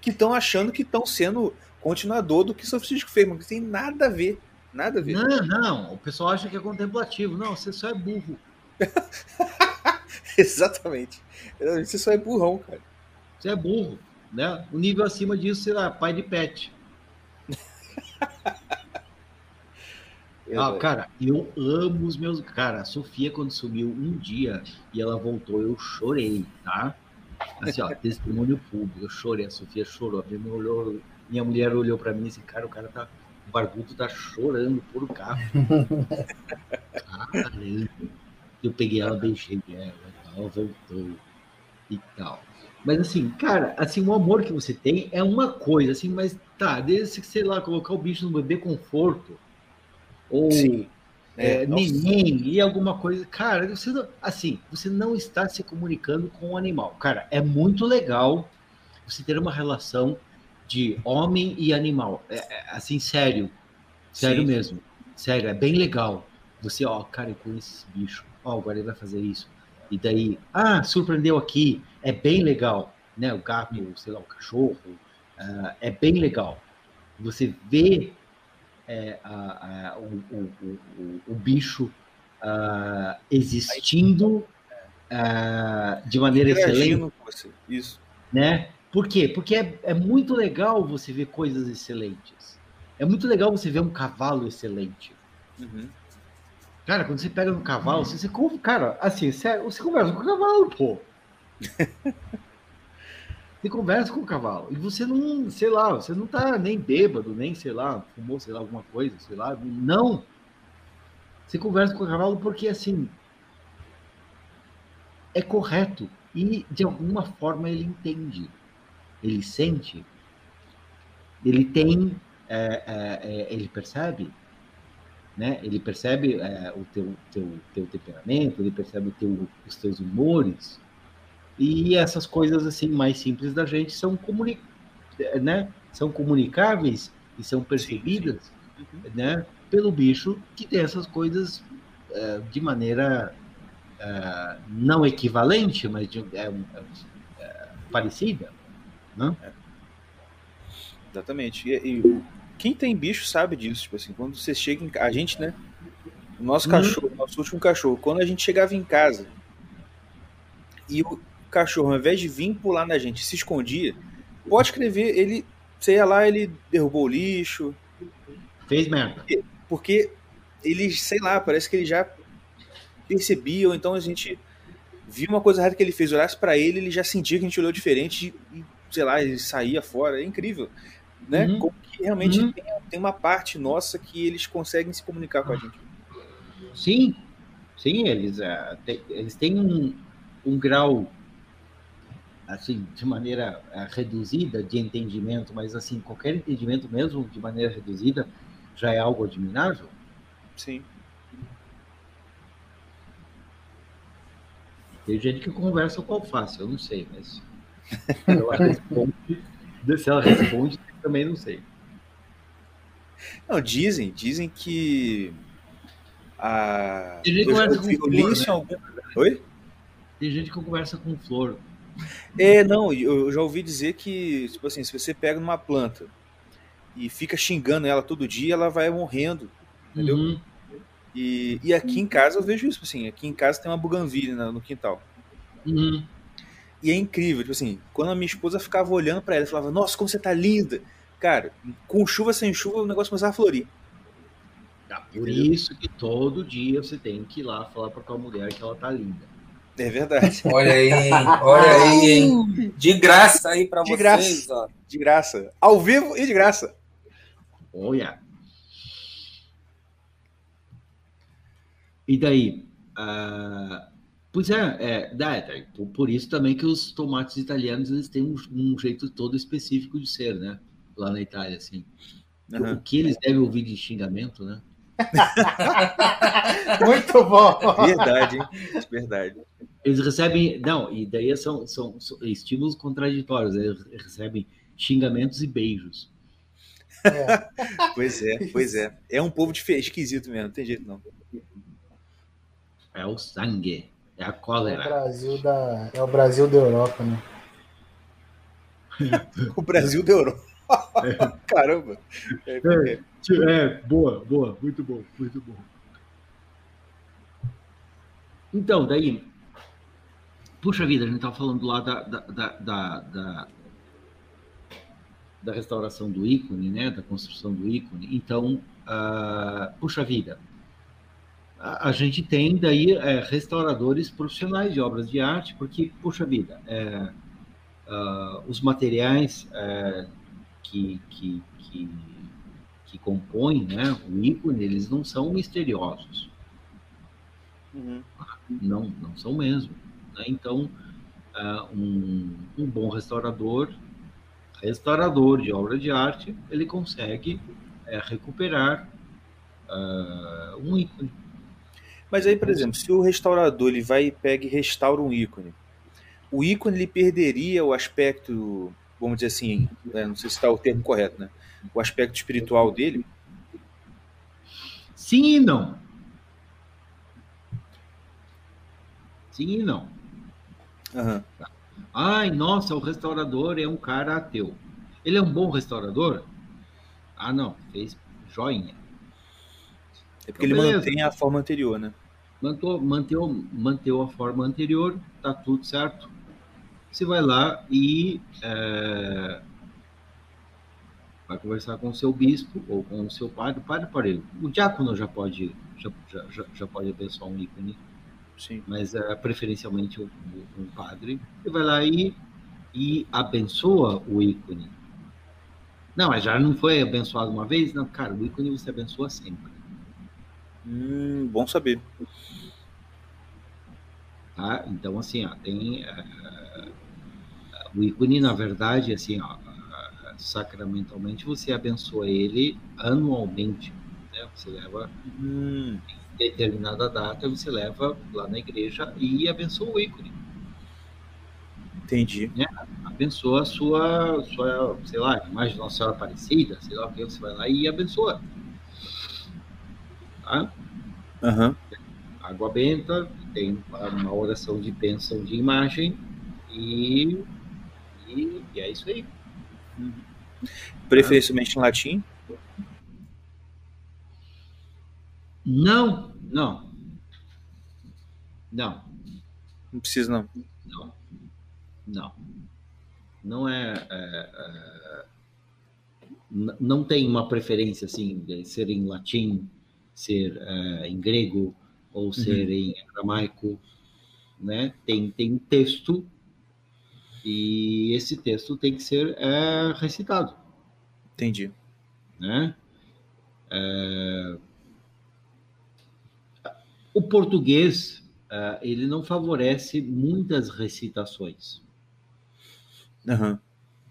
Que estão achando que estão sendo continuador do que São Francisco fez, mas não tem nada a ver. Nada a ver. Não, não, o pessoal acha que é contemplativo. Não, você só é burro. Exatamente. Você só é burrão, cara. Você é burro, né? O nível acima disso, sei lá, pai de pet. Ah, cara, eu amo os meus. Cara, a Sofia, quando sumiu um dia e ela voltou, eu chorei, tá? Assim, ó, testemunho público, eu chorei. A Sofia chorou. A minha, mulher olhou, minha mulher olhou pra mim e disse: Cara, o cara tá. O barbudo tá chorando por carro. Caramba. Eu peguei ela, beijei ela, ela voltou e tal. Mas assim, cara, assim, o amor que você tem é uma coisa, assim, mas tá, desde que, sei lá, colocar o bicho no bebê conforto, ou Sim. é, É, neném e alguma coisa. Cara, você não, assim, você não está se comunicando com o animal. Cara, é muito legal você ter uma relação de homem e animal. É, é, assim, sério. Sério Sim. mesmo. Sério, é bem legal. Você, ó, cara, eu conheço esse bicho. Ó, agora ele vai fazer isso. E daí, ah, surpreendeu aqui. É bem legal. Né? O gato, sei lá, o cachorro. ah, é bem legal. Você vê é, a- a- o, o- o- o- bicho ah, existindo ah, de maneira excelente, você. Isso. né? Por quê? Porque é, é muito legal você ver coisas excelentes. É muito legal você ver um cavalo excelente. Uhum. Cara, quando você pega no cavalo, você, você con- cara, assim, sério, você conversa com o cavalo, pô. Você conversa com o cavalo. E você não, sei lá, você não tá nem bêbado, nem, sei lá, fumou, sei lá, alguma coisa, sei lá. Não. Você conversa com o cavalo porque, assim, é correto. E, de alguma forma, ele entende. Ele sente. Ele tem. é, é, é, ele percebe. né? Ele percebe é, o teu, teu, teu temperamento, ele percebe teu, os teus humores. E essas coisas assim mais simples da gente são, comuni né? são comunicáveis e são percebidas sim, sim. Uhum. Né? pelo bicho que tem essas coisas é, de maneira é, não equivalente, mas de, é, é parecida. Né? Exatamente. E, e, quem tem bicho sabe disso. Tipo assim, quando você chega em A gente, né? O nosso hum. cachorro, nosso último cachorro, quando a gente chegava em casa e o cachorro, ao invés de vir pular na gente, se escondia, pode escrever, ele. Você ia lá, ele derrubou o lixo. Fez merda. Porque, eles, sei lá, parece que eles já percebiam, então a gente viu uma coisa errada que ele fez, olhasse para ele, ele já sentia que a gente olhou diferente e, sei lá, ele saía fora. É incrível né? Uhum. Como que realmente uhum. tem, tem, uma parte nossa que eles conseguem se comunicar com a gente. Sim, sim, eles, uh, te, eles têm um, um grau assim, de maneira uh, reduzida de entendimento, mas assim, qualquer entendimento mesmo de maneira reduzida já é algo admirável. Sim. Tem gente que conversa com alface, eu não sei, mas ela responde, se ela responde, também não sei. Não, dizem, dizem que a. Tem gente que conversa com flor, né? algum... Oi? Tem gente que conversa com flor. É, não, eu já ouvi dizer que, tipo assim, se você pega uma planta e fica xingando ela todo dia, ela vai morrendo, entendeu? Uhum. E, e aqui em casa eu vejo isso, assim, aqui em casa tem uma buganvília no quintal. Uhum. E é incrível, tipo assim, quando a minha esposa ficava olhando para ela, falava, nossa, como você tá linda. Cara, com chuva sem chuva, o negócio começava a florir. Ah, por isso que todo dia você tem que ir lá falar pra tua mulher que ela tá linda. É verdade. Olha aí? Olha aí, hein? De graça aí pra de vocês, graça. ó. De graça. Ao vivo e de graça. Olha. E daí? Uh, Pois é, é, é, por isso também que os tomates italianos eles têm um, um, jeito todo específico de ser, né? Lá na Itália, assim. Uhum. O que eles devem ouvir de xingamento, né? Muito bom! Verdade, hein? Verdade. Eles recebem. Não, e daí são, são, são estímulos contraditórios. Eles recebem xingamentos e beijos. É. Pois é, pois é. É um povo esquisito mesmo, não tem jeito não. É o sangue. É a cólera. É o Brasil da, é o Brasil da Europa, né? o Brasil da Europa. É. Caramba. É, é, é, boa, boa, muito bom, muito bom. Então, daí, puxa vida, a gente estava falando lá da, da, da, da, da restauração do ícone, né, da construção do ícone. Então, uh, puxa vida, a, gente tem daí é, restauradores profissionais de obras de arte, porque, puxa vida, é, uh, os materiais é, que, que, que, que, compõem né, o ícone, eles não são misteriosos. Uhum. Não, não são mesmo. Né? Então, uh, um, um bom restaurador, restaurador de obra de arte, ele consegue é, recuperar uh, um ícone. Mas aí, por exemplo, se o restaurador ele vai e pega e restaura um ícone, o ícone ele perderia o aspecto, vamos dizer assim, né, não sei se está o termo correto, né? O aspecto espiritual dele? Sim e não. Sim e não. Uhum. Ai, nossa, o restaurador é um cara ateu. Ele é um bom restaurador? Ah, não, fez joinha. É porque então, ele mantém a forma anterior, né? Manteu, manteu, manteu a forma anterior, tá tudo certo. Você vai lá e é, vai conversar com o seu bispo ou com o seu padre, o padre para O diácono já pode, já, já, já pode abençoar um ícone, Sim. mas é, preferencialmente um, um padre. Você vai lá e, e abençoa o ícone. Não, mas já não foi abençoado uma vez? Não, cara, o ícone você abençoa sempre. Hum, bom saber. Tá? Então, assim, ó, tem uh, o ícone, na verdade, assim, ó, sacramentalmente, você abençoa ele anualmente. Né? Né? Você leva Hum, determinada data, você leva lá na igreja e abençoa o ícone. entendi. Abençoa a sua, sua sei lá, imagem de Nossa Senhora Aparecida, sei lá o que, você vai lá e abençoa. Tá? Aham. Água benta, tem uma oração de bênção de imagem e, e, e é isso aí. Preferencialmente em latim. Não, não. Não, Não precisa, não. não. Não. Não é. é, é, não tem uma preferência assim, de ser em latim, ser é, em grego ou ser em aramaico. Né? Tem, tem um texto e esse texto tem que ser é, recitado. Entendi. né? É, O português é, ele não favorece muitas recitações. Aham.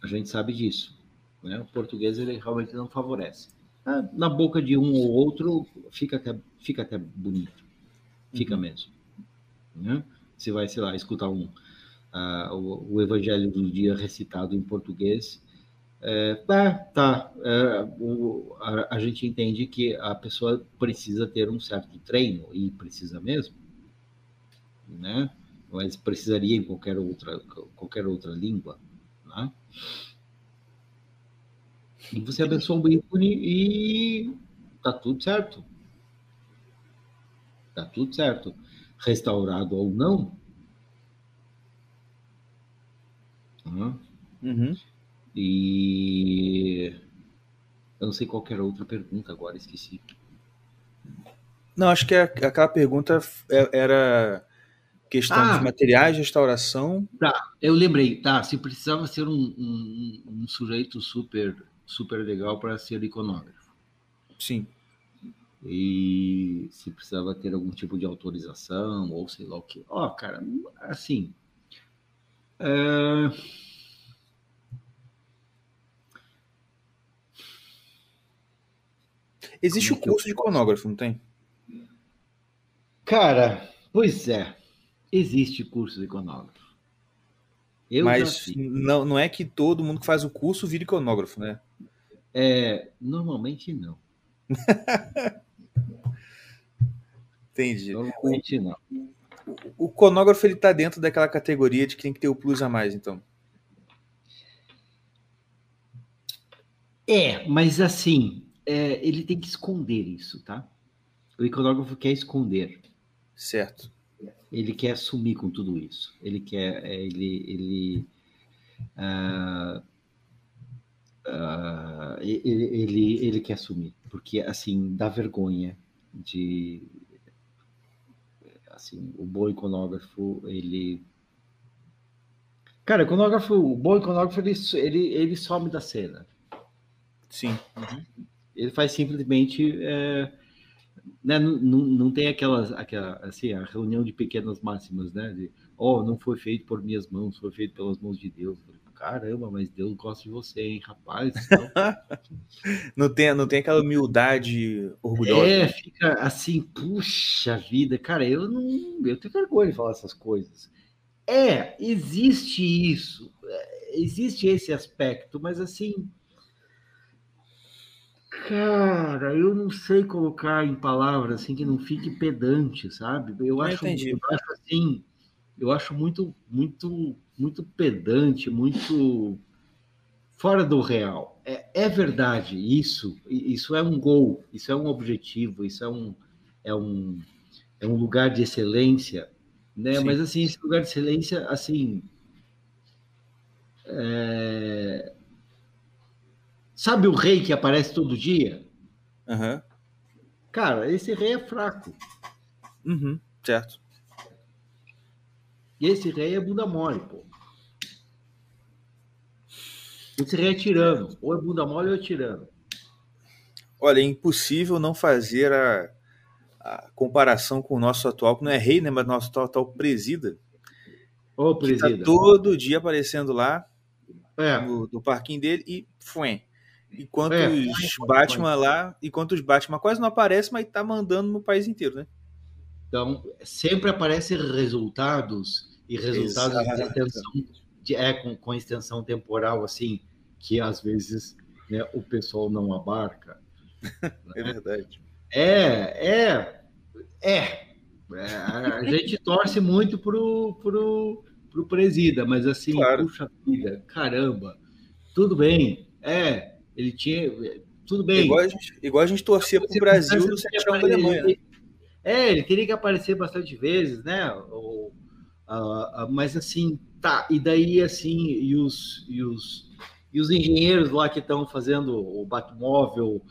A gente sabe disso. Né? O português ele realmente não favorece. Ah, Na boca de um ou outro fica até, fica até bonito. Fica mesmo. Né? Você vai, sei lá, escutar um, ah, o, o Evangelho do Dia recitado em português. É, é, tá. é, o- a, a gente entende que a pessoa precisa ter um certo treino, e precisa mesmo. Né? Mas precisaria em qualquer outra, qualquer outra língua. Né? E você abençoa o ícone e tá tudo certo. Tá tudo certo. Restaurado ou não. Né? Uhum. E eu não sei qualquer outra pergunta agora, esqueci. Não, acho que a- aquela pergunta é- era questão Ah. de materiais de restauração. Eu lembrei, tá? Se precisava ser um, um- um sujeito super, super legal para ser iconógrafo. Sim. E se precisava ter algum tipo de autorização, ou sei lá o que. Ó, cara, assim. É, Existe Como o é eu curso de iconógrafo, não tem? Cara, pois é. Existe curso de iconógrafo. Eu Mas não, não é que todo mundo que faz o curso vira iconógrafo, né? É, normalmente não. Entendi. Normalmente não. O iconógrafo ele tá dentro daquela categoria de que tem que ter o plus a mais, então. É, mas assim, é, ele tem que esconder isso, tá? O iconógrafo quer esconder. Certo. Ele quer sumir com tudo isso. Ele quer, é, ele, ele, ah, ah, ele, ele, ele quer sumir, porque assim dá vergonha de, assim, o bom iconógrafo ele, cara, o iconógrafo, o bom iconógrafo ele, ele, ele some da cena. Sim. Ele faz simplesmente. é, né, não, não, não tem aquelas, aquela, assim, a reunião de pequenas máximas, né? De, oh, não foi feito por minhas mãos, foi feito pelas mãos de Deus. Caramba, mas Deus gosta de você, hein, rapaz? Então, Não tem, não tem aquela humildade orgulhosa. é, fica assim, puxa vida, cara, eu não. Eu tenho vergonha de falar essas coisas. É, existe isso, é, existe esse aspecto, mas assim. Cara, eu não sei colocar em palavras assim que não fique pedante, sabe? Eu Eu acho, eu acho assim, eu acho muito, muito, muito pedante, muito fora do real. É, é verdade isso, isso é um gol, isso é um objetivo, isso é um, é um, é um lugar de excelência, né? Sim. Mas assim, esse lugar de excelência, assim, é, sabe o rei que aparece todo dia? Aham. Cara, esse rei é fraco. Uhum. Certo. E esse rei é bunda mole, pô. Esse rei é tirano. Ou é bunda mole ou é tirano. Olha, é impossível não fazer a, a comparação com o nosso atual, que não é rei, né? Mas nosso atual, atual presida. Ô, tá presida. todo dia aparecendo lá É, no, no parquinho dele e fuem. Enquanto É, os Batman lá, enquanto os Batman quase não aparecem, mas tá mandando no país inteiro, né? Então, sempre aparecem resultados e resultados de extensão, de- é, com, com extensão temporal, assim, que às vezes né, o pessoal não abarca. É verdade. É, é, é. É, a gente torce muito pro, pro, pro presida, mas assim, Claro. puxa vida, caramba, tudo bem, é, ele tinha, tudo bem. Igual a gente, igual a gente torcia pro Brasil no 7 da Alemanha, né? É, ele teria que aparecer bastante vezes, né? Ou, ah, ah, mas assim, tá. E daí assim, e os, e os, e os engenheiros lá que estão fazendo o Batmóvel,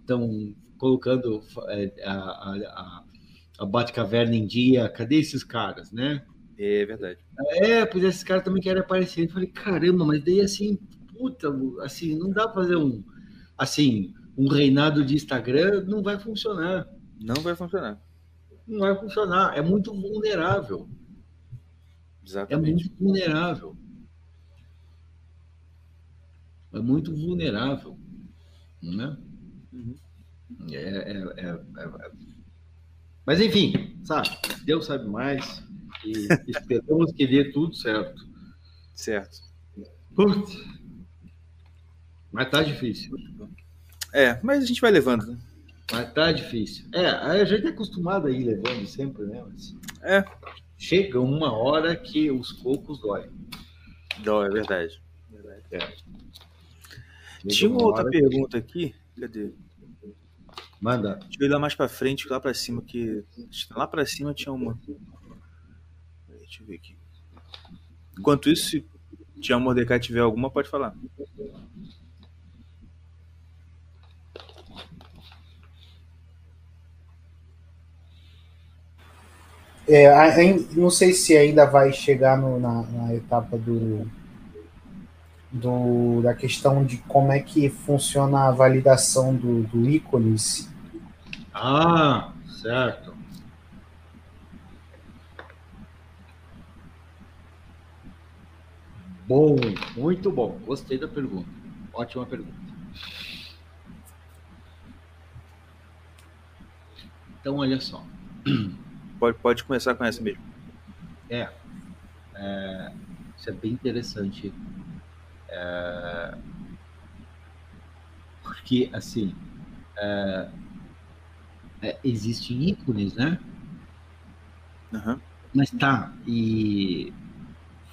estão colocando eh, a, a, a, a Batcaverna em dia. Cadê esses caras, né? É verdade. É, pois esses caras também querem aparecer. Eu falei, caramba, mas daí assim, puta, assim, não dá pra fazer um assim, um reinado de Instagram, não vai funcionar. Não vai funcionar. Não vai funcionar. É muito vulnerável. É Exatamente. muito vulnerável. É muito vulnerável. Né? Uhum. É, é, é, é- é- Mas enfim, sabe? Deus sabe mais. E esperamos que dê tudo certo. Certo. Putz. Mas tá difícil. É, mas a gente vai levando. né? Mas tá difícil. É, a gente é acostumado a ir levando sempre, né? Mas É. chega uma hora que os cocos doem. Não, é verdade. Chega Tinha uma outra hora- pergunta aqui. Cadê? Manda. Deixa eu ir lá mais pra frente, lá pra cima, que. Lá pra cima tinha uma. Deixa eu ver aqui. Enquanto isso, se Tião Mordecai tiver alguma, pode falar. É, não sei se ainda vai chegar no- na, na etapa do, do da questão de como é que funciona a validação do, do ícones. Ah, certo. Bom, muito bom. Gostei da pergunta. Ótima pergunta. Então, olha só. Pode, pode começar com essa mesmo. É, é, isso é bem interessante. É, porque, assim, é, é, existem ícones, né? Aham. Mas tá, e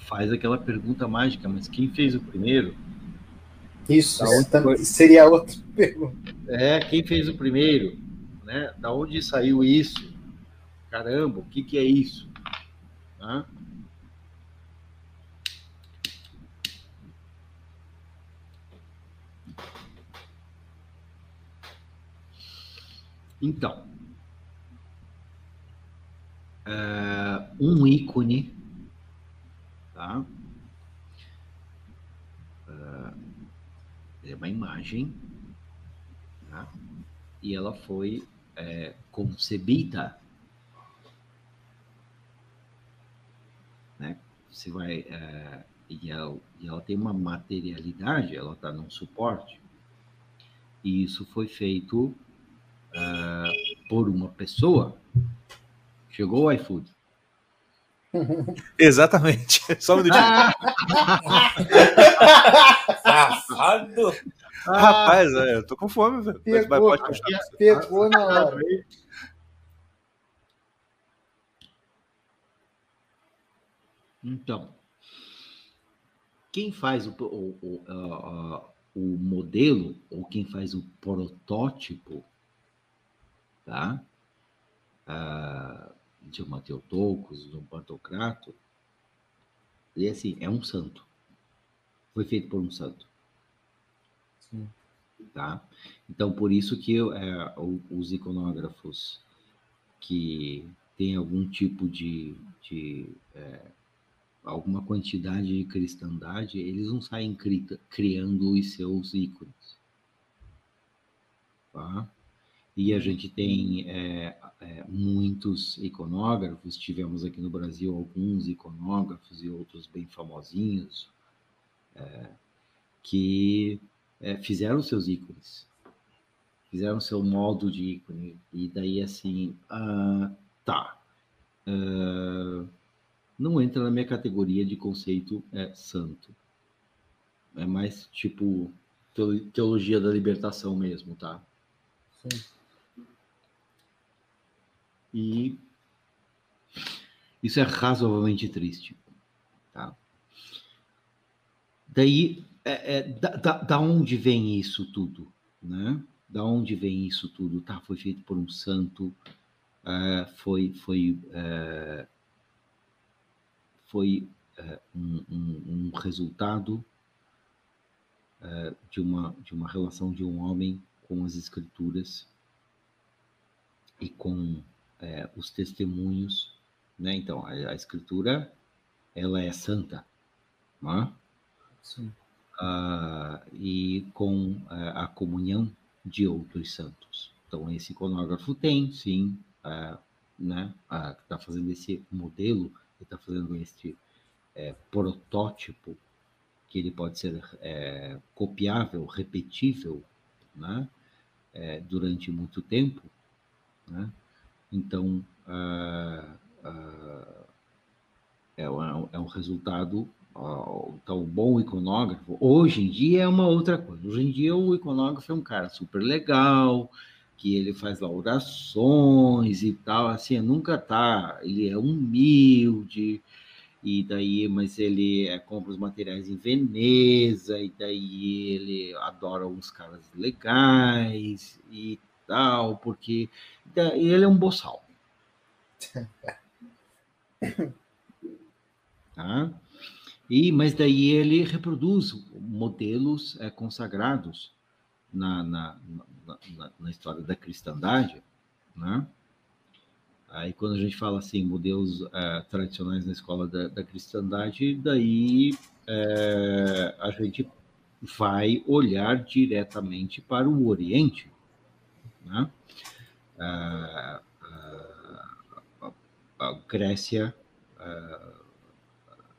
faz aquela pergunta mágica, mas quem fez o primeiro? Isso onde foi? seria outra pergunta. É, quem fez o primeiro? Né? Da onde saiu isso? Caramba, o que, que é isso? Hã? Então, é, um ícone, tá? É, é uma imagem, tá? e ela foi é, concebida, né? Você vai é, e, ela, e ela tem uma materialidade, ela está num suporte, e isso foi feito é, por uma pessoa. Chegou o iFood. Exatamente. Só um minutinho. Safado! Rapaz, é, eu tô com fome, velho. Pegou, pode continuar. pegou na hora. Então, quem faz o, o, o, a- o modelo, ou quem faz o protótipo, tá? Ah, de uma Teotocos, de um Pantocrato, e assim, é um santo. Foi feito por um santo. Sim. Tá? Então, por isso que é, o- os iconógrafos que têm algum tipo de, de é, alguma quantidade de cristandade, eles não saem cri- criando os seus ícones. Tá? E a gente tem é, é, muitos iconógrafos, tivemos aqui no Brasil alguns iconógrafos e outros bem famosinhos, é, que é, fizeram seus ícones, fizeram seu modo de ícone, e daí assim, ah, tá, ah, não entra na minha categoria de conceito é, santo. É mais tipo teologia da libertação mesmo, tá? Sim. E isso é razoavelmente triste, tá? Daí, é, é, da, da, da onde vem isso tudo, né? Da onde vem isso tudo? Tá, foi feito por um santo, é, foi, foi, é, foi é, um, um, um, resultado é, de, uma, de uma relação de um homem com as escrituras e com é, os testemunhos, né? Então, a, a, escritura, ela é santa, né? Sim. Ah, e com a, a comunhão de outros santos. Então, esse iconógrafo tem, sim, né? Está fazendo esse modelo, está fazendo este é, protótipo que ele pode ser é, copiável, repetível, né? É, durante muito tempo, né? Então, é, um, é um resultado então, bom iconógrafo, hoje em dia é uma outra coisa. Hoje em dia o iconógrafo é um cara super legal, que ele faz lá orações e tal, assim, nunca tá, ele é humilde, e daí, mas ele é, compra os materiais em Veneza, e daí ele adora uns caras legais e tal, porque ele é um boçal. tá? E, mas daí ele reproduz modelos é, consagrados na, na, na, na, história da cristandade, né? Aí quando a gente fala assim, modelos é, tradicionais na escola da, da cristandade, daí é, a gente vai olhar diretamente para o Oriente, né? a, Grécia, a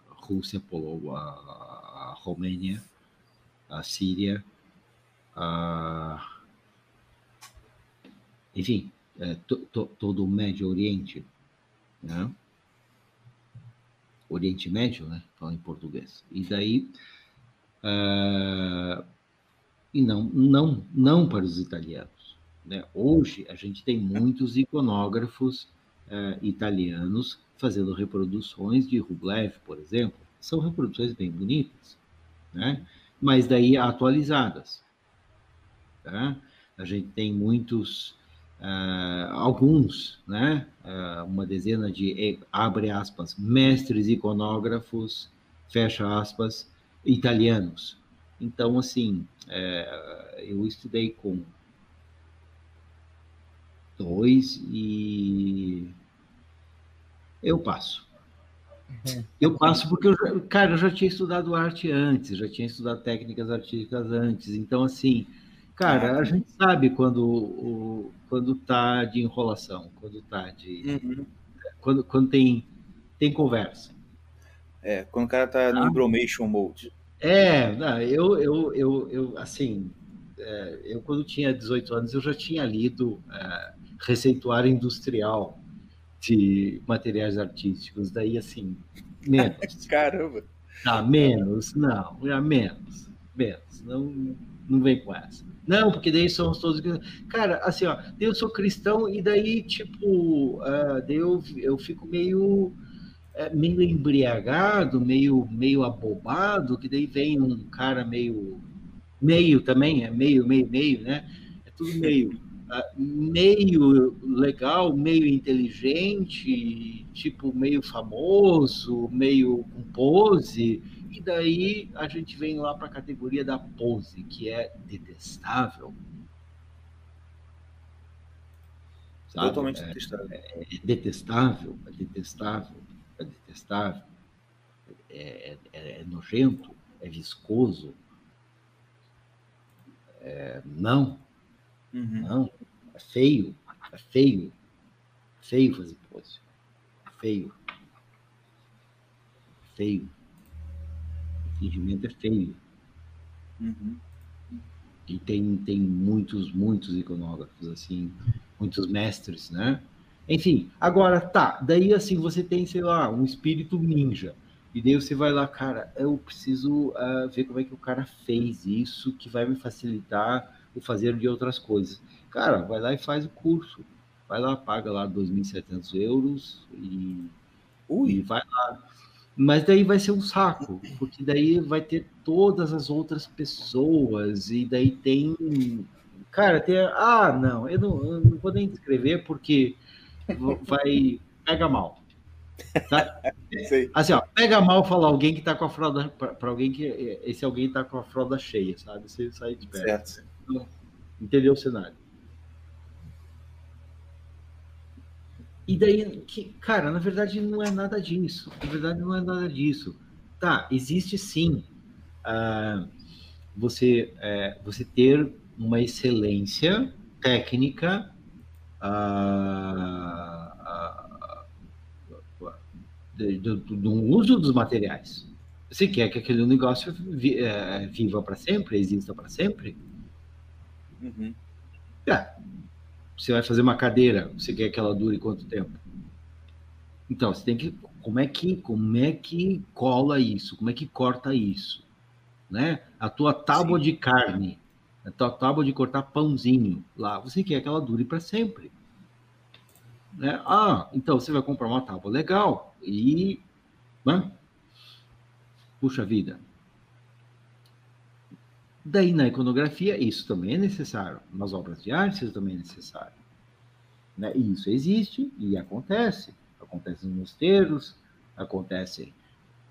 Rússia, Polo, a, a Romênia, a Síria, a, enfim, é, to, to, todo o Médio Oriente, né? Oriente Médio, né? Fala em português. E daí, uh, e não, não, não para os italianos. Né? Hoje, a gente tem muitos iconógrafos uh, italianos fazendo reproduções de Rublev, por exemplo. São reproduções bem bonitas, né? mas daí atualizadas. Tá? A gente tem muitos, uh, alguns, né? Uh, uma dezena de, abre aspas, mestres iconógrafos, fecha aspas, italianos. Então, assim, é, eu estudei com dois e eu passo. Uhum. Eu passo porque, eu, cara, eu já tinha estudado arte antes, já tinha estudado técnicas artísticas antes. Então, assim, cara, a gente sabe quando, o, quando tá de enrolação, quando tá de. Uhum. Quando, quando tem, tem conversa. É, quando o cara tá no embromation mode. É, não, eu, eu, eu, eu assim, é, eu quando tinha 18 anos, eu já tinha lido é, receituário industrial de materiais artísticos. Daí, assim, menos. Caramba! Ah, menos, não, já menos, menos. Não, não vem com essa. Não, porque daí somos todos. Cara, assim, ó, eu sou cristão e daí, tipo, uh, daí eu, eu fico meio. É, meio embriagado, meio, meio abobado, que daí vem um cara meio. meio também, é meio, meio, meio, né? É tudo meio meio legal, meio inteligente, tipo meio famoso, meio com pose, e daí a gente vem lá para a categoria da pose, que é detestável. Sabe? Totalmente é, detestável. É, é, detestável, é detestável, é detestável, é, é, é nojento, é viscoso. É, não, Uhum. Não, é feio, é feio. Feio fazer pose. É feio. Feio. O fingimento é feio. Uhum. E tem, tem muitos, muitos iconógrafos, assim, muitos mestres, né? Enfim, agora tá, daí assim você tem, sei lá, um espírito ninja. E daí você vai lá, cara, eu preciso uh, ver como é que o cara fez isso, que vai me facilitar o fazer de outras coisas. Cara, vai lá e faz o curso. Vai lá, paga lá 2.700 euros e, Ui. e vai lá. Mas daí vai ser um saco, porque daí vai ter todas as outras pessoas, e daí tem. Cara, tem. Ah, não, eu não, eu não vou nem descrever porque vai. Pega mal. Tá? Assim, ó, pega mal falar alguém que tá com a fralda. para alguém que. Esse alguém tá com a fralda cheia, sabe? Você sai de perto. Certo. Entendeu o cenário? E daí, que, cara, na verdade não é nada disso. Na verdade não é nada disso. Tá, existe sim uh, você, uh, você ter uma excelência técnica uh, do, do, uso dos materiais. Você quer que aquele negócio vi, é, viva para sempre, exista para sempre? Uhum. É. Você vai fazer uma cadeira, você quer que ela dure quanto tempo? Então, você tem que como é que como é que cola isso? Como é que corta isso? Né? A tua tábua Sim. de carne, a tua tábua de cortar pãozinho lá, você quer que ela dure para sempre. Né? Ah, então você vai comprar uma tábua legal e. Né? Puxa vida. Daí na iconografia, isso também é necessário. Nas obras de arte, isso também é necessário. Né? E isso existe e acontece. Acontece nos mosteiros, acontece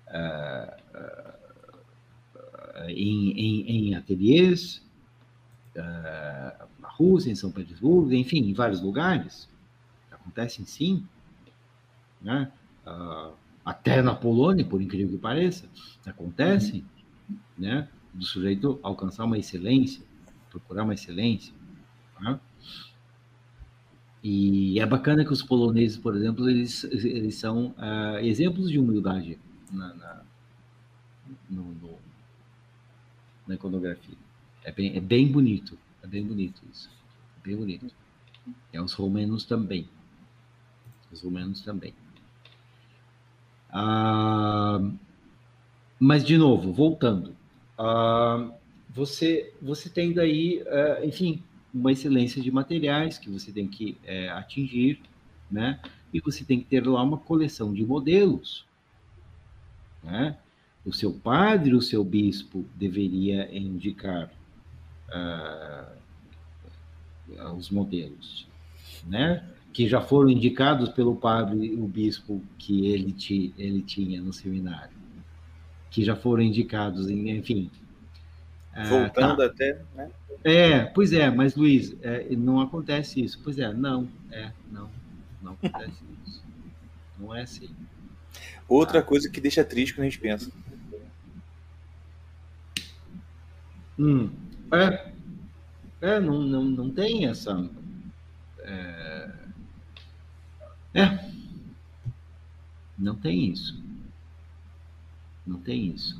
uh, uh, em, em, em ateliês, uh, na Rússia, em São Petersburgo, enfim, em vários lugares acontecem sim, né? Até na Polônia, por incrível que pareça, acontece, uhum. né? Do sujeito alcançar uma excelência, procurar uma excelência. Né? E é bacana que os poloneses, por exemplo, eles, eles são uh, exemplos de humildade na, na, no, no, na iconografia. É bem, é bem bonito, é bem bonito isso, é bem bonito. É os romanos também ou menos também. Ah, mas, de novo, voltando, ah, você, você tem daí, ah, enfim, uma excelência de materiais que você tem que é, atingir, né? E você tem que ter lá uma coleção de modelos, né? O seu padre, o seu bispo deveria indicar uh, os modelos, né? que já foram indicados pelo padre e o bispo que ele, ti, ele tinha no seminário, que já foram indicados, enfim. Ah, Voltando ah, tá. até, né? É, pois é, mas Luiz, é, não acontece isso. Pois é, não, é, não, não acontece isso. Não é assim. Outra ah. coisa que deixa triste quando a gente pensa. Hum, é, é não, não, não tem essa. É, é. Não tem isso. Não tem isso.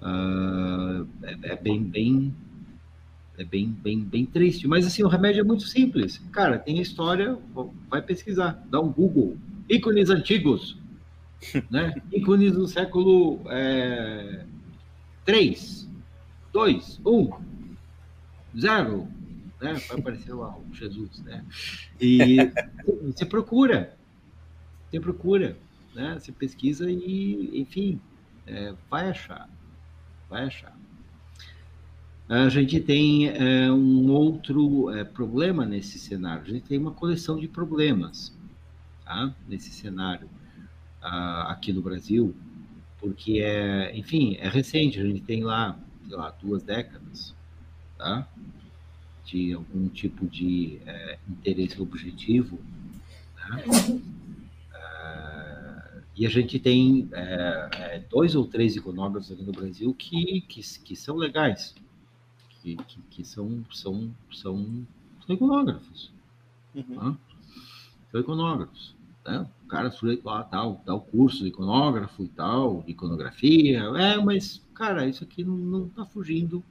Uh, é, é, bem, bem, é bem, bem, bem triste. Mas assim, o remédio é muito simples. Cara, tem a história, vai pesquisar, dá um Google. Ícones antigos, né? Ícones do século é, 3, 2, 1, 0, né? Vai aparecer lá o Jesus, né? E você procura, você procura, né? Você pesquisa e, enfim, é, vai achar, vai achar. A gente tem é, um outro é, problema nesse cenário. A gente tem uma coleção de problemas tá? nesse cenário uh, aqui no Brasil, porque é, enfim, é recente. A gente tem lá, sei lá, duas décadas, tá? de algum tipo de é, interesse objetivo. Né? E a gente tem é, é, dois ou três iconógrafos aqui no Brasil que, que, que são legais, que, que, que são, são, são, são iconógrafos. Uhum. Tá? São iconógrafos. Né? O cara sujeito lá, tal, tal curso de iconógrafo e tal, de iconografia. É, mas, cara, isso aqui não está fugindo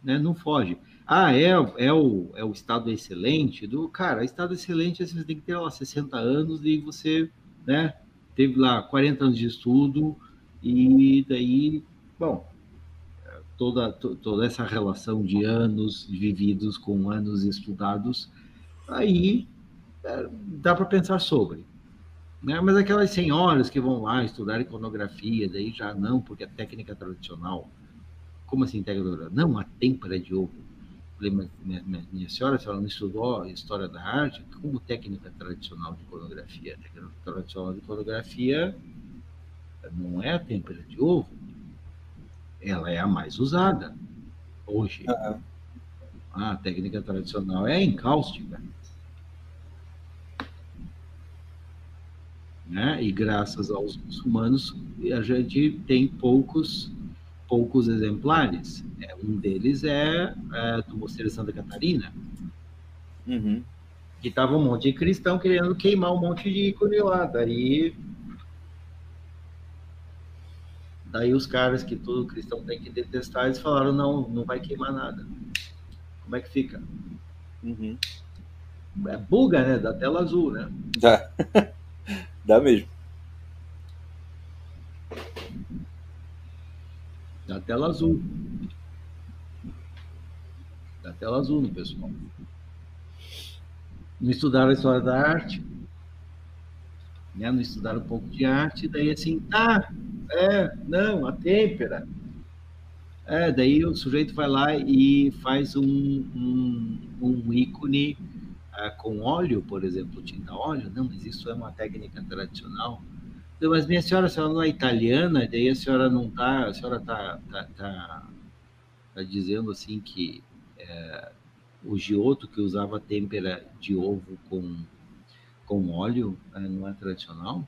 né? Não foge. Ah, é, é, o, é o estado excelente do cara. Estado excelente você tem que ter lá 60 anos e você, né? Teve lá 40 anos de estudo e daí, bom, toda, toda essa relação de anos vividos com anos estudados, aí é, dá para pensar sobre. Né? Mas aquelas senhoras que vão lá estudar iconografia, daí já não, porque a técnica tradicional. Como assim tradicional? Não, a têmpera de ovo. Falei, minha, minha, minha, senhora, a senhora não estudou história da arte? Como técnica tradicional de iconografia? A técnica tradicional de iconografia não é a têmpera de ovo, ela é a mais usada hoje. Uhum. A técnica tradicional é a encáustica. Né? E graças aos muçulmanos, a gente tem poucos poucos exemplares. É, um deles é, é, do Mosteiro de Santa Catarina, uhum. que estava um monte de cristão querendo queimar um monte de ícone lá. Daí Daí os caras que todo cristão tem que detestar, eles falaram, não, não vai queimar nada. Como é que fica? Uhum. É buga, né? Da tela azul, né? Dá. Dá mesmo. Da tela azul. Da tela azul no pessoal. Não estudaram a história da arte, né? não estudaram um pouco de arte, daí assim, tá, é, não, a têmpera. É, daí o sujeito vai lá e faz um, um, um ícone uh, com óleo, por exemplo, tinta óleo. Não, mas isso é uma técnica tradicional. Mas minha senhora, a senhora não é italiana, daí a senhora não está, a senhora está tá, tá, tá, dizendo assim que é, o Giotto que usava têmpera de ovo com, com óleo é, não é tradicional?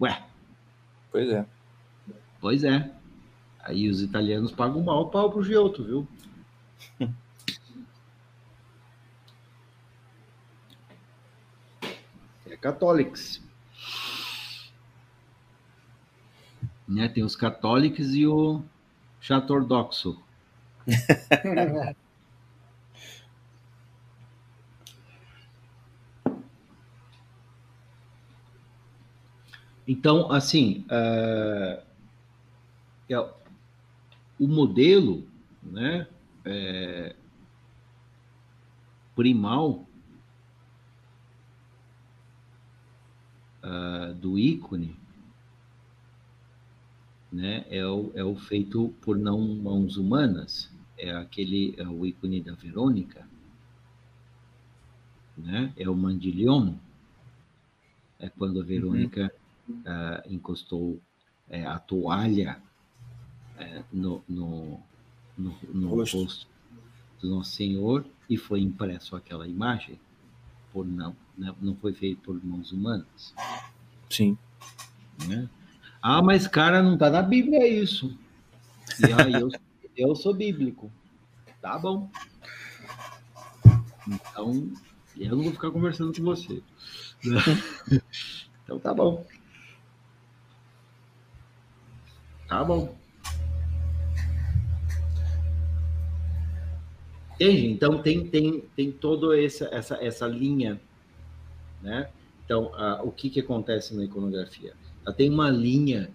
Ué. Pois é. Pois é. Aí os italianos pagam mal pau pro Giotto, viu? Católicos. Né? Tem os católicos e o chato ortodoxo. Então, assim, uh, é, o modelo né, é, primal uh, do ícone né, é, o, é o feito por não mãos humanas, é aquele é o ícone da Verônica, né, é o mandilhão, é quando a Verônica uhum. uh, encostou é, a toalha é, no, no, no, no rosto do Nosso Senhor e foi impresso aquela imagem por não? Não foi feito por mãos humanas. Sim. Né? Ah, mas cara, não tá na Bíblia isso. E aí eu, eu sou bíblico. Tá bom. Então, eu não vou ficar conversando com você. Então tá bom. Tá bom. Entende? Então tem, tem, tem toda essa, essa, essa linha, né? Então, uh, o que, que acontece na iconografia? Ela tem uma linha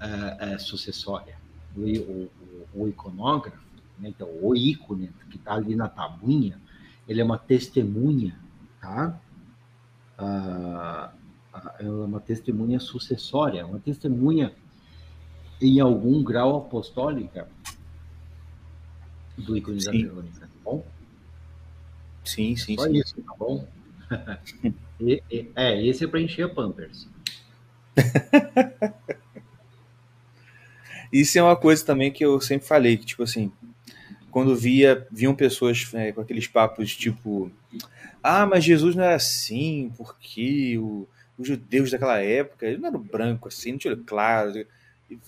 uh, uh, sucessória. O, o, o iconógrafo, né? então, o ícone que está ali na tabuinha, ele é uma testemunha, tá? é uma testemunha sucessória, uma testemunha em algum grau apostólica do ícone sim. da Verônica, tá bom? Sim, sim, Só sim. isso, tá bom? e, e, é, esse é para encher Pampers. Isso é uma coisa também que eu sempre falei, que tipo assim, quando via, viam pessoas é, com aqueles papos tipo, ah, mas Jesus não era assim, porque o, os judeus daquela época, ele não era branco assim, não tinha olho claro,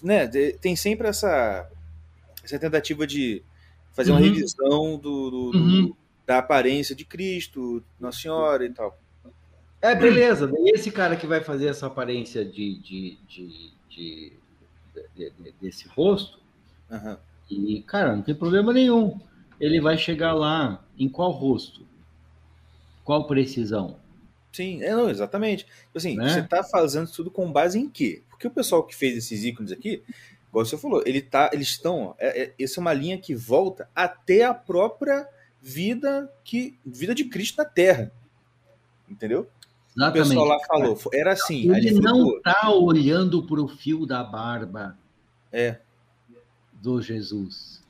né, tem sempre essa, essa tentativa de fazer uhum. uma revisão do, do, uhum. Da aparência de Cristo, Nossa Senhora e tal. É, beleza. Esse cara que vai fazer essa aparência de, de, de, de, de desse rosto, Aham. E, cara, não tem problema nenhum. Ele vai chegar lá em qual rosto? Qual precisão? Sim, é, não, exatamente. Assim, Né? você tá fazendo tudo com base em quê? Porque o pessoal que fez esses ícones aqui, igual você falou, ele tá, eles estão, é, é, essa é uma linha que volta até a própria vida que vida de Cristo na Terra. Entendeu? O Exatamente. pessoal lá falou, era assim, Ele ele não está olhando para o fio da barba É. do Jesus,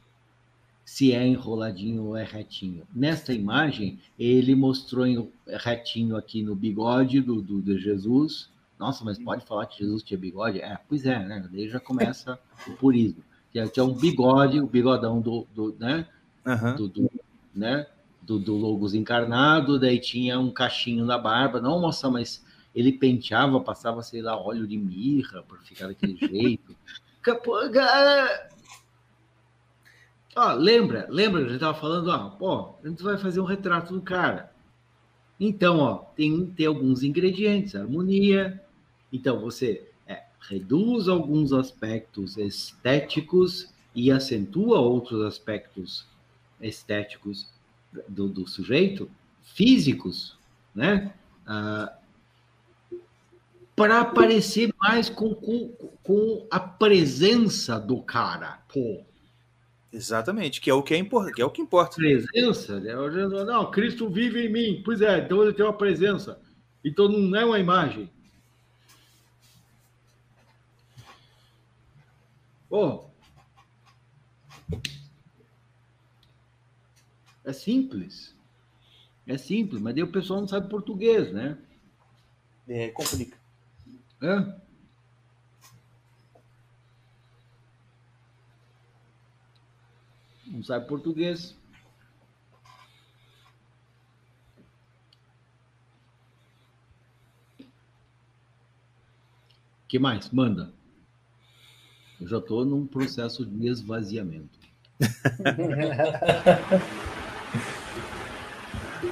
se é enroladinho ou é retinho. Nesta imagem, ele mostrou retinho aqui no bigode do, do, de Jesus. Nossa, mas pode falar que Jesus tinha bigode? É, pois é, né? Daí já começa o purismo. Que tinha um bigode, o bigodão do, do, né? aham. do, do, né, do, do Logos encarnado, daí tinha um cachinho na barba. Não, moça, mas ele penteava, passava, sei lá, óleo de mirra para ficar daquele jeito. Ó, lembra, lembra, a gente tava falando, ó, pô, a gente vai fazer um retrato do cara. Então, ó, tem, tem alguns ingredientes, harmonia. Então, você é, reduz alguns aspectos estéticos e acentua outros aspectos estéticos do, do sujeito, físicos, né? para parecer mais com, com, com a presença do cara. Pô, Exatamente, que é o que é, impor- que é o que importa. presença? né? Não, Cristo vive em mim. Pois é, então ele tem uma presença. Então não é uma imagem. Pô. É simples. É simples, mas daí o pessoal não sabe português, né? É, complica. Hã? Não sabe português. que mais? Manda. Eu já estou num processo de esvaziamento.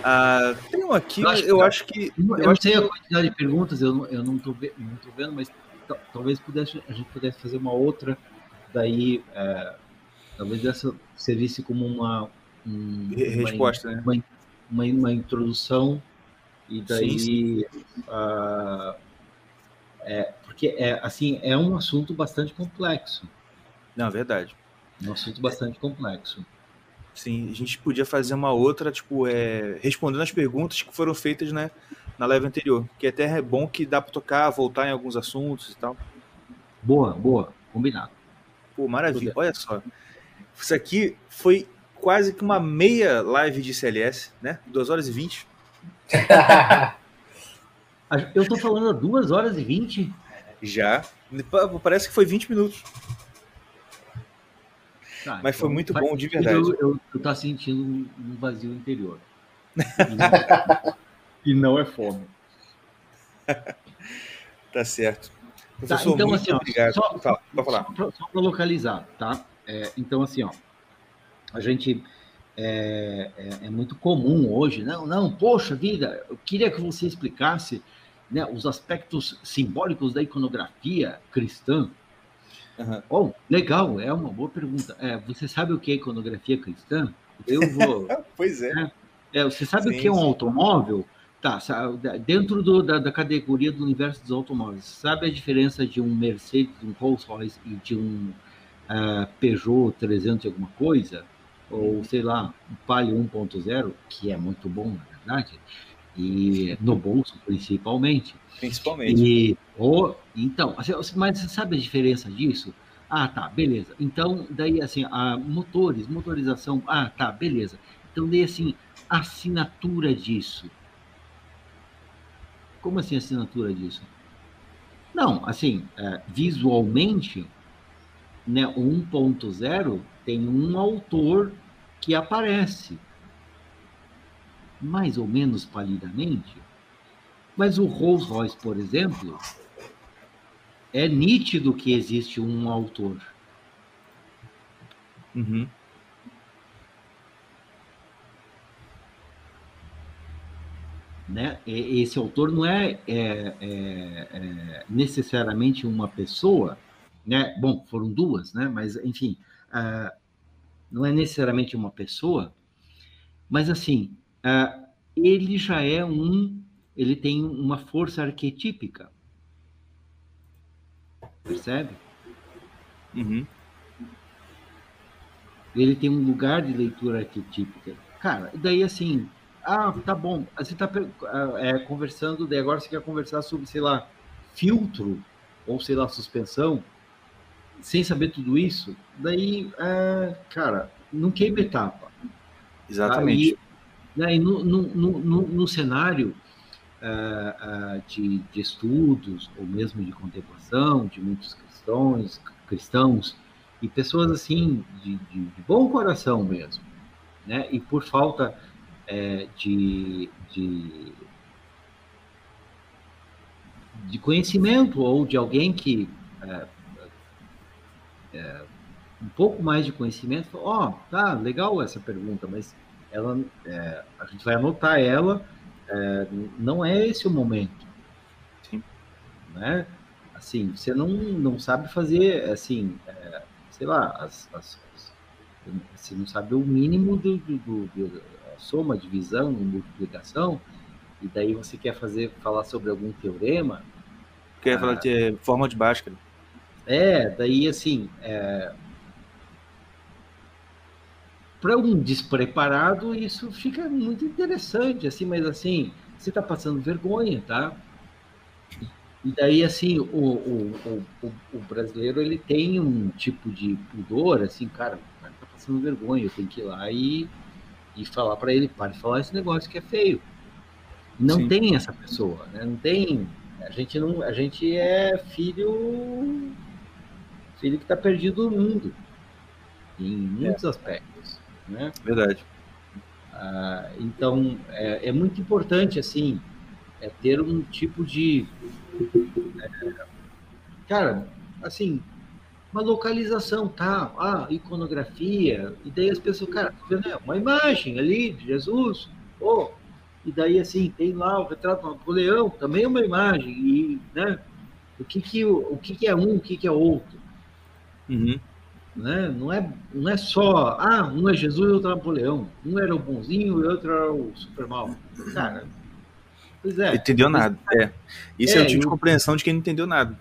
Ah, tem um aqui, Eu acho eu que- acho que. Eu, Eu não acho sei que a quantidade de perguntas, eu não, eu não, tô, ve- não tô vendo, mas ta- talvez pudesse, a gente pudesse fazer uma outra, daí é, talvez essa servisse como uma, um- Re- uma- resposta, né? uma, uma, uma introdução e daí Sim, ah, é, porque é assim é um assunto bastante complexo, Não, verdade. um assunto bastante complexo. Sim, a gente podia fazer uma outra, tipo, é, respondendo as perguntas que foram feitas, né, na live anterior. Que até é bom que dá pra tocar, voltar em alguns assuntos e tal. Boa, boa, combinado. Pô, maravilha. Olha só. Isso aqui foi quase que uma meia live de CLS, né? 2 horas e 20. A- Eu tô falando há 2 horas e 20. Já. Parece que foi 20 minutos. Tá, Mas foi então muito bom, de verdade. Eu, eu, eu tô sentindo um vazio interior. E não, é fome. Tá certo. Tá, Professor, então, muito assim, obrigado. só, Fala, falar. só para localizar, tá? É, então, assim, ó, a gente é, é- é muito comum hoje, não, não, poxa vida, eu queria que você explicasse né, os aspectos simbólicos da iconografia cristã. Bom, legal, é uma boa pergunta. É, você sabe o que é iconografia cristã? Eu vou. Pois é. É, você sabe Sim, o que é um automóvel? Tá, dentro do- da, da categoria do universo dos automóveis, sabe a diferença de um Mercedes, um Rolls Royce e de um ah, Peugeot 300 e alguma coisa? Ou, sei lá, um Palio 1.0, que é muito bom, na verdade, e no bolso, principalmente. Principalmente. E, oh, então, assim, mas você sabe a diferença disso? Ah, tá, beleza. Então, daí, assim, a motores, motorização, ah, tá, beleza. Então, daí, assim, assinatura disso. Como assim assinatura disso? Não, assim, é, visualmente, né, o 1.0 tem um autor que aparece, mais ou menos palidamente, mas o Rolls Royce, por exemplo, é nítido que existe um autor. Uhum. Né? Esse autor não é, é- é- é necessariamente uma pessoa, né? Bom, foram duas, né? Mas enfim, uh, não é necessariamente uma pessoa, mas assim, uh, ele já é um, ele tem uma força arquetípica, percebe? Uhum. Ele tem um lugar de leitura arquetípica. Cara, daí assim, ah, tá bom, você está é, conversando, daí agora você quer conversar sobre, sei lá, filtro, ou sei lá, suspensão, sem saber tudo isso, daí, é, cara, não queima etapa. Exatamente. Aí, no, no, no, no, cenário uh, uh, de, de, estudos, ou mesmo de contemplação, de muitos cristãos, cristãos e pessoas assim, de, de, de bom coração mesmo, né? E por falta é, de, de, de conhecimento ou de alguém que um pouco mais de conhecimento, ó, oh, tá legal essa pergunta, mas ela, é, a gente vai anotar ela, é, não é esse o momento, Sim. né? Assim, você não, não sabe fazer, assim, é, sei lá, as, as, você não sabe o mínimo do, do, do, do soma, divisão, multiplicação, e daí você quer fazer, falar sobre algum teorema. Quer ah, falar de forma de Bhaskara. É, daí assim, é, para um despreparado isso fica muito interessante, assim, mas assim, você está passando vergonha, tá? E daí, assim, o, o, o, o, brasileiro, ele tem um tipo de pudor, assim, cara, o cara tá passando vergonha, eu tenho que ir lá e e falar para ele, pare de falar esse negócio que é feio. Não Sim. tem essa pessoa, né? Não tem. A gente não, a gente é filho, filho que está perdido no mundo, em muitos é. aspectos, né? Verdade. Ah, então é, é, muito importante assim, é ter um tipo de, é, cara, assim, uma localização, tá? Ah, iconografia, e daí as pessoas, cara, tá vendo? É uma imagem ali de Jesus, oh, e daí assim, tem lá o retrato do Napoleão, também é uma imagem, e, né? O que que, o que, que é um, o que, que é outro? Uhum. Né? Não, é, não é só, ah, um é Jesus e outro é Napoleão, um era o bonzinho e outro era o super mal. Cara, pois é. Entendeu nada, é. Isso é, é o tipo de compreensão de quem não entendeu nada.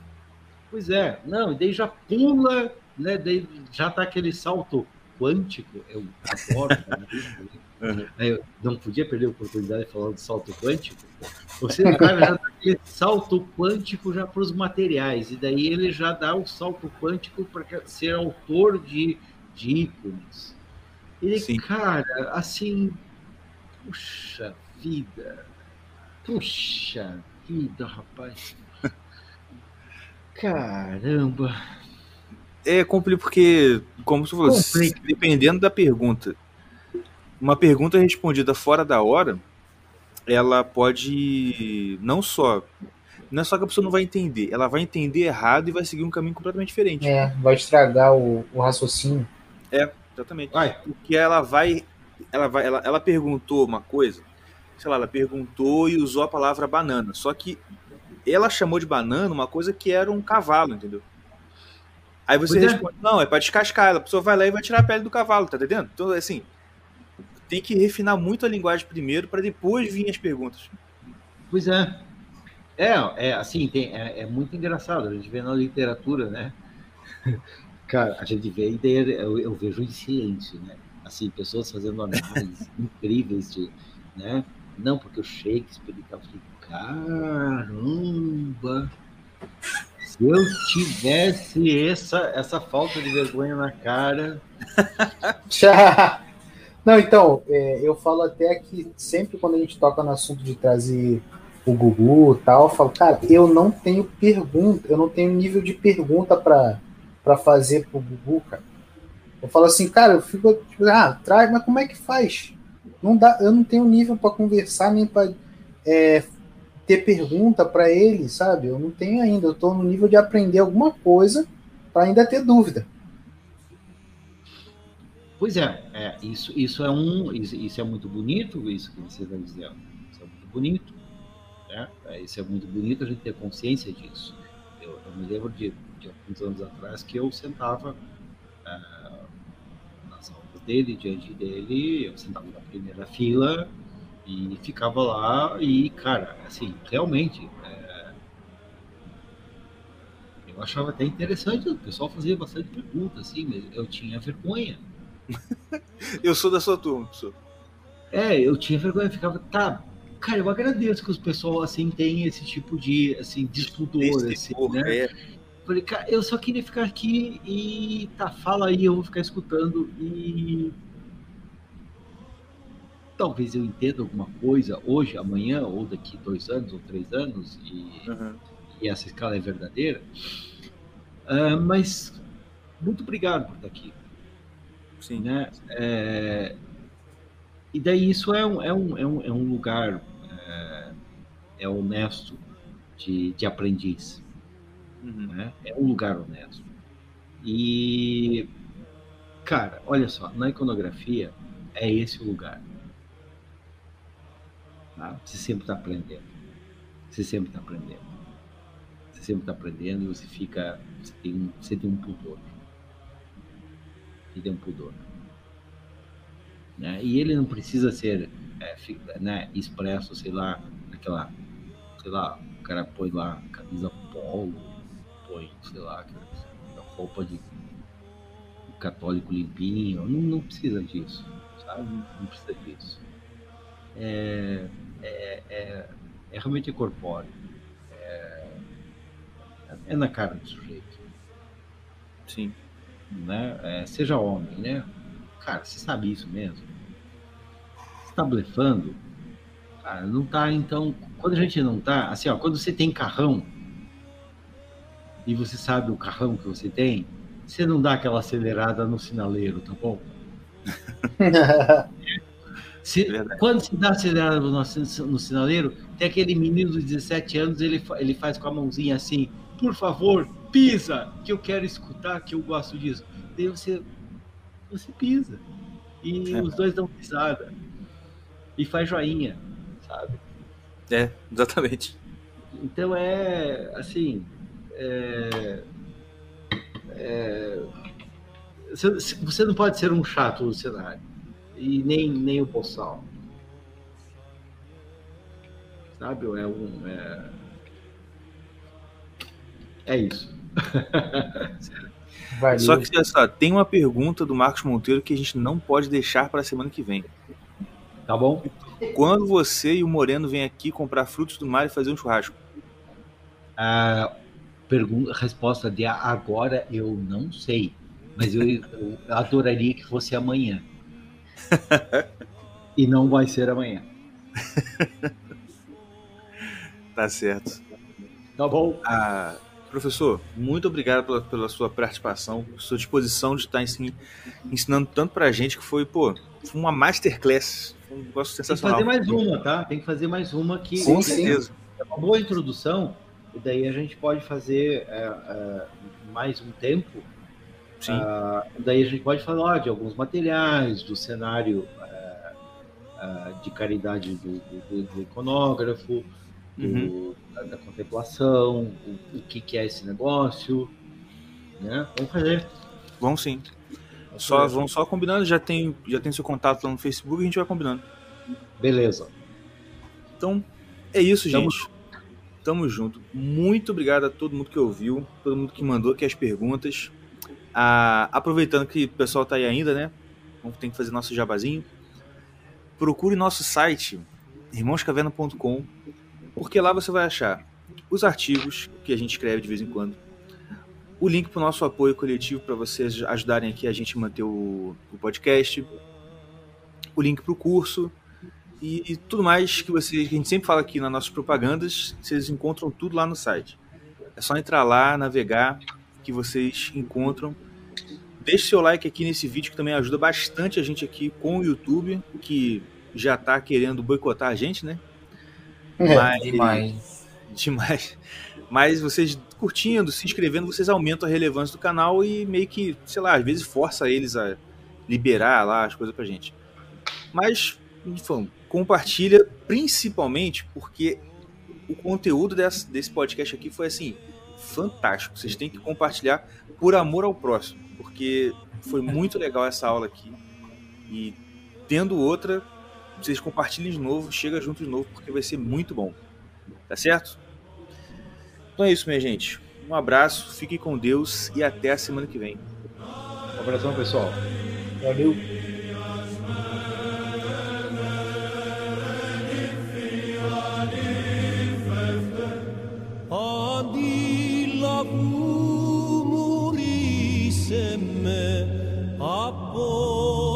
Pois é, não, e daí já pula, né? Daí já tá aquele salto quântico, eu adoro. Né? Eu não podia perder a oportunidade de falar do salto quântico. Você, cara já dá aquele salto quântico já para os materiais, e daí ele já dá o salto quântico para ser autor de, de ícones. Ele, Sim. cara, assim, puxa vida, puxa vida, rapaz. Caramba. É complicado porque, como você falou, dependendo da pergunta, uma pergunta respondida fora da hora, ela pode não só não é só que a pessoa não vai entender, ela vai entender errado e vai seguir um caminho completamente diferente. É, vai estragar o, o raciocínio. É, exatamente. Vai. Porque ela vai, ela vai, ela, ela perguntou uma coisa, sei lá, ela perguntou e usou a palavra banana, só que ela chamou de banana uma coisa que era um cavalo, entendeu? Aí você pois é. responde, é. não, é para descascar. A pessoa vai lá e vai tirar a pele do cavalo, tá entendendo? Então, assim, tem que refinar muito a linguagem primeiro para depois vir as perguntas. Pois é. É, é assim, tem, é, é, muito engraçado. A gente vê na literatura, né? Cara, a gente vê eu, eu vejo em silêncio, né? Assim, pessoas fazendo análises incríveis de, né? Não, porque o Shakespeare e tal, Caramba! Se eu tivesse essa, essa falta de vergonha na cara. Não, então, é, eu falo até que sempre quando a gente toca no assunto de trazer o Gugu e tal, eu falo, cara, eu não tenho pergunta, eu não tenho nível de pergunta para fazer pro Gugu, cara. Eu falo assim, cara, eu fico, tipo, ah, traz, mas como é que faz? Não dá, eu não tenho nível para conversar nem para é, ter pergunta para ele, sabe? Eu não tenho ainda, eu estou no nível de aprender alguma coisa para ainda ter dúvida. Pois é, é, isso, isso é um, isso, isso, é muito bonito, isso que você está dizendo. Isso é muito bonito, né? É, isso é muito bonito a gente ter consciência disso. Eu, eu me lembro de, de alguns anos atrás que eu sentava uh, dele, diante dele, eu sentava na primeira fila e ficava lá e, cara, assim, realmente, é, eu achava até interessante, o pessoal fazia bastante perguntas, assim, mas eu tinha vergonha. Eu sou da sua turma, professor. É, eu tinha vergonha, ficava, tá, cara, eu agradeço que os pessoal, assim, tem esse tipo de, assim, despudor, Esse assim, porra, né? é. Falei, cara, eu só queria ficar aqui e tá, fala aí, eu vou ficar escutando e talvez eu entenda alguma coisa hoje, amanhã, ou daqui dois anos ou três anos, e, Uhum. e essa escala é verdadeira. Ah, mas muito obrigado por estar aqui. Sim. Né? É, e daí isso é um, é um, é um, é um lugar é, é honesto de, de aprendiz Uhum. né? É um lugar honesto. E, cara, olha só, na iconografia é esse o lugar. Tá? Você sempre está aprendendo. Você sempre está aprendendo. Você sempre está aprendendo e você fica. Você tem, você tem um pudor. Você tem um pudor. Né? E ele não precisa ser é, né, expresso, sei lá, naquela. Sei lá, o cara põe lá camisa polo, põe, sei lá, roupa de católico limpinho. Não, não precisa disso, sabe? Não precisa disso. É, é, é, é realmente corpóreo. É, é na cara do sujeito Sim. Né? É, seja homem, né? Cara, você sabe isso mesmo? Você tá blefando? Cara, não tá, então. Quando a gente não tá, assim, ó, quando você tem carrão e você sabe o carrão que você tem, você não dá aquela acelerada no sinaleiro, tá bom? Se- quando se dá acelerada no, no sinaleiro, tem aquele menino de 17 anos, ele, ele faz com a mãozinha assim, por favor, pisa, que eu quero escutar, que eu gosto disso. Daí você, você pisa. E É. os dois dão risada. E faz joinha, sabe? É, exatamente. Então é assim. é- é- você, não pode ser um chato no cenário. E nem, nem o boçal. Sabe? É um. É, é isso. Valeu. Só que olha só, tem uma pergunta do Marcos Monteiro que a gente não pode deixar para a semana que vem. Tá bom? Quando você e o Moreno vêm aqui comprar frutos do mar e fazer um churrasco? A pergunta, resposta de agora eu não sei. Mas eu, eu adoraria que fosse amanhã. e não vai ser amanhã. Tá certo. Tá bom? Ah, professor, muito obrigado pela, pela sua participação, sua disposição de estar ensin- ensinando tanto pra gente que foi, pô, foi uma masterclass. Foi um negócio Tem que sensacional. fazer mais uma, tá? Tem que fazer mais uma que Com certeza. é uma boa introdução. E daí a gente pode fazer é, é, mais um tempo. Sim. Ah, daí a gente pode falar de alguns materiais, do cenário é, é, de caridade do, do- do- do iconógrafo, do- Uhum. Da, da contemplação, o, o que, que é esse negócio. Né? Vamos fazer. Vamos sim. Só, vamos só combinando, já tem, já tem seu contato lá no Facebook e a gente vai combinando. Beleza. Então, é isso, Tamo gente. Tamo junto. Muito obrigado a todo mundo que ouviu, todo mundo que mandou aqui as perguntas. Ah, aproveitando que o pessoal tá aí ainda, né? Vamos ter que fazer nosso jabazinho. Procure nosso site, irmãoscaverna.com, porque lá você vai achar os artigos que a gente escreve de vez em quando, o link para o nosso apoio coletivo para vocês ajudarem aqui a gente manter o, o podcast, o link para o curso, e, e tudo mais que vocês que a gente sempre fala aqui nas nossas propagandas, vocês encontram tudo lá no site. É só entrar lá, navegar, que vocês encontram. Deixe seu like aqui nesse vídeo que também ajuda bastante a gente aqui com o YouTube, que já tá querendo boicotar a gente, né? É, Mas- Demais. demais. Mas vocês curtindo, se inscrevendo, vocês aumentam a relevância do canal e meio que, sei lá, às vezes força eles a liberar lá as coisas pra gente. Mas, enfim, compartilha principalmente porque o conteúdo desse, desse podcast aqui foi assim, fantástico. Vocês têm que compartilhar por amor ao próximo, porque foi muito legal essa aula aqui. E tendo outra, vocês compartilhem de novo, chega junto de novo, porque vai ser muito bom. Tá certo? Então é isso, minha gente. Um abraço, fiquem com Deus e até a semana que vem. Um abração, pessoal. Valeu. Apo